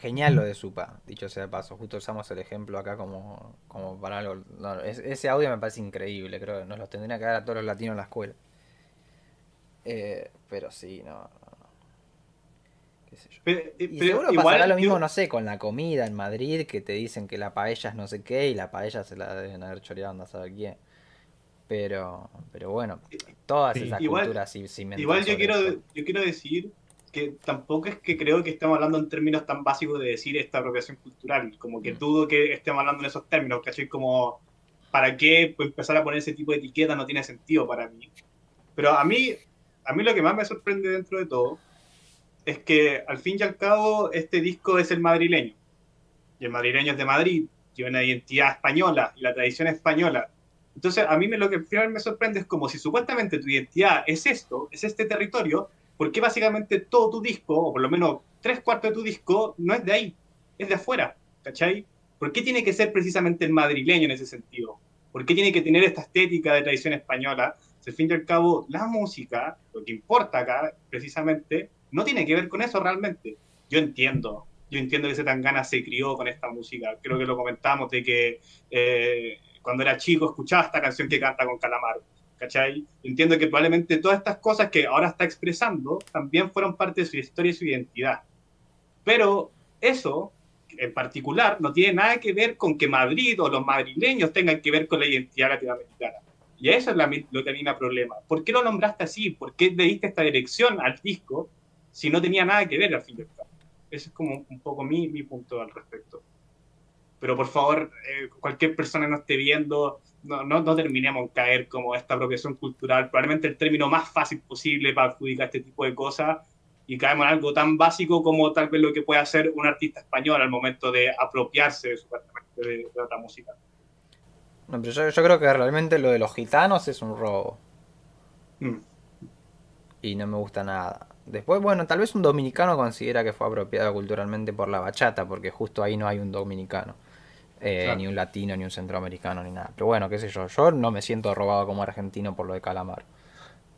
Genial lo de Supa, dicho sea de paso. Justo usamos el ejemplo acá como, como para algo. ese audio me parece increíble, creo que nos lo tendría que dar a todos los latinos en la escuela. Eh, pero sí, no, y seguro pasará lo mismo, no sé, con la comida en Madrid, que te dicen que la paella es no sé qué y la paella se la deben haber choreado, no saber quién. Pero, pero bueno, todas esas culturas sí, sí Igual yo quiero, yo quiero decir que tampoco es que creo que estemos hablando en términos tan básicos de decir esta apropiación cultural, como que mm. dudo que estemos hablando en esos términos, ¿cachai? Como, ¿para qué empezar a poner ese tipo de etiqueta? No tiene sentido para mí. Pero a mí, a mí lo que más me sorprende dentro de todo es que al fin y al cabo este disco es el madrileño. Y el madrileño es de Madrid, tiene una identidad española y la tradición española. Entonces, a mí me, lo que final me sorprende es como si supuestamente tu identidad es esto, es este territorio, ¿por qué básicamente todo tu disco, o por lo menos tres cuartos de tu disco, no es de ahí, es de afuera? ¿Cachai? ¿Por qué tiene que ser precisamente el madrileño en ese sentido? ¿Por qué tiene que tener esta estética de tradición española? Si al fin y al cabo, la música, lo que importa acá, precisamente, no tiene que ver con eso realmente. Yo entiendo, yo entiendo que Zetangana se crió con esta música. Creo que lo comentamos de que eh, cuando era chico escuchaba esta canción que canta con Calamaro. ¿Cachai? Entiendo que probablemente todas estas cosas que ahora está expresando también fueron parte de su historia y su identidad. Pero eso, en particular, no tiene nada que ver con que Madrid o los madrileños tengan que ver con la identidad latinoamericana. Y eso es lo que a mí me problema. ¿Por qué lo nombraste así? ¿Por qué le diste esta dirección al disco si no tenía nada que ver al fin y al cabo? Ese es como un poco mi, mi punto al respecto. Pero por favor, eh, cualquier persona que nos esté viendo, no, no, no, terminemos en caer como esta apropiación cultural, probablemente el término más fácil posible para adjudicar este tipo de cosas, y caemos en algo tan básico como tal vez lo que puede hacer un artista español al momento de apropiarse de, de, de otra música. No, pero yo, yo, creo que realmente lo de los gitanos es un robo. Mm. Y no me gusta nada. Después, bueno, tal vez un dominicano considera que fue apropiado culturalmente por la bachata, porque justo ahí no hay un dominicano. Eh, ni un latino, ni un centroamericano, ni nada. Pero bueno, qué sé yo. Yo no me siento robado como argentino por lo de Calamar.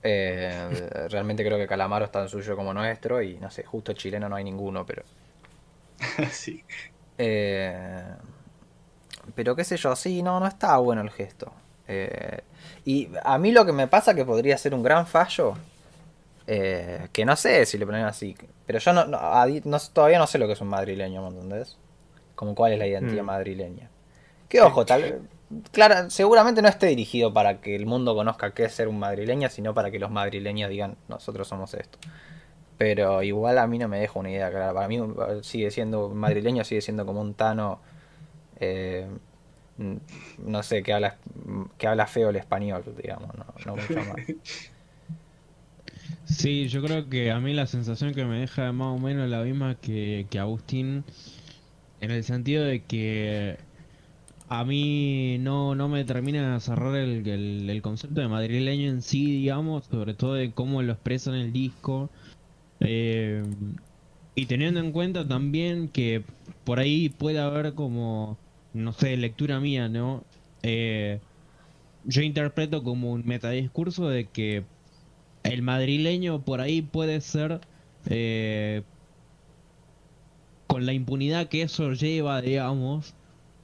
Eh, realmente creo que Calamaro es tan suyo como nuestro y no sé, justo chileno no hay ninguno, pero... sí. Eh, pero qué sé yo, sí, no, no está bueno el gesto. y a mí lo que me pasa que podría ser un gran fallo eh, que no sé si le ponen así. Pero yo no, todavía no sé lo que es un madrileño, ¿me entendés? Como cuál es la identidad mm. madrileña. Que ojo, tal Claro, seguramente no esté dirigido para que el mundo conozca qué es ser un madrileño, sino para que los madrileños digan, nosotros somos esto. Pero igual a mí no me deja una idea clara. Para mí sigue siendo madrileño, sigue siendo como un tano, eh, no sé, que habla, que habla feo el español, digamos, no, no mucho más. Sí, yo creo que a mí la sensación que me deja más o menos la misma que, Agustín, en el sentido de que a mí no, no me termina de cerrar el, el, concepto de madrileño en sí, digamos, sobre todo de cómo lo expresa en el disco. Eh, y teniendo en cuenta también que por ahí puede haber como, no sé, lectura mía, ¿no? Eh, yo interpreto como un metadiscurso de que el madrileño por ahí puede ser eh, con la impunidad que eso lleva, digamos,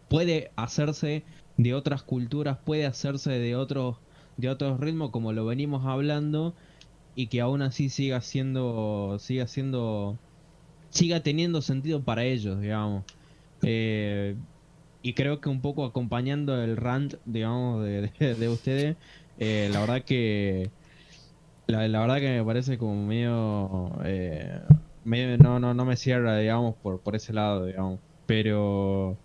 puede hacerse de otras culturas, puede hacerse de otros de otros ritmos como lo venimos hablando y que aún así siga siendo siga siendo siga teniendo sentido para ellos, digamos. Eh, y creo que un poco acompañando el rant, digamos, de, ustedes, eh, la verdad que la, verdad que me parece como medio, eh, no, no, no me cierra, digamos, por, por ese lado, digamos. Pero,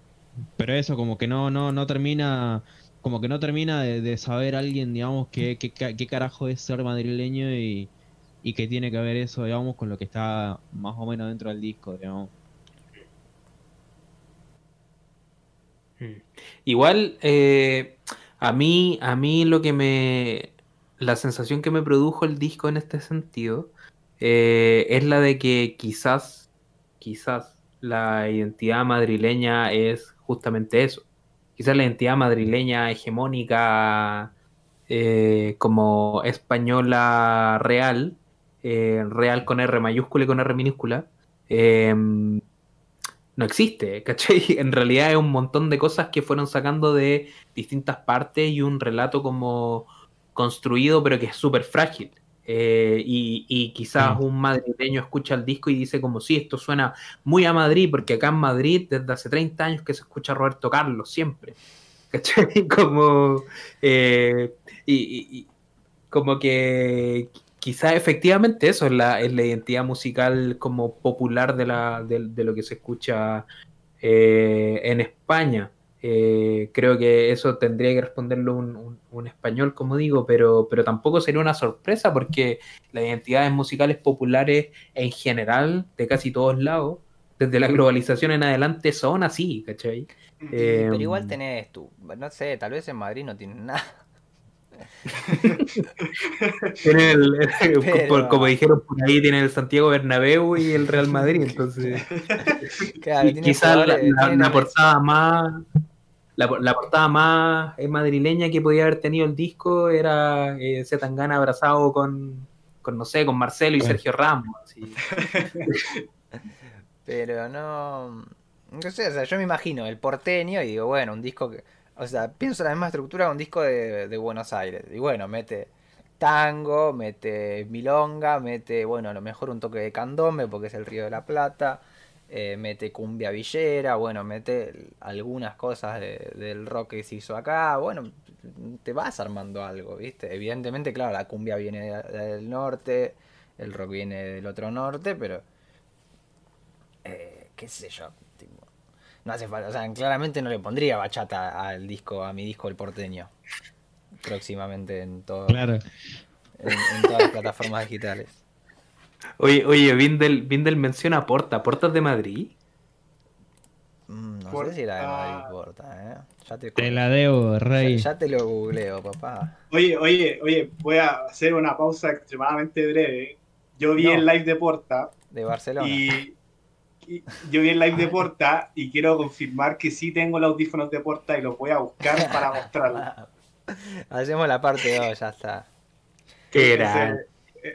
pero eso, como que no, no, no termina, como que no termina de, saber alguien, digamos, qué, qué, qué, carajo es ser madrileño y, y que tiene que ver eso, digamos, con lo que está más o menos dentro del disco, digamos. Hmm. Igual, eh, a mí, a mí lo que me, la sensación que me produjo el disco en este sentido eh, es la de que quizás, quizás la identidad madrileña es justamente eso. Quizás la identidad madrileña hegemónica eh, como española real, eh, real con R mayúscula y con R minúscula, no existe, ¿cachai? En realidad es un montón de cosas que fueron sacando de distintas partes y un relato como construido, pero que es súper frágil. Eh, y, quizás un madrileño escucha el disco y dice como si esto suena muy a Madrid, porque acá en Madrid desde hace 30 años que se escucha a Roberto Carlos, siempre. ¿Cachai? Como, eh, y, como que quizás efectivamente eso es la, es la identidad musical como popular de, la, de, lo que se escucha eh, en España. Eh, creo que eso tendría que responderlo un, español, como digo, pero, pero tampoco sería una sorpresa porque las identidades musicales populares en general, de casi todos lados, desde la globalización en adelante, son así, ¿cachai? pero igual em, tenés tú, no sé, tal vez en Madrid no tienen nada. como dijeron por ahí, tiene el Santiago Bernabéu y el Real Madrid, entonces quizás la, portada más la, portada más eh, madrileña que podía haber tenido el disco era eh, Zetangana abrazado con, con, no sé, con Marcelo y Sergio Ramos. Pero no... No sé, o sea, yo me imagino el porteño y digo, bueno, un disco que... O sea, pienso la misma estructura de un disco de, de Buenos Aires. Y bueno, mete tango, mete milonga, mete, bueno, a lo mejor un toque de candombe porque es el Río de la Plata, eh, mete cumbia villera, bueno, mete algunas cosas del rock que se hizo acá, bueno, te vas armando algo, ¿viste? Evidentemente, claro, la cumbia viene del norte, el rock viene del otro norte, pero... Eh, qué sé yo, no hace falta, o sea, claramente no le pondría bachata al disco, a mi disco El Porteño, próximamente en todo, claro. en, todas las plataformas digitales. Oye, oye, Vindel, Vindel menciona Porta, ¿Portas de Madrid? Mm, no sé si era de Madrid Porta, ¿eh? Ya te, la debo, rey. Ya, te lo googleo, papá. Oye, oye, oye, voy a hacer una pausa extremadamente breve. Yo vi el live de Porta. De Barcelona. Y, yo vi el live de Porta y quiero confirmar que sí tengo los audífonos de Porta y los voy a buscar para mostrarlos. Hacemos la parte 2, ya está. ¿Qué era?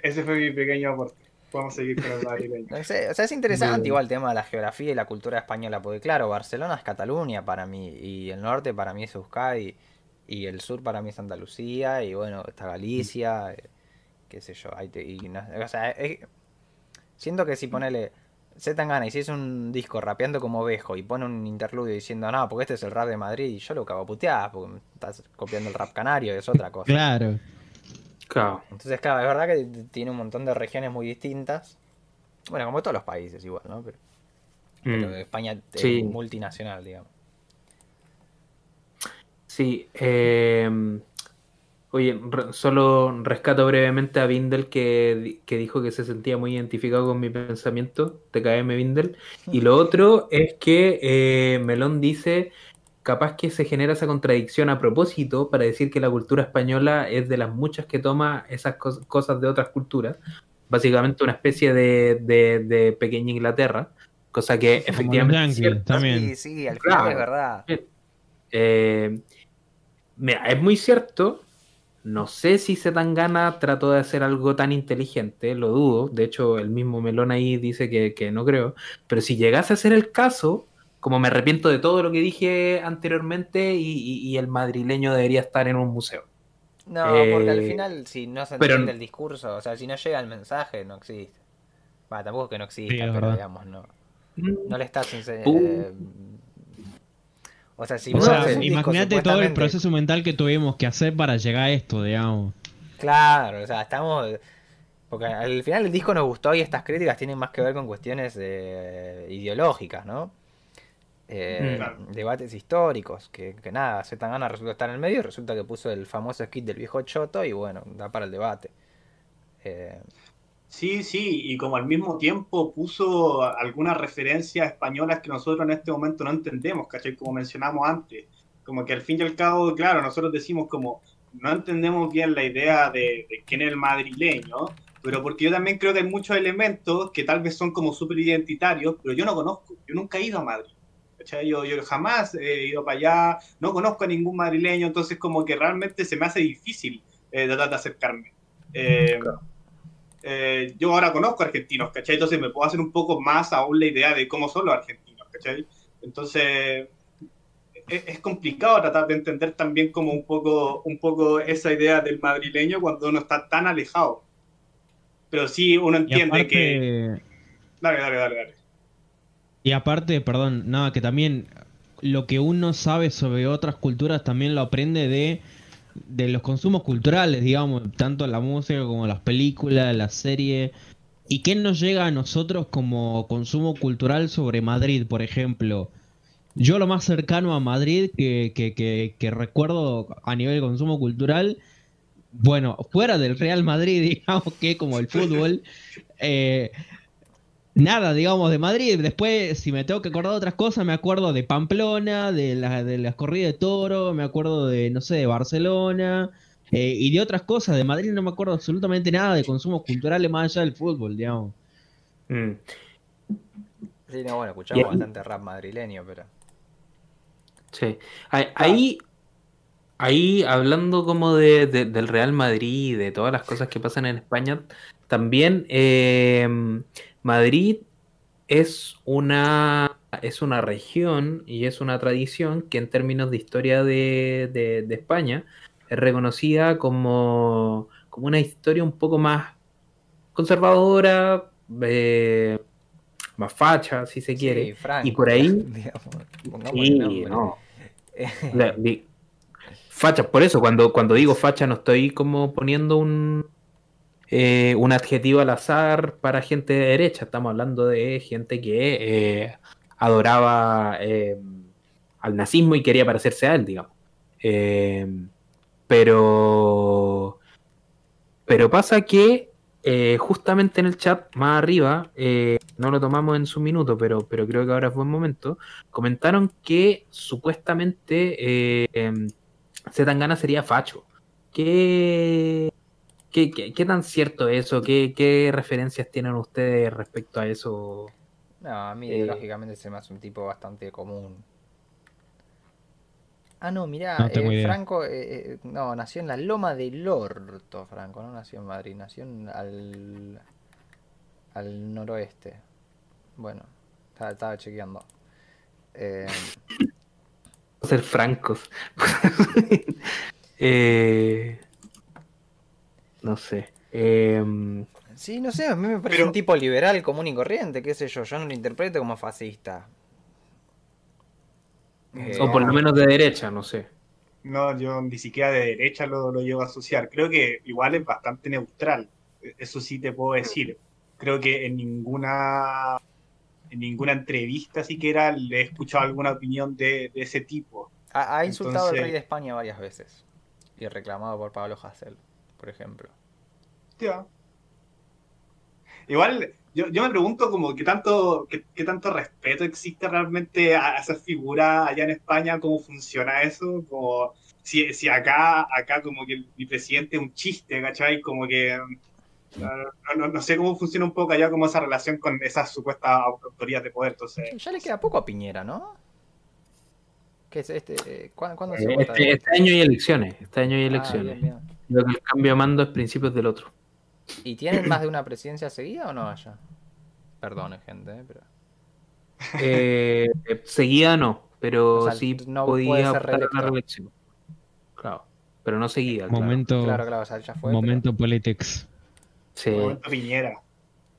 Ese, fue mi pequeño aporte. Vamos a seguir con el madrileño. o sea, es interesante igual el tema de la geografía y la cultura española, porque claro, Barcelona es Cataluña para mí, y el norte para mí es Euskadi, y el sur para mí es Andalucía, y bueno, está Galicia, eh, qué sé yo. o sea, siento que si ponele Z Tangana y si es un disco rapeando como Bejo y pone un interludio diciendo, no, porque este es el rap de Madrid, y yo lo cago puteadas porque estás copiando el rap canario, es otra cosa. Claro. Claro. Entonces, claro, es verdad que tiene un montón de regiones muy distintas. Bueno, como todos los países igual, ¿no? Pero, mm. España es multinacional, digamos. Sí. Eh, oye, solo rescato brevemente a Bindel que, dijo que se sentía muy identificado con mi pensamiento. TKM Bindel. Y lo otro es que eh, Melón dice capaz que se genera esa contradicción a propósito para decir que la cultura española es de las muchas que toma esas cosas de otras culturas, básicamente una especie de, pequeña Inglaterra, cosa que efectivamente es también. Sí, sí, al final es verdad. Eh, mira, es muy cierto. No sé si se dan ganas trató de hacer algo tan inteligente, lo dudo. De hecho, el mismo Melón ahí dice que, que no creo. Pero si llegase a ser el caso, como me arrepiento de todo lo que dije anteriormente y, el madrileño debería estar en un museo. No, porque al eh, final si no se entiende el discurso, o sea, si no llega el mensaje, no existe. Bueno, tampoco que no exista, pero digamos, no. Mm. No le estás enseñando... Uh. Eh, o sea, si o sea, imagínate todo el proceso mental que tuvimos que hacer para llegar a esto, digamos. Claro, o sea, estamos... Porque al final el disco nos gustó y estas críticas tienen más que ver con cuestiones eh, ideológicas, ¿no? Eh, mm. debates históricos, que, que nada, gana resulta estar en el medio, resulta que puso el famoso skit del viejo Choto y bueno, da para el debate. Eh, sí, sí, y como al mismo tiempo puso algunas referencias españolas que nosotros en este momento no entendemos, ¿cachai? Como mencionamos antes, como que al fin y al cabo, claro, nosotros decimos como no entendemos bien la idea de, de quién es el madrileño, pero porque yo también creo que hay muchos elementos que tal vez son como súper identitarios, pero yo no conozco, yo nunca he ido a Madrid. Yo, jamás he ido para allá, no conozco a ningún madrileño, entonces como que realmente se me hace difícil eh, tratar de acercarme. Eh, eh, yo ahora conozco argentinos, ¿cachai? Entonces me puedo hacer un poco más aún la idea de cómo son los argentinos, ¿cachai? Entonces es, complicado tratar de entender también como un poco, un poco esa idea del madrileño cuando uno está tan alejado. Pero sí uno entiende que... Dale, dale, dale, dale. Y aparte, perdón, nada, que también lo que uno sabe sobre otras culturas también lo aprende de, de los consumos culturales, digamos, tanto la música como las películas, la serie. ¿Y qué nos llega a nosotros como consumo cultural sobre Madrid, por ejemplo? Yo lo más cercano a Madrid que, que, que, que recuerdo a nivel de consumo cultural, bueno, fuera del Real Madrid, digamos que como el fútbol, eh, nada, digamos, de Madrid. Después, si me tengo que acordar de otras cosas, me acuerdo de Pamplona, de, la, de las corridas de toro, me acuerdo de, no sé, de Barcelona eh, y de otras cosas. De Madrid no me acuerdo absolutamente nada de consumos culturales más allá del fútbol, digamos. Mm. Sí, no, bueno, escuchamos bastante rap madrileño, pero. Sí. Ahí, ahí hablando como de, del Real Madrid, de todas las cosas que pasan en España, también eh, Madrid es una es una región y es una tradición que en términos de historia de, España es reconocida como, como, una historia un poco más conservadora, eh, más facha, si se quiere. y por ahí... sí, no. facha, por eso, cuando, cuando digo facha no estoy como poniendo un, eh, un adjetivo al azar para gente de derecha, estamos hablando de gente que eh, adoraba eh, al nazismo y quería parecerse a él, digamos. pero, pero pasa que justamente en el chat más arriba, no lo tomamos en su minuto, pero, pero creo que ahora es buen momento, comentaron que supuestamente Zetangana sería facho. ¿Qué, qué, tan cierto es eso? ¿Qué, referencias tienen ustedes respecto a eso? No, a mí eh, lógicamente se me hace un tipo bastante común. Ah, no, mirá, eh, Franco, eh, no, nació en la Loma del Orto, Franco, no nació en Madrid, nació al, al noroeste. Bueno, estaba, chequeando. Eh, ser francos. eh, no sé. Em, sí, no sé, a mí me parece un tipo liberal, común y corriente, qué sé yo, yo no lo interpreto como fascista. o por lo menos de derecha, no sé. No, yo ni siquiera de derecha lo, lo llevo a asociar. Creo que igual es bastante neutral. E, eso sí te puedo decir. Creo que en ninguna en ninguna entrevista siquiera le he escuchado alguna opinión de, ese tipo. Ha, insultado al rey de España varias veces y reclamado por Pablo Hassel, por ejemplo. Ya. Igual, yo, me pregunto como qué tanto, qué, tanto respeto existe realmente a esa figura allá en España, cómo funciona eso, como si, si acá, acá como que mi presidente es un chiste, ¿cachai? Como que no, sé cómo funciona un poco allá como esa relación con esas supuestas autoridades de poder. Entonces... Ya le queda poco a Piñera, ¿no? ¿Qué es este? ¿Cuándo, se eh, este, este, año hay elecciones. Este año hay ah, elecciones. Lo que el cambio de mando es principios del otro. ¿Y tienen más de una presidencia seguida o no allá? Perdone, gente, eh, pero. Eh, seguida no, pero sí no podía optar a la reelección. Claro, pero no seguida. Momento, claro, claro, ya fue, momento politics. Sí. Momento Piñera.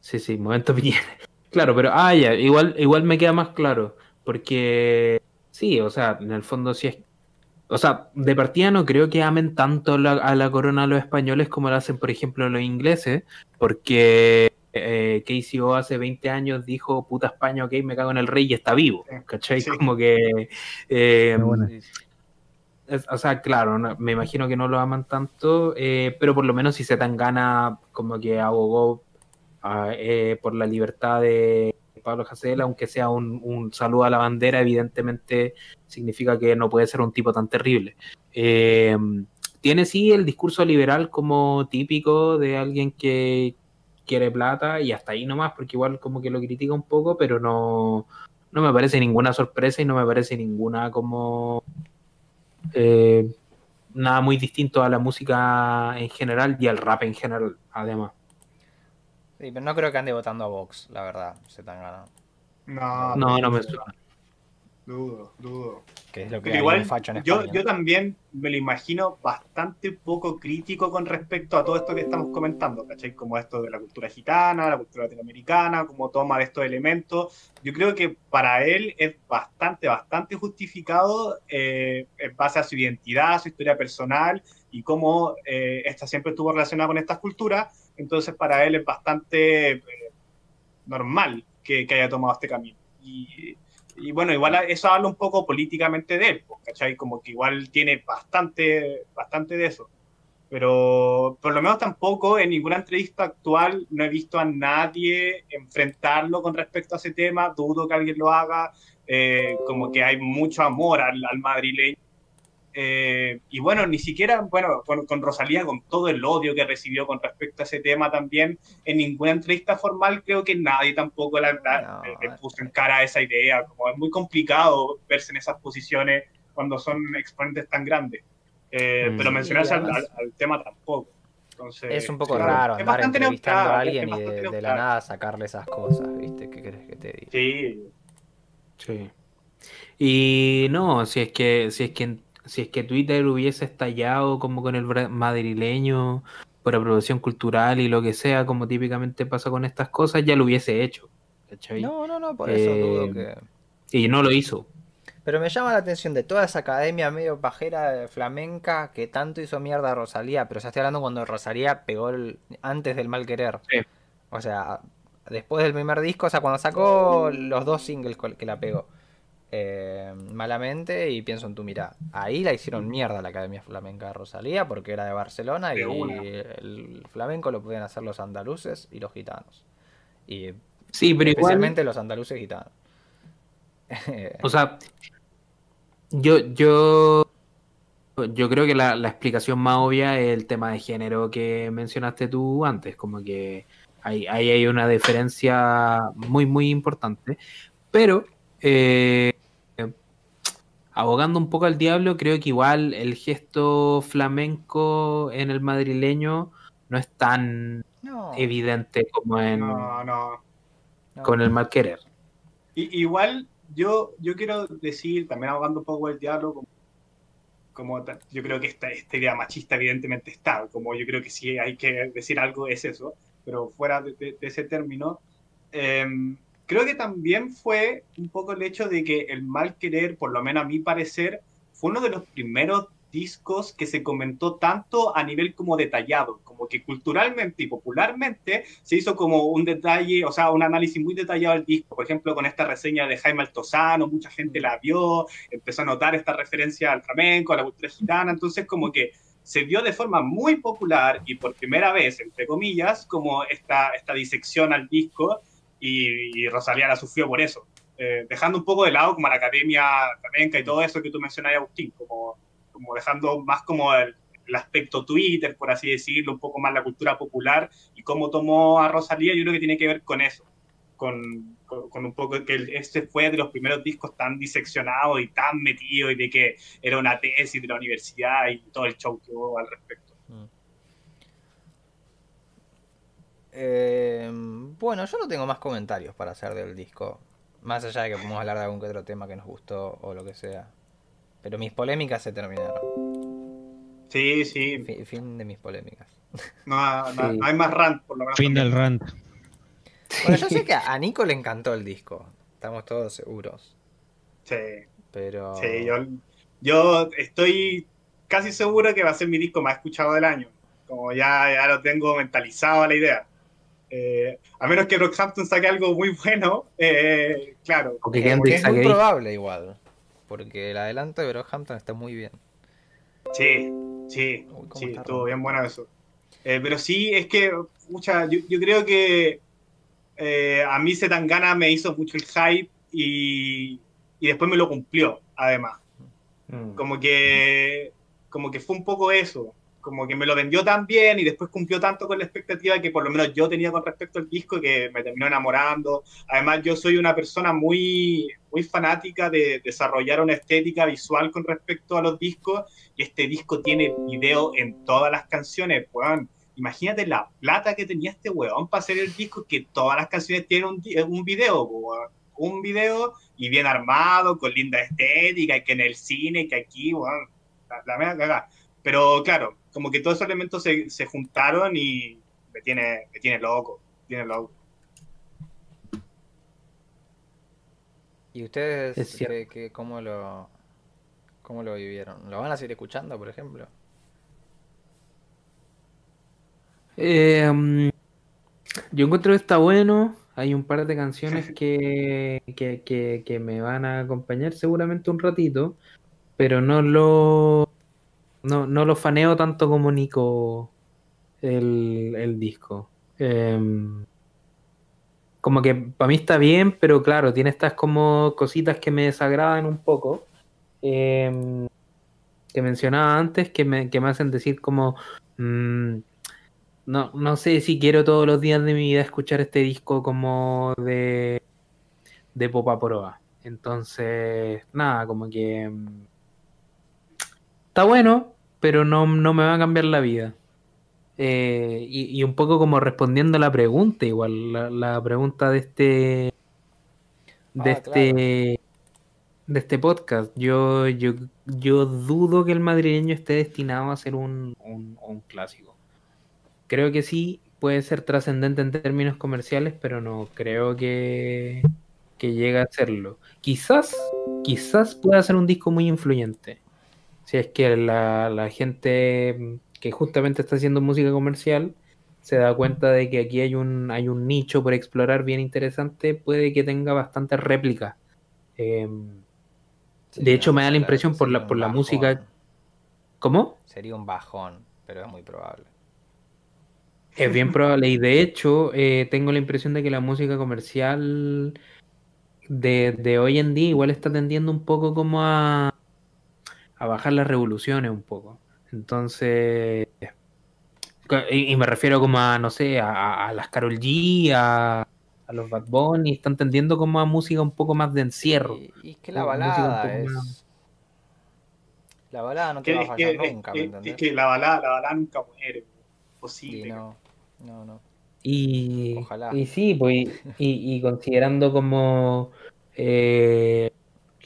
Sí, sí, momento Piñera. Claro, pero ah, ya, igual, igual me queda más claro. Porque sí, o sea, en el fondo sí es. O sea, de partida no creo que amen tanto a la corona los españoles como lo hacen, por ejemplo, los ingleses, porque eh, Casey O hace 20 años dijo, puta España, ok, me cago en el rey y está vivo, ¿cachai? Como que... Eh, o sea, claro, me imagino que no lo aman tanto, eh, pero por lo menos si se tan gana, como que abogó ah, eh, por la libertad de Pablo Hasél, aunque sea un, saludo a la bandera, evidentemente significa que no puede ser un tipo tan terrible. Eh, tiene sí el discurso liberal como típico de alguien que quiere plata y hasta ahí nomás, porque igual como que lo critica un poco, pero no, no me parece ninguna sorpresa y no me parece ninguna como eh, nada muy distinto a la música en general y al rap en general, además. Sí, pero no creo que ande votando a Vox, la verdad, se tan ganado. No, no, no me suena. Dudo, dudo. Que es lo que igual, en yo, yo también me lo imagino bastante poco crítico con respecto a todo esto que estamos comentando, ¿cachai? Como esto de la cultura gitana, la cultura latinoamericana, como toma de estos elementos. Yo creo que para él es bastante, bastante justificado eh, en base a su identidad, su historia personal y cómo eh, esta siempre estuvo relacionada con estas culturas. Entonces, para él es bastante eh, normal que, haya tomado este camino. Y y bueno, igual eso habla un poco políticamente de él, pues, ¿cachai? Como que igual tiene bastante, bastante de eso. Pero por lo menos tampoco en ninguna entrevista actual no he visto a nadie enfrentarlo con respecto a ese tema. Dudo que alguien lo haga. Eh, como que hay mucho amor al, al madrileño eh, y bueno, ni siquiera, bueno, con, Rosalía, con todo el odio que recibió con respecto a ese tema también, en ninguna entrevista formal creo que nadie tampoco le, puso en cara esa idea. Como es muy complicado verse en esas posiciones cuando son exponentes tan grandes. Eh, mm. pero mencionarse al, tema tampoco. Entonces, es un poco raro andar entrevistando a alguien y de, la nada sacarle esas cosas, ¿viste? ¿Qué crees que te diga? Sí. Sí. Y no, si es que, si es que, si es que Twitter hubiese estallado como con el madrileño por aprobación cultural y lo que sea, como típicamente pasa con estas cosas, ya lo hubiese hecho. No, no, no, por eso dudo eh, que. Y no lo hizo. Pero me llama la atención de toda esa academia medio pajera de flamenca que tanto hizo mierda a Rosalía, pero ya estoy hablando cuando Rosalía pegó antes del mal querer. O sea, después del primer disco, o sea, cuando sacó los dos singles que la pegó. Eh, malamente y pienso en tu mira. Ahí la hicieron mierda la Academia Flamenca de Rosalía porque era de Barcelona y el flamenco lo podían hacer los andaluces y los gitanos. Y sí, pero especialmente los andaluces gitanos. o sea, yo, yo, yo creo que la, explicación más obvia es el tema de género que mencionaste tú antes, como que ahí, hay una diferencia muy, muy importante. Pero eh, abogando un poco al diablo, creo que igual el gesto flamenco en el madrileño no es tan evidente como en con el mal querer. igual yo, yo quiero decir, también abogando un poco el diablo, como, yo creo que esta, esta, idea machista evidentemente está, como yo creo que si hay que decir algo es eso, pero fuera de, ese término, em, creo que también fue un poco el hecho de que el mal querer, por lo menos a mi parecer, fue uno de los primeros discos que se comentó tanto a nivel como detallado, como que culturalmente y popularmente se hizo como un detalle, o sea, un análisis muy detallado del disco, por ejemplo, con esta reseña de Jaime Altozano, mucha gente la vio, empezó a notar esta referencia al flamenco, a la cultura gitana, entonces como que se dio de forma muy popular y por primera vez, entre comillas, como esta, esta disección al disco y, Rosalía la sufrió por eso. Eh, dejando un poco de lado como la academia flamenca y todo eso que tú mencionabas, Agustín, como, como dejando más como el, aspecto Twitter, por así decirlo, un poco más la cultura popular y cómo tomó a Rosalía, yo creo que tiene que ver con eso, con, con, un poco que este fue de los primeros discos tan diseccionados y tan metido y de que era una tesis de la universidad y todo el show que hubo al respecto. Eh, bueno, yo no tengo más comentarios para hacer del disco. Más allá de que podemos hablar de algún que otro tema que nos gustó o lo que sea. Pero mis polémicas se terminaron. Sí, sí. Fin, de mis polémicas. No, hay más rant, por lo menos. Fin del rant. Bueno, yo sé que a Nico le encantó el disco. Estamos todos seguros. Sí. Pero. Sí, yo, yo estoy casi seguro que va a ser mi disco más escuchado del año. Como ya, ya lo tengo mentalizado a la idea. Eh, a menos que Rockhampton saque algo muy bueno, eh, claro. Porque es muy probable igual. Porque el adelanto de Rockhampton está muy bien. Sí, sí, sí, estuvo bien bueno eso. Eh, pero sí, es que, mucha, yo, creo que a mí Zetangana me hizo mucho el hype y, y después me lo cumplió, además. Mm. Como que como que fue un poco eso como que me lo vendió tan bien y después cumplió tanto con la expectativa que por lo menos yo tenía con respecto al disco que me terminó enamorando. Además, yo soy una persona muy, muy fanática de desarrollar una estética visual con respecto a los discos y este disco tiene video en todas las canciones. Weón, imagínate la plata que tenía este weón para hacer el disco, que todas las canciones tienen un, un video, un video y bien armado, con linda estética, y que en el cine, que aquí, weón, la, la cagada. Pero claro, como que todos esos elementos se, se juntaron y me tiene, me tiene loco, tiene loco. ¿Y ustedes que, cómo, lo, cómo lo vivieron? ¿Lo van a seguir escuchando, por ejemplo? Eh, mm, yo encuentro que está bueno. Hay un par de canciones que, que, que, me van a acompañar seguramente un ratito, pero no lo no, no lo faneo tanto como Nico el, disco. Em, como que para mí está bien, pero claro, tiene estas como cositas que me desagradan un poco. Em, que mencionaba antes, que me, que me hacen decir como... Mm, no, no sé si quiero todos los días de mi vida escuchar este disco como de, de Popa. Entonces, nada, como que... Mm, está bueno, pero no, no me va a cambiar la vida. Eh, y, un poco como respondiendo a la pregunta, igual, la, pregunta de este. De ah, este. de este podcast. Yo, yo, yo dudo que el madrileño esté destinado a ser un, un, clásico. Creo que sí puede ser trascendente en términos comerciales, pero no creo que, que llegue a serlo. Quizás, quizás pueda ser un disco muy influyente. Si es que la, la gente que justamente está haciendo música comercial se da cuenta de que aquí hay un, hay un nicho por explorar bien interesante, puede que tenga bastantes réplicas. Em, de hecho, me da la impresión por la, por la música. ¿Cómo? Sería un bajón, pero es muy probable. Es bien probable. Y de hecho, eh, tengo la impresión de que la música comercial de, de, hoy en día igual está tendiendo un poco como a, a bajar las revoluciones un poco. Entonces. Y, me refiero como a, no sé, a, a las Carol G, a, a los Bad Bunny, están tendiendo como a música un poco más de encierro. Y, es que la balada es... La balada no te va a fallar nunca, ¿me entendés? Es que la balada, la balada nunca muere, posible. no, no, no. Y, Ojalá. y sí, pues, y, considerando como eh,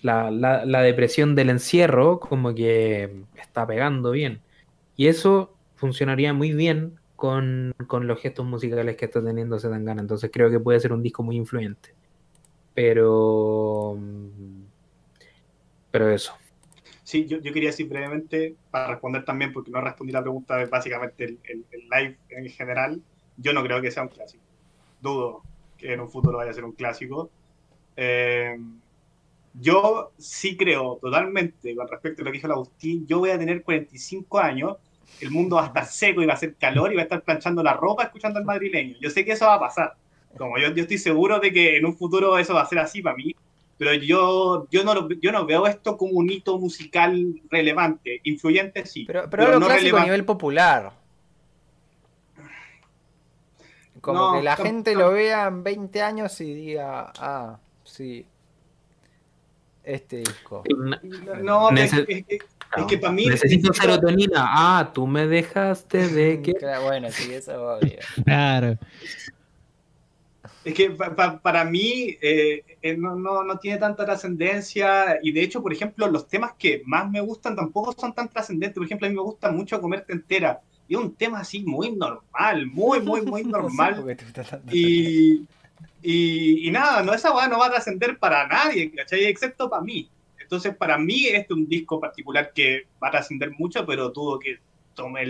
la, la, depresión del encierro, como que está pegando bien. Y eso funcionaría muy bien con, los gestos musicales que está teniendo Zetangana. Entonces creo que puede ser un disco muy influyente. Pero. Pero eso. Sí, yo, quería decir brevemente, para responder también, porque no respondí la pregunta, básicamente el, live en general. Yo no creo que sea un clásico. Dudo que en un futuro vaya a ser un clásico. Eh, yo sí creo totalmente, con respecto a lo que dijo el Agustín, yo voy a tener 45 años el mundo va a estar seco y va a hacer calor y va a estar planchando la ropa escuchando al madrileño. Yo sé que eso va a pasar. Como yo, yo estoy seguro de que en un futuro eso va a ser así para mí, pero yo, yo, no, yo no veo esto como un hito musical relevante. Influyente sí. Pero, pero, no clásico a nivel popular. Como que la gente lo vea en 20 años y diga, ah, sí, este disco. No, es, que, para mí. Necesito serotonina. Ah, tú me dejaste de que. Bueno, sí, eso obvio. Claro. Es que para mí eh, eh, no, no, no, tiene tanta trascendencia y de hecho, por ejemplo, los temas que más me gustan tampoco son tan trascendentes. Por ejemplo, a mí me gusta mucho comerte entera. Y es un tema así muy normal, muy, muy, muy normal. y, y, nada, no, esa weá no va a trascender para nadie, ¿cachai? Excepto para mí. Entonces, para mí, este es un disco particular que va a trascender mucho, pero tuvo que tomar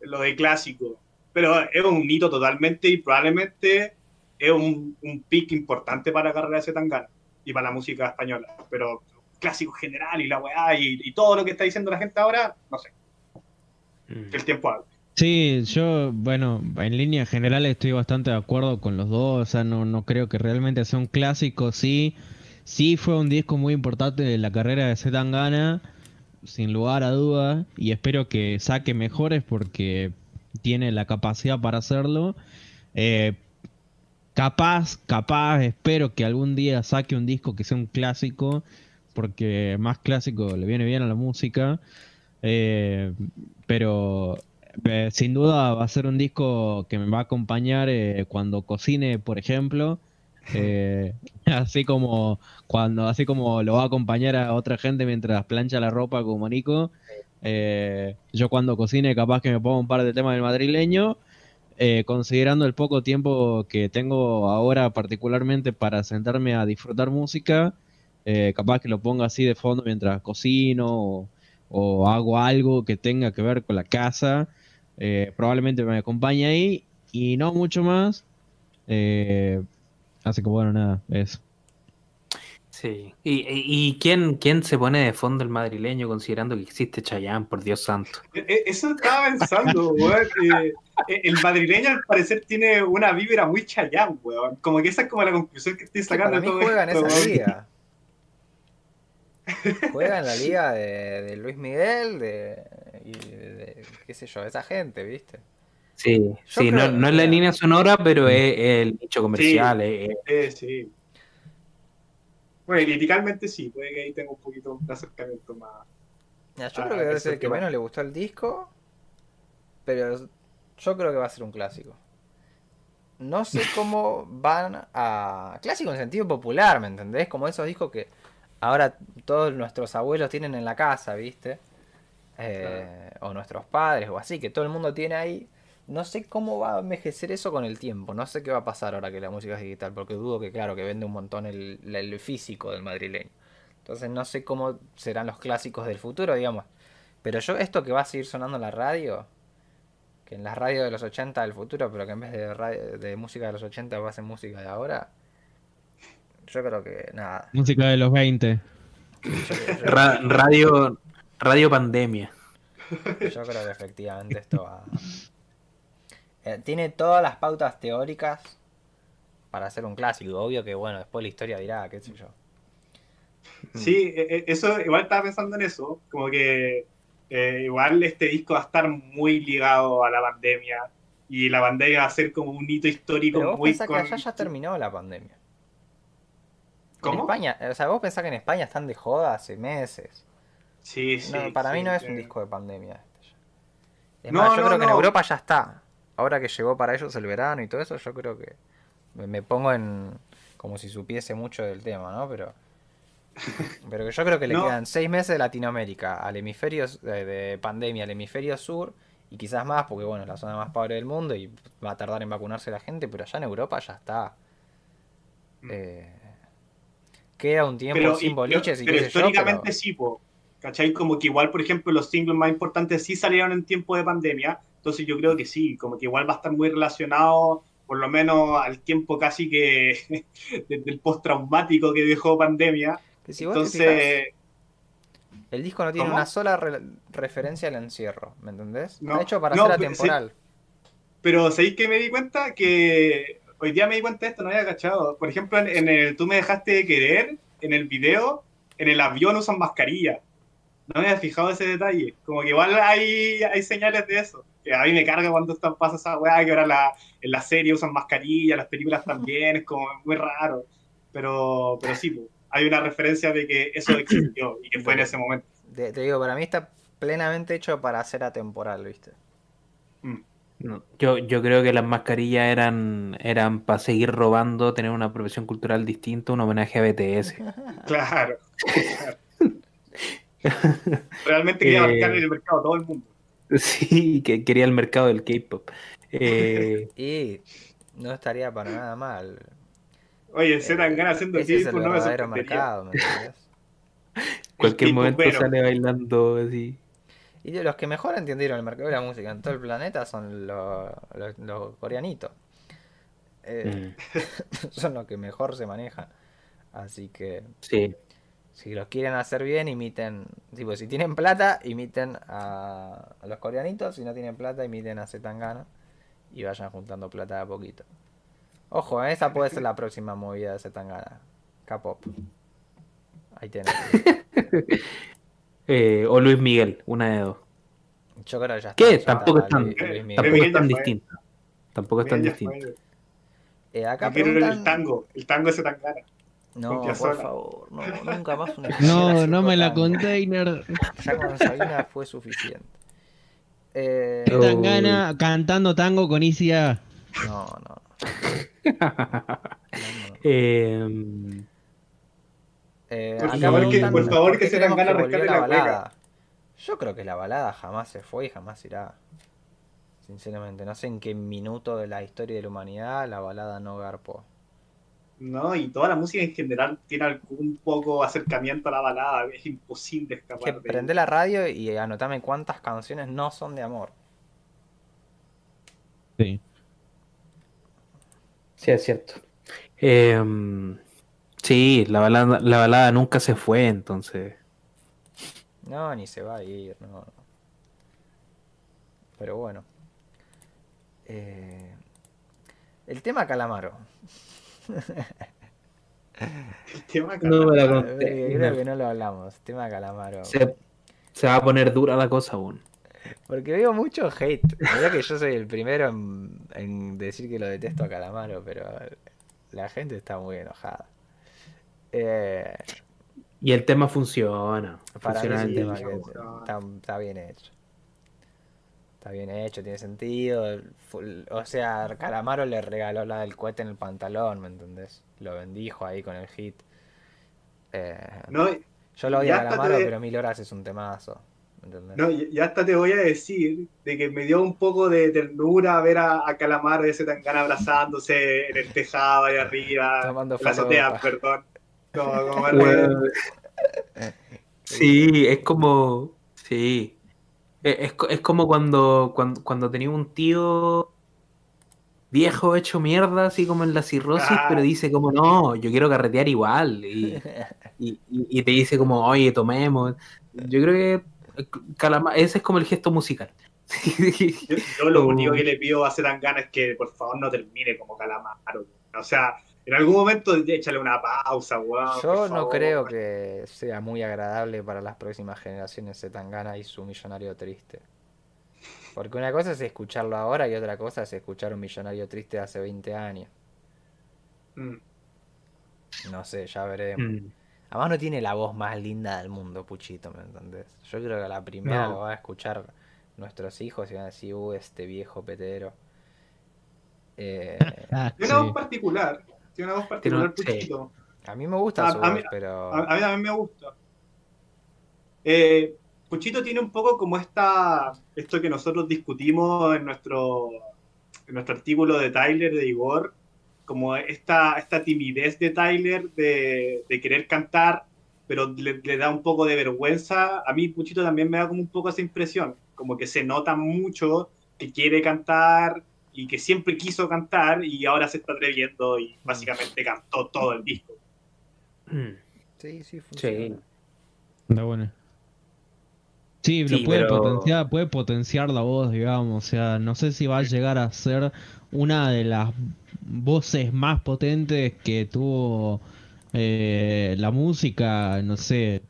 lo de clásico. Pero es un hito totalmente y probablemente es un, un pick importante para la carrera de Zetangana y para la música española. Pero clásico general y la weá y, todo lo que está diciendo la gente ahora, no sé. Mm. El tiempo habla. Sí, yo, bueno, en línea general estoy bastante de acuerdo con los dos, o sea, no, no creo que realmente sea un clásico, sí, sí fue un disco muy importante de la carrera de Zetangana, sin lugar a duda, y espero que saque mejores porque tiene la capacidad para hacerlo. Eh, capaz, capaz, espero que algún día saque un disco que sea un clásico, porque más clásico le viene bien a la música, eh, pero eh, sin duda va a ser un disco que me va a acompañar eh, cuando cocine, por ejemplo. Eh, así como cuando así como lo va a acompañar a otra gente mientras plancha la ropa como Nico. yo cuando cocine capaz que me pongo un par de temas del madrileño. considerando el poco tiempo que tengo ahora particularmente para sentarme a disfrutar música, capaz que lo ponga así de fondo mientras cocino o hago algo que tenga que ver con la casa. Eh, probablemente me acompañe ahí y no mucho más. Eh, así que bueno, nada, eso. Sí. ¿Y, y quién, quién se pone de fondo el madrileño considerando que existe Chayán, por Dios santo? E, e, eso estaba pensando, e, el madrileño al parecer tiene una vibra muy Chayán, weón. Como que esa es como la conclusión que estoy sacando de todo juega en esa liga. Juega en la liga de, Luis Miguel, de, de, qué sé yo, esa gente, ¿viste? Sí, sí, no, no, es la línea sonora, pero es, el nicho comercial. Sí, sí. Bueno, criticalmente sí, puede que ahí tenga un poquito de acercamiento más. yo creo que debe ser el que menos le gustó el disco, pero yo creo que va a ser un clásico. No sé cómo van a. Clásico en sentido popular, ¿me entendés? Como esos discos que ahora todos nuestros abuelos tienen en la casa, ¿viste? Eh, o nuestros padres o así, que todo el mundo tiene ahí. No sé cómo va a envejecer eso con el tiempo, no sé qué va a pasar ahora que la música es digital, porque dudo que, claro, que vende un montón el, el físico del madrileño. Entonces no sé cómo serán los clásicos del futuro, digamos. Pero yo, esto que va a seguir sonando en la radio, que en la radio de los 80 del futuro, pero que en vez de, de música de los 80 va a ser música de ahora, yo creo que nada. Música de los 20. radio, radio pandemia. Yo creo que efectivamente esto va... Eh, tiene todas las pautas teóricas para hacer un clásico. Obvio que, bueno, después la historia dirá, qué sé yo. Sí, e, e, eso, igual estaba pensando en eso, como que eh, igual este disco va a estar muy ligado a la pandemia y la pandemia va a ser como un hito histórico Pero vos muy... que allá ya terminó la pandemia. ¿Cómo? En España, o sea, vos pensás que en España están de joda hace meses. Sí, sí. para mí no es un disco de pandemia. Este es más, yo creo que en Europa ya está. Ahora que llegó para ellos el verano y todo eso, yo creo que me pongo en como si supiese mucho del tema, ¿no? Pero pero yo creo que le quedan seis meses de Latinoamérica al hemisferio de, pandemia al hemisferio sur y quizás más porque bueno es la zona más pobre del mundo y va a tardar en vacunarse la gente, pero allá en Europa ya está. Mm. Eh, queda un tiempo sin boliches y pero históricamente sí, po, ¿cachai? Como que igual, por ejemplo, los singles más importantes sí salieron en tiempo de pandemia, entonces yo creo que sí, como que igual va a estar muy relacionado por lo menos al tiempo casi que del postraumático que dejó pandemia entonces. el disco no tiene una sola referencia al encierro, ¿me entendés? No, hecho para ser atemporal. pero ¿sabéis que me di cuenta? Que hoy día me di cuenta de esto, no había cachado. Por ejemplo, en, el Tú me dejaste de querer, en el video, en el avión usan mascarilla. No me había fijado ese detalle. Como que igual hay, hay señales de eso. Que a mí me carga cuando pasa esa weá, que ahora la, en la serie usan mascarilla, las películas también, es como muy raro. Pero, pero sí, pues hay una referencia de que eso existió y que fue en ese momento. Te, digo, para mí está plenamente hecho para ser atemporal, ¿viste? Mm. yo, yo creo que las mascarillas eran, eran para seguir robando, tener una profesión cultural distinta, un homenaje a BTS. claro. Realmente quería abarcar eh, el mercado todo el mundo. Sí, que quería el mercado del K-pop. Eh, y no estaría para nada mal. Oye, se dan ganas haciendo ese es el no verdadero mercado, ¿me Cualquier momento sale bailando así. Y de los que mejor entendieron el mercado de la música en todo el planeta son los, coreanitos. Eh, mm. son los que mejor se manejan. Así que. Sí. Si los quieren hacer bien, imiten. Tipo, si tienen plata, imiten a, los coreanitos. Si no tienen plata, imiten a Zetangana. Y vayan juntando plata de a poquito. Ojo, esa puede ser la próxima movida de Zetangana. K-pop. Ahí tienes. eh, o Luis Miguel, una de dos. Yo creo que ya está. ¿Qué? tampoco es tan, tampoco es tan distinto. Tampoco es tan distinto. Eh, acá el tango, el tango es Zetangana. No, por favor, no, nunca más una No, no me la container. Ya con Sabina fue suficiente. Eh... Zetangana cantando tango con Isia. No, no. Em, eh, por, favor, que, por favor que se dan ganas rescate la, balada. Yo creo que la balada jamás se fue y jamás irá. Sinceramente, no sé en qué minuto de la historia de la humanidad la balada no garpó. No, y toda la música en general tiene algún poco acercamiento a la balada, es imposible escapar. Que prende la radio y anotame cuántas canciones no son de amor. Sí. Sí, es cierto. Em, sí, la balada, la balada nunca se fue, entonces. No, ni se va a ir, no. Pero bueno. Eh, el tema Calamaro. tema. No Creo que no lo hablamos. tema Calamaro. Se, se va a poner dura la cosa aún. Porque veo mucho hate. Mira que yo soy el primero en, decir que lo detesto a Calamaro, pero la gente está muy enojada. Eh, y el tema funciona. Para funciona el tema está, bien hecho. Está bien hecho, tiene sentido. O sea, Calamaro le regaló la del cohete en el pantalón, ¿me entendés? Lo bendijo ahí con el hit. Eh, no, yo lo odio a Calamaro, pero Mil Horas es un temazo. No, y hasta te voy a decir de que me dio un poco de ternura ver a, a Calamaro ese tan gana abrazándose en el tejado ahí arriba, Tomando la azotea, perdón. sí, es como. Sí. Es, es como cuando, cuando, cuando tenía un tío viejo hecho mierda, así como en la cirrosis, pero dice como, no, yo quiero carretear igual. Y, y, te dice como, oye, tomemos. Yo creo que ese es como el gesto musical. yo, lo único que le pido a Zetangana es que por favor no termine como Calamaro. O sea, en algún momento échale una pausa, weón. Yo no creo que sea muy agradable para las próximas generaciones Zetangana y su millonario triste. Porque una cosa es escucharlo ahora y otra cosa es escuchar un millonario triste de hace 20 años. Mm. No sé, ya veremos. Mm. Además no tiene la voz más linda del mundo, Puchito, ¿me entendés? Yo creo que la primera lo va a escuchar nuestros hijos y van a decir, uh, este viejo petero. Eh, tiene una voz particular. Tiene una voz particular, Puchito. A mí me gusta su voz, pero... A, mí también me gusta. Eh, Puchito tiene un poco como esta, esto que nosotros discutimos en nuestro, en nuestro artículo de Tyler, de Igor, como esta, esta timidez de Tyler de, querer cantar, pero le, da un poco de vergüenza. A mí Puchito también me da como un poco esa impresión, como que se nota mucho que quiere cantar y que siempre quiso cantar y ahora se está atreviendo y básicamente cantó todo el disco. Sí, sí, funciona. Sí. bueno. Sí, puede, potenciar, puede potenciar la voz, digamos. O sea, no sé si va a llegar a ser una de las voces más potentes que tuvo eh, la música, no sé,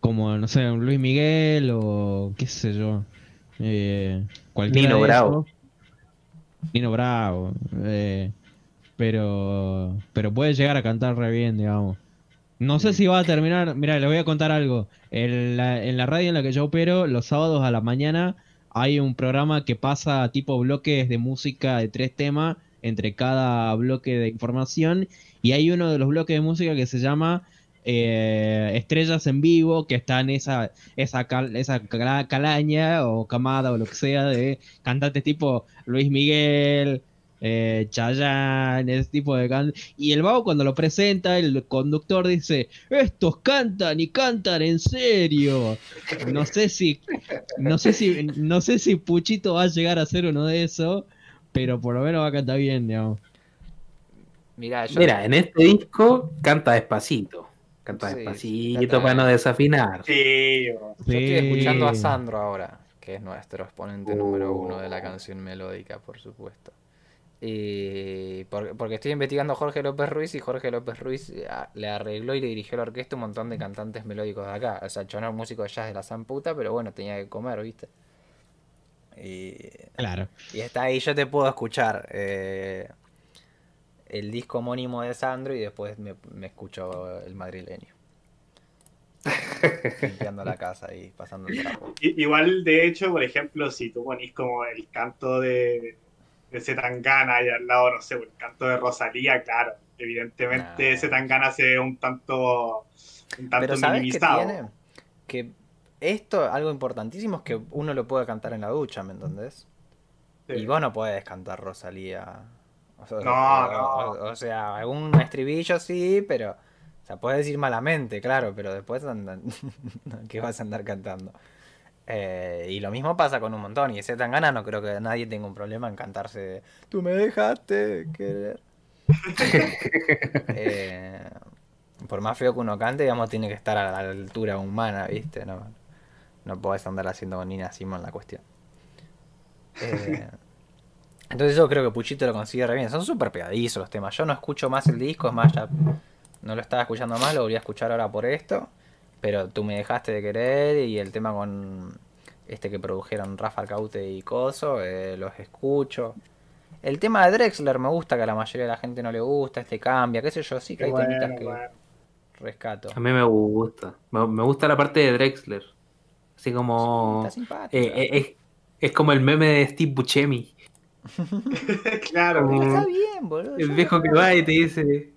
como, no sé, Luis Miguel o qué sé yo. Eh, Nino Bravo. Nino Bravo. Eh, pero, pero puede llegar a cantar re bien, digamos. No sé si va a terminar. Mira, le voy a contar algo. En la, en la radio en la que yo opero, los sábados a la mañana hay un programa que pasa tipo bloques de música de tres temas entre cada bloque de información. Y hay uno de los bloques de música que se llama eh, Estrellas en Vivo, que está en esa, esa, esa calaña o camada o lo que sea de cantantes tipo Luis Miguel, eh, Chayanne, ese tipo de cantantes. Y el vago cuando lo presenta, el conductor dice, estos cantan y cantan en serio. No sé si, no sé si, no sé si Puchito va a llegar a ser uno de esos, pero por lo menos va a cantar bien, digamos. Mira, Mira en este disco canta despacito. Canta despacito para no desafinar. Sí, yo estoy escuchando a Sandro ahora, que es nuestro exponente número uno de la canción melódica, por supuesto. Y porque estoy investigando a Jorge López Ruiz y Jorge López Ruiz eh, le arregló y le dirigió la orquesta un montón de cantantes melódicos de acá. O sea, yo no era músico de jazz de la zamputa, pero bueno, tenía que comer, ¿viste? Y, claro. Y está ahí, yo te puedo escuchar eh, el disco homónimo de Sandro y después me, escucho el madrileño. Limpiando la casa y pasando el trapo. Igual, de hecho, por ejemplo, si tú ponís como el canto de de Zetangana y al lado, no sé, el canto de Rosalía, claro, evidentemente ese Zetangana se ve un tanto, un tanto Pero ¿sabes minimizado. Que, tiene? que esto, algo importantísimo, es que uno lo puede cantar en la ducha, ¿me entendés? Y vos no puedes cantar Rosalía. O sea, no, no. O, sea, algún estribillo sí, pero. O sea, puedes decir malamente, claro, pero después andan, ¿qué vas a andar cantando? Eh, y lo mismo pasa con un montón. Y ese tan gana no creo que nadie tenga un problema en cantarse Tú me dejaste querer. Eh, por más feo que uno cante, digamos, tiene que estar a la altura humana, ¿viste? No, no podés andar haciendo con Nina Simón la cuestión. Eh, entonces yo creo que Puchito lo consigue re bien. Son súper pegadizos los temas. Yo no escucho más el disco, es más, ya no lo estaba escuchando más, lo volví a escuchar ahora por esto. Pero tú me dejaste de querer y el tema con este que produjeron Rafa Caute y Coso, eh, los escucho. El tema de Drexler me gusta, que a la mayoría de la gente no le gusta, este cambia, qué sé yo, sí que hay temitas que rescato. A mí me gusta, me, gusta la parte de Drexler. Así como... Eh, eh, es, como el meme de Steve Buscemi. claro. está bien, boludo. El viejo que va y te dice...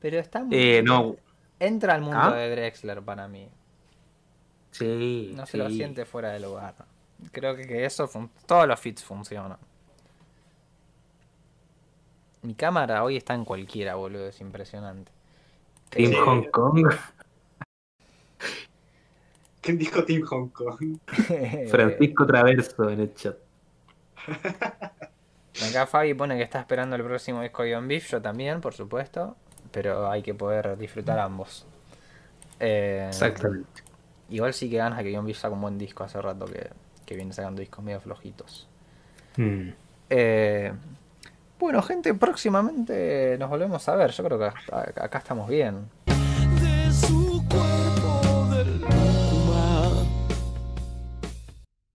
Pero está muy... no, Entra al mundo ¿Ah? de Drexler para mí. Sí. No se lo siente fuera de lugar. Creo que, eso, todos los fits funcionan. Mi cámara hoy está en cualquiera, boludo, es impresionante. Team Hong Kong. ¿Quién dijo Team Hong Kong? Francisco Traverso en el chat. Acá Fabi pone que está esperando el próximo disco de Beef, yo también, por supuesto, pero hay que poder disfrutar ambos. Eh, Exactamente. Igual sí que ganas que John Beef saque un buen disco hace rato que, viene sacando discos medio flojitos. Hmm. Eh, bueno, gente, próximamente nos volvemos a ver. Yo creo que acá estamos bien.